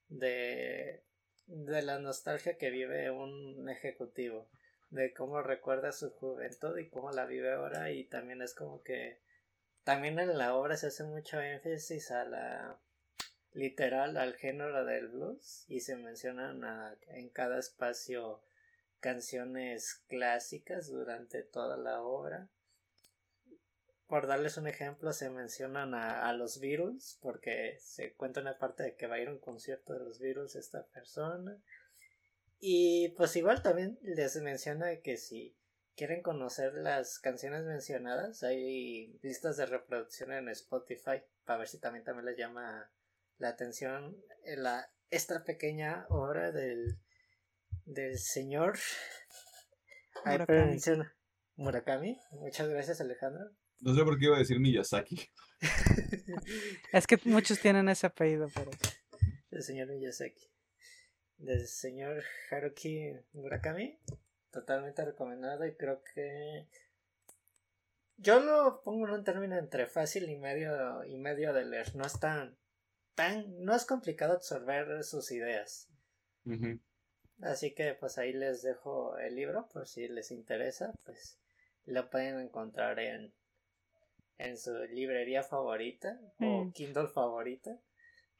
de, de la nostalgia que vive un ejecutivo de cómo recuerda su juventud y cómo la vive ahora y también es como que también en la obra se hace mucho énfasis a la literal al género del blues y se mencionan a- en cada espacio canciones clásicas durante toda la obra por darles un ejemplo, se mencionan a, a los Beatles, porque se cuenta una parte de que va a ir a un concierto de los Beatles esta persona. Y pues igual también les menciona que si quieren conocer las canciones mencionadas, hay listas de reproducción en Spotify, para ver si también, también les llama la atención eh, la, esta pequeña obra del, del señor Murakami. Murakami. Muchas gracias Alejandro. No sé por qué iba a decir Miyazaki. Es que muchos tienen ese apellido, pero del señor Miyazaki. Del señor Haruki Murakami. Totalmente recomendado y creo que yo lo pongo en un término entre fácil y medio y medio de leer. No es tan, tan, no es complicado absorber sus ideas. Así que pues ahí les dejo el libro por si les interesa, pues lo pueden encontrar en en su librería favorita o Mm. Kindle favorita.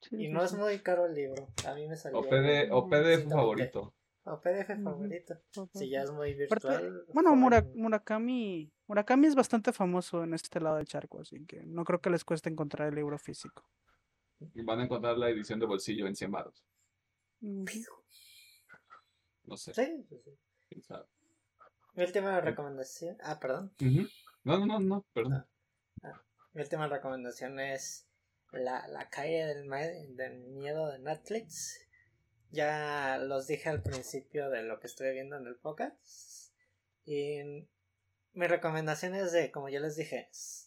sí, Y sí, no es muy caro el libro. A mí me salió. O, PD, o en PDF 120. favorito. O PDF favorito. Si ya es muy virtual. bueno. Murakami, Murakami es bastante famoso en este lado del charco, así que no creo que les cueste encontrar el libro físico. Y van a encontrar la edición de bolsillo en 100 baros. Ujú. No sé. Sí, sí, sí. quién sabe. Mi última recomendación. Ah, perdón. No, no, no, no, perdón. Mi última recomendación es la, la calle del, miedo de Netflix. Ya los dije al principio de lo que estoy viendo en el podcast. Y mi recomendación es de, como ya les dije, es,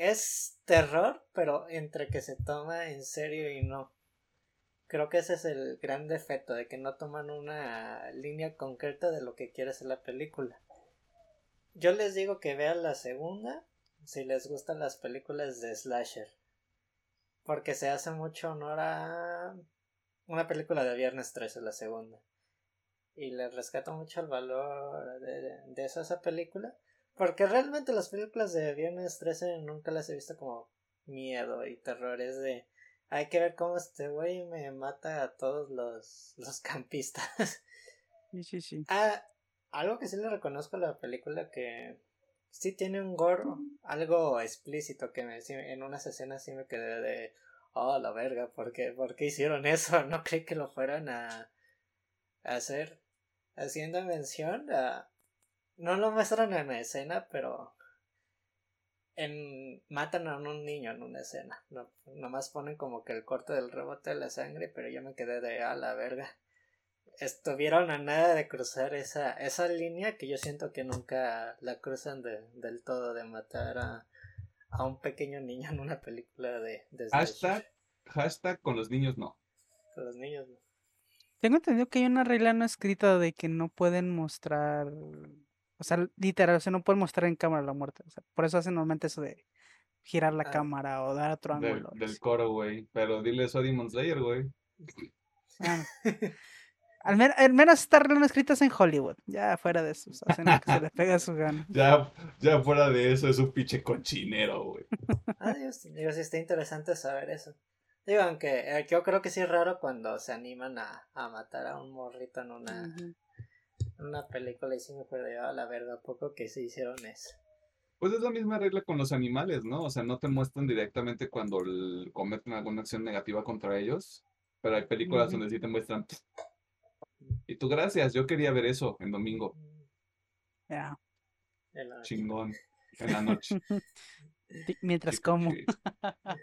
es terror, pero entre que se toma en serio y no. Creo que ese es el gran defecto, de que no toman una línea concreta de lo que quiere ser la película. Yo les digo que vean la segunda si les gustan las películas de slasher. Porque se hace mucho honor a una película de Viernes 13, la segunda. Y les rescato mucho el valor de, de, esa película. Porque realmente las películas de Viernes 13 nunca las he visto como miedo y terror. Es de... Hay que ver cómo este güey me mata a todos los, los campistas. Sí, sí, sí. Ah, algo que sí le reconozco a la película que sí tiene un gore algo explícito que me, en unas escenas sí me quedé de oh la verga, ¿por qué, ¿por qué hicieron eso? No creí que lo fueran a, a hacer haciendo mención a no lo muestran en la escena pero en matan a un niño en una escena no, nomás ponen como que el corte del rebote de la sangre pero yo me quedé de a la verga estuvieron a nada de cruzar esa, esa línea que yo siento que nunca la cruzan de, del todo de matar a, a un pequeño niño en una película de, de. Hashtag, hashtag con los niños no. Con los niños no. Tengo entendido que hay una regla no escrita de que no pueden mostrar, o sea, literal, o sea, no pueden mostrar en cámara la muerte. O sea, por eso hacen normalmente eso de girar la Ah. cámara o dar otro Del, ángulo. del coro, güey. Pero dile eso a Demon Slayer, güey. Ah, al, men- al menos está no escritas en Hollywood. Ya fuera de eso, hacen lo que se les pega a su gana. Ya, ya fuera de eso, es un pinche cochinero, güey. Ah, Dios, digo, sí está interesante saber eso. Digo, aunque eh, yo creo que sí es raro cuando se animan a, a matar a un morrito en una, una película y sí me fue de "Ah, la verdad, ¿a poco que se hicieron eso. Pues es la misma regla con los animales, ¿no? O sea, no te muestran directamente cuando cometen alguna acción negativa contra ellos, pero hay películas donde sí te muestran. Y tú, gracias, yo quería ver eso en domingo. Ya. En la- Chingón. En la noche. Mientras Sí, como. sí.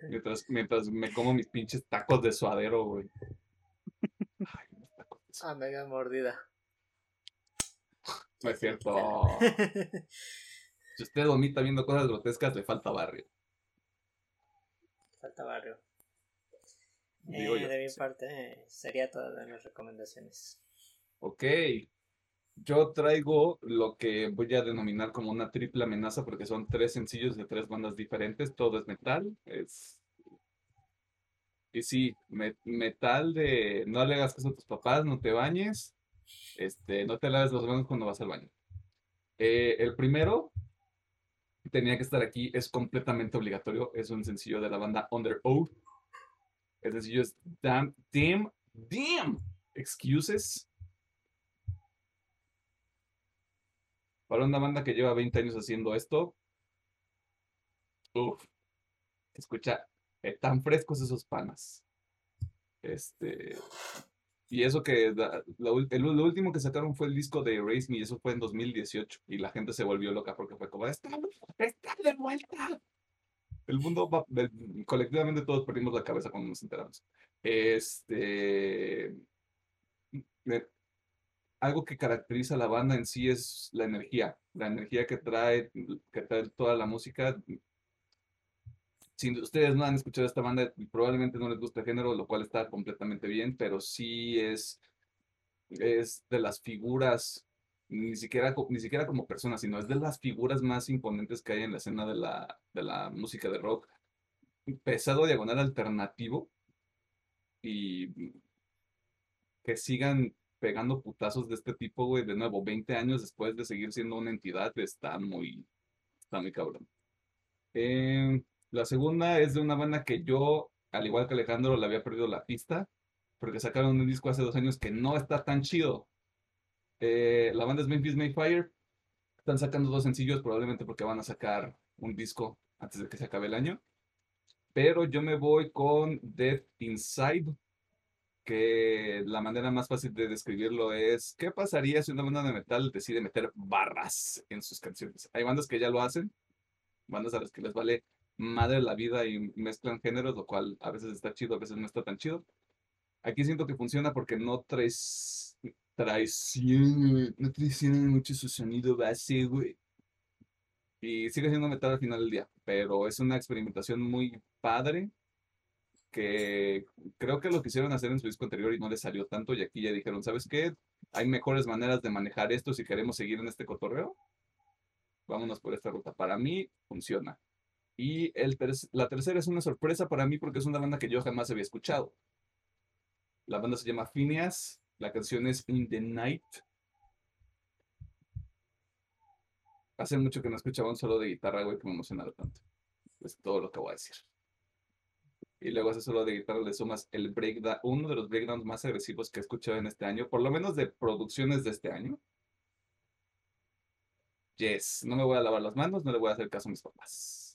Mientras, mientras me como mis pinches tacos de suadero, güey. Ay, mis tacos de suadero. Ah, mega mordida. No es cierto. Si usted vomita viendo cosas grotescas, le falta barrio. Falta barrio. Eh, yo, de mi sí. parte, sería todas mis recomendaciones. Ok. Yo traigo lo que voy a denominar como una triple amenaza porque son tres sencillos de tres bandas diferentes. Todo es metal. Es... Y sí, me- metal de no le hagas caso a tus papás, no te bañes, este, no te laves las manos cuando vas al baño. Eh, el primero tenía que estar aquí, es completamente obligatorio. Es un sencillo de la banda Under Oath. El sencillo es Damn, Damn, Damn Excuses. Para una banda que lleva 20 años haciendo esto, uff, escucha, eh, tan frescos esos panas. Este, y eso que el, lo último que sacaron fue el disco de Erase Me, y eso fue en 2018, y la gente se volvió loca porque fue como, ¡está, está de vuelta! El mundo, va- colectivamente todos perdimos la cabeza cuando nos enteramos. Este, algo que caracteriza a la banda en sí es la energía, la energía que trae, que trae toda la música. Si ustedes no han escuchado esta banda, probablemente no les gusta el género, lo cual está completamente bien, pero sí es, es de las figuras, ni siquiera, ni siquiera como persona, sino es de las figuras más imponentes que hay en la escena de la, de la música de rock. Pesado, diagonal, alternativo, y que sigan pegando putazos de este tipo, güey, de nuevo, 20 años después de seguir siendo una entidad, está muy, está muy cabrón. Eh, la segunda es de una banda que yo, al igual que Alejandro, le había perdido la pista, porque sacaron un disco hace dos años que no está tan chido. Eh, la banda es Memphis Mayfire, están sacando dos sencillos, probablemente porque van a sacar un disco antes de que se acabe el año. Pero yo me voy con Dead Inside, que la manera más fácil de describirlo es, ¿qué pasaría si una banda de metal decide meter barras en sus canciones? Hay bandas que ya lo hacen, bandas a las que les vale madre la vida y mezclan géneros, lo cual a veces está chido, a veces no está tan chido. Aquí siento que funciona porque no traes no traiciona mucho su sonido base, güey. Y sigue siendo metal al final del día, pero es una experimentación muy padre que creo que lo quisieron hacer en su disco anterior y no les salió tanto y aquí ya dijeron, ¿sabes qué? Hay mejores maneras de manejar esto si queremos seguir en este cotorreo. Vámonos por esta ruta. Para mí funciona. Y la tercera es una sorpresa para mí porque es una banda que yo jamás había escuchado. La banda se llama Phineas, la canción es In the Night. Hace mucho que no escuchaba un solo de guitarra, güey, que me emocionara tanto. Es todo lo que voy a decir y luego ese solo de guitarra le sumas el breakdown, uno de los breakdowns más agresivos que he escuchado en este año, por lo menos de producciones de este año. Yes, no me voy a lavar las manos, no le voy a hacer caso a mis papás.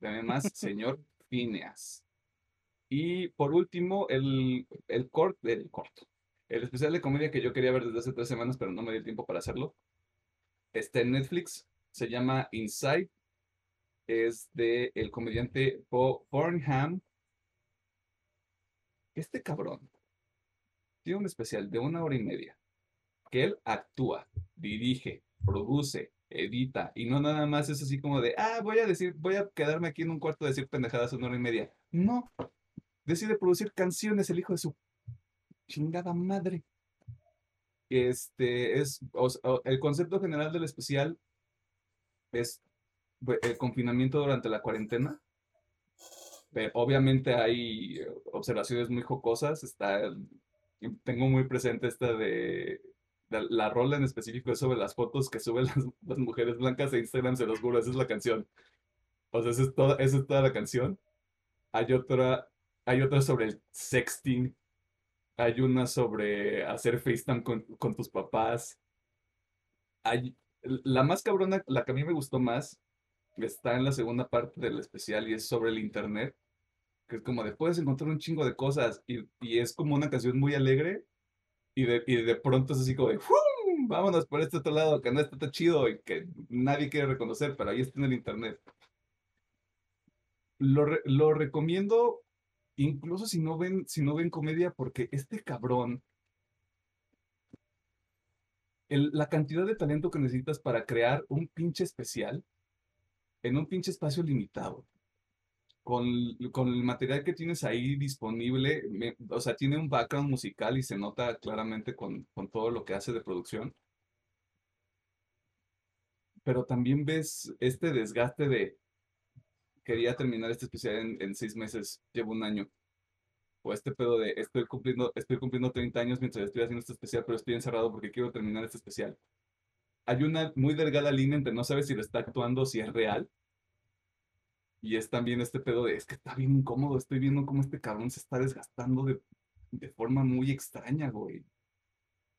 Dame más, señor Phineas. Y por último, el, el, el corto. El especial de comedia que yo quería ver desde hace tres semanas, pero no me dio tiempo para hacerlo. Está en Netflix, se llama Inside. Es de el comediante Bo Burnham este cabrón tiene un especial de una hora y media que él actúa, dirige, produce, edita y no nada más es así como de, ah, voy a decir, voy a quedarme aquí en un cuarto a decir pendejadas una hora y media. No, decide producir canciones el hijo de su chingada madre. Este es, el concepto general del especial es el confinamiento durante la cuarentena obviamente hay eh, observaciones muy jocosas. Está, tengo muy presente esta de, la rola en específico es sobre las fotos que suben las, mujeres blancas a Instagram, se los juro, esa es la canción. O sea, esa es toda, esa es toda la canción. Hay otra, hay otra sobre el sexting. Hay una sobre hacer FaceTime con, con tus papás. Hay, la más cabrona, la que a mí me gustó más, está en la segunda parte del especial y es sobre el internet, que es como de puedes encontrar un chingo de cosas y, y es como una canción muy alegre y de, y de pronto es así como de vámonos por este otro lado que no está tan chido y que nadie quiere reconocer, pero ahí está en el internet. Lo, lo recomiendo incluso si no ven si no ven comedia porque este cabrón la cantidad de talento que necesitas para crear un pinche especial en un pinche espacio limitado. Con, con, el material que tienes ahí disponible, o sea, tiene un background musical y se nota claramente con, con, todo lo que hace de producción. Pero también ves este desgaste de, quería terminar este especial en, en seis meses, llevo un año. O este pedo de, estoy cumpliendo, estoy cumpliendo 30 años mientras estoy haciendo este especial, pero estoy encerrado porque quiero terminar este especial hay una muy delgada línea entre no sabes si lo está actuando si es real. Y es también este pedo de, es que está bien incómodo, estoy viendo cómo este cabrón se está desgastando de, de forma muy extraña, güey.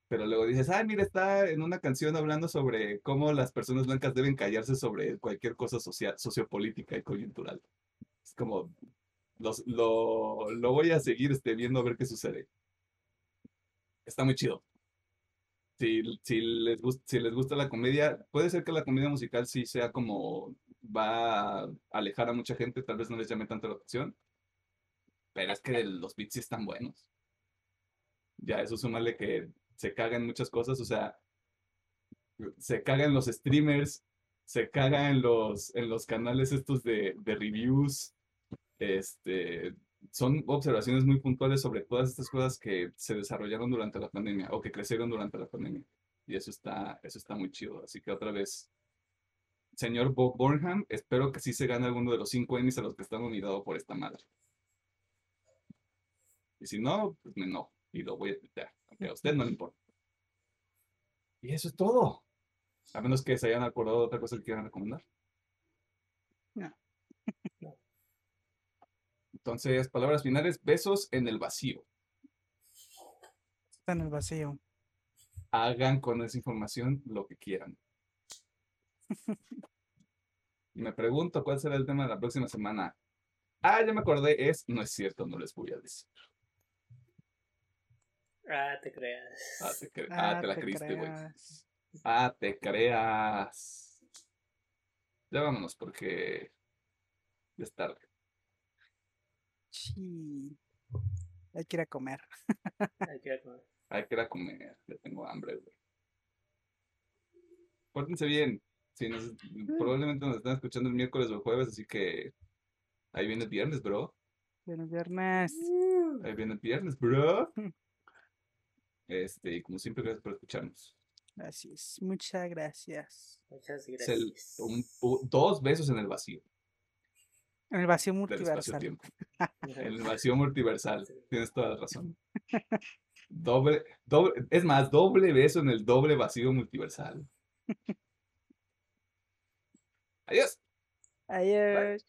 Pero luego dices, ah, mira, está en una canción hablando sobre cómo las personas blancas deben callarse sobre cualquier cosa social, sociopolítica y coyuntural. Es como, los, lo, lo voy a seguir este, viendo a ver qué sucede. Está muy chido si, si, les si les gusta la comedia, puede ser que la comedia musical sí sea como va a alejar a mucha gente, tal vez no les llame tanto la atención, pero es que los beats están buenos. Ya, eso súmale que se cagan muchas cosas, o sea, se cagan los streamers, se cagan en los, en los canales estos de, de reviews, este, son observaciones muy puntuales sobre todas estas cosas que se desarrollaron durante la pandemia o que crecieron durante la pandemia. Y eso está, eso está muy chido. Así que otra vez, señor Bob Burnham, espero que sí se gane alguno de los cinco Emmys a los que están nominados por esta madre. Y si no, pues me no. Y lo voy a quitar, aunque a usted no le importa. Y eso es todo. A menos que se hayan acordado de otra cosa que quieran recomendar. No. Entonces, palabras finales, besos en el vacío. Está en el vacío. Hagan con esa información lo que quieran. y me pregunto cuál será el tema de la próxima semana. Ah, ya me acordé, es, no es cierto, no les voy a decir. Ah, te creas. Ah, te, cre- ah, te la te creíste, güey. Ah, te creas. Ya vámonos porque ya es tarde. Sí. Hay que ir a comer. Hay que ver. Hay que ir a comer. Ya tengo hambre, güey. Pórtense bien. Sí, nos- probablemente nos están escuchando el miércoles o el jueves, así que ahí viene el viernes, bro. Buenos viernes. Ahí viene el viernes, bro. Este, y como siempre, gracias por escucharnos. Gracias. Muchas gracias. Muchas el- gracias. un- dos besos en el vacío En el vacío multiversal. En el vacío multiversal. Tienes toda la razón. Doble, doble, es más, doble beso en el doble vacío multiversal. Adiós. Adiós.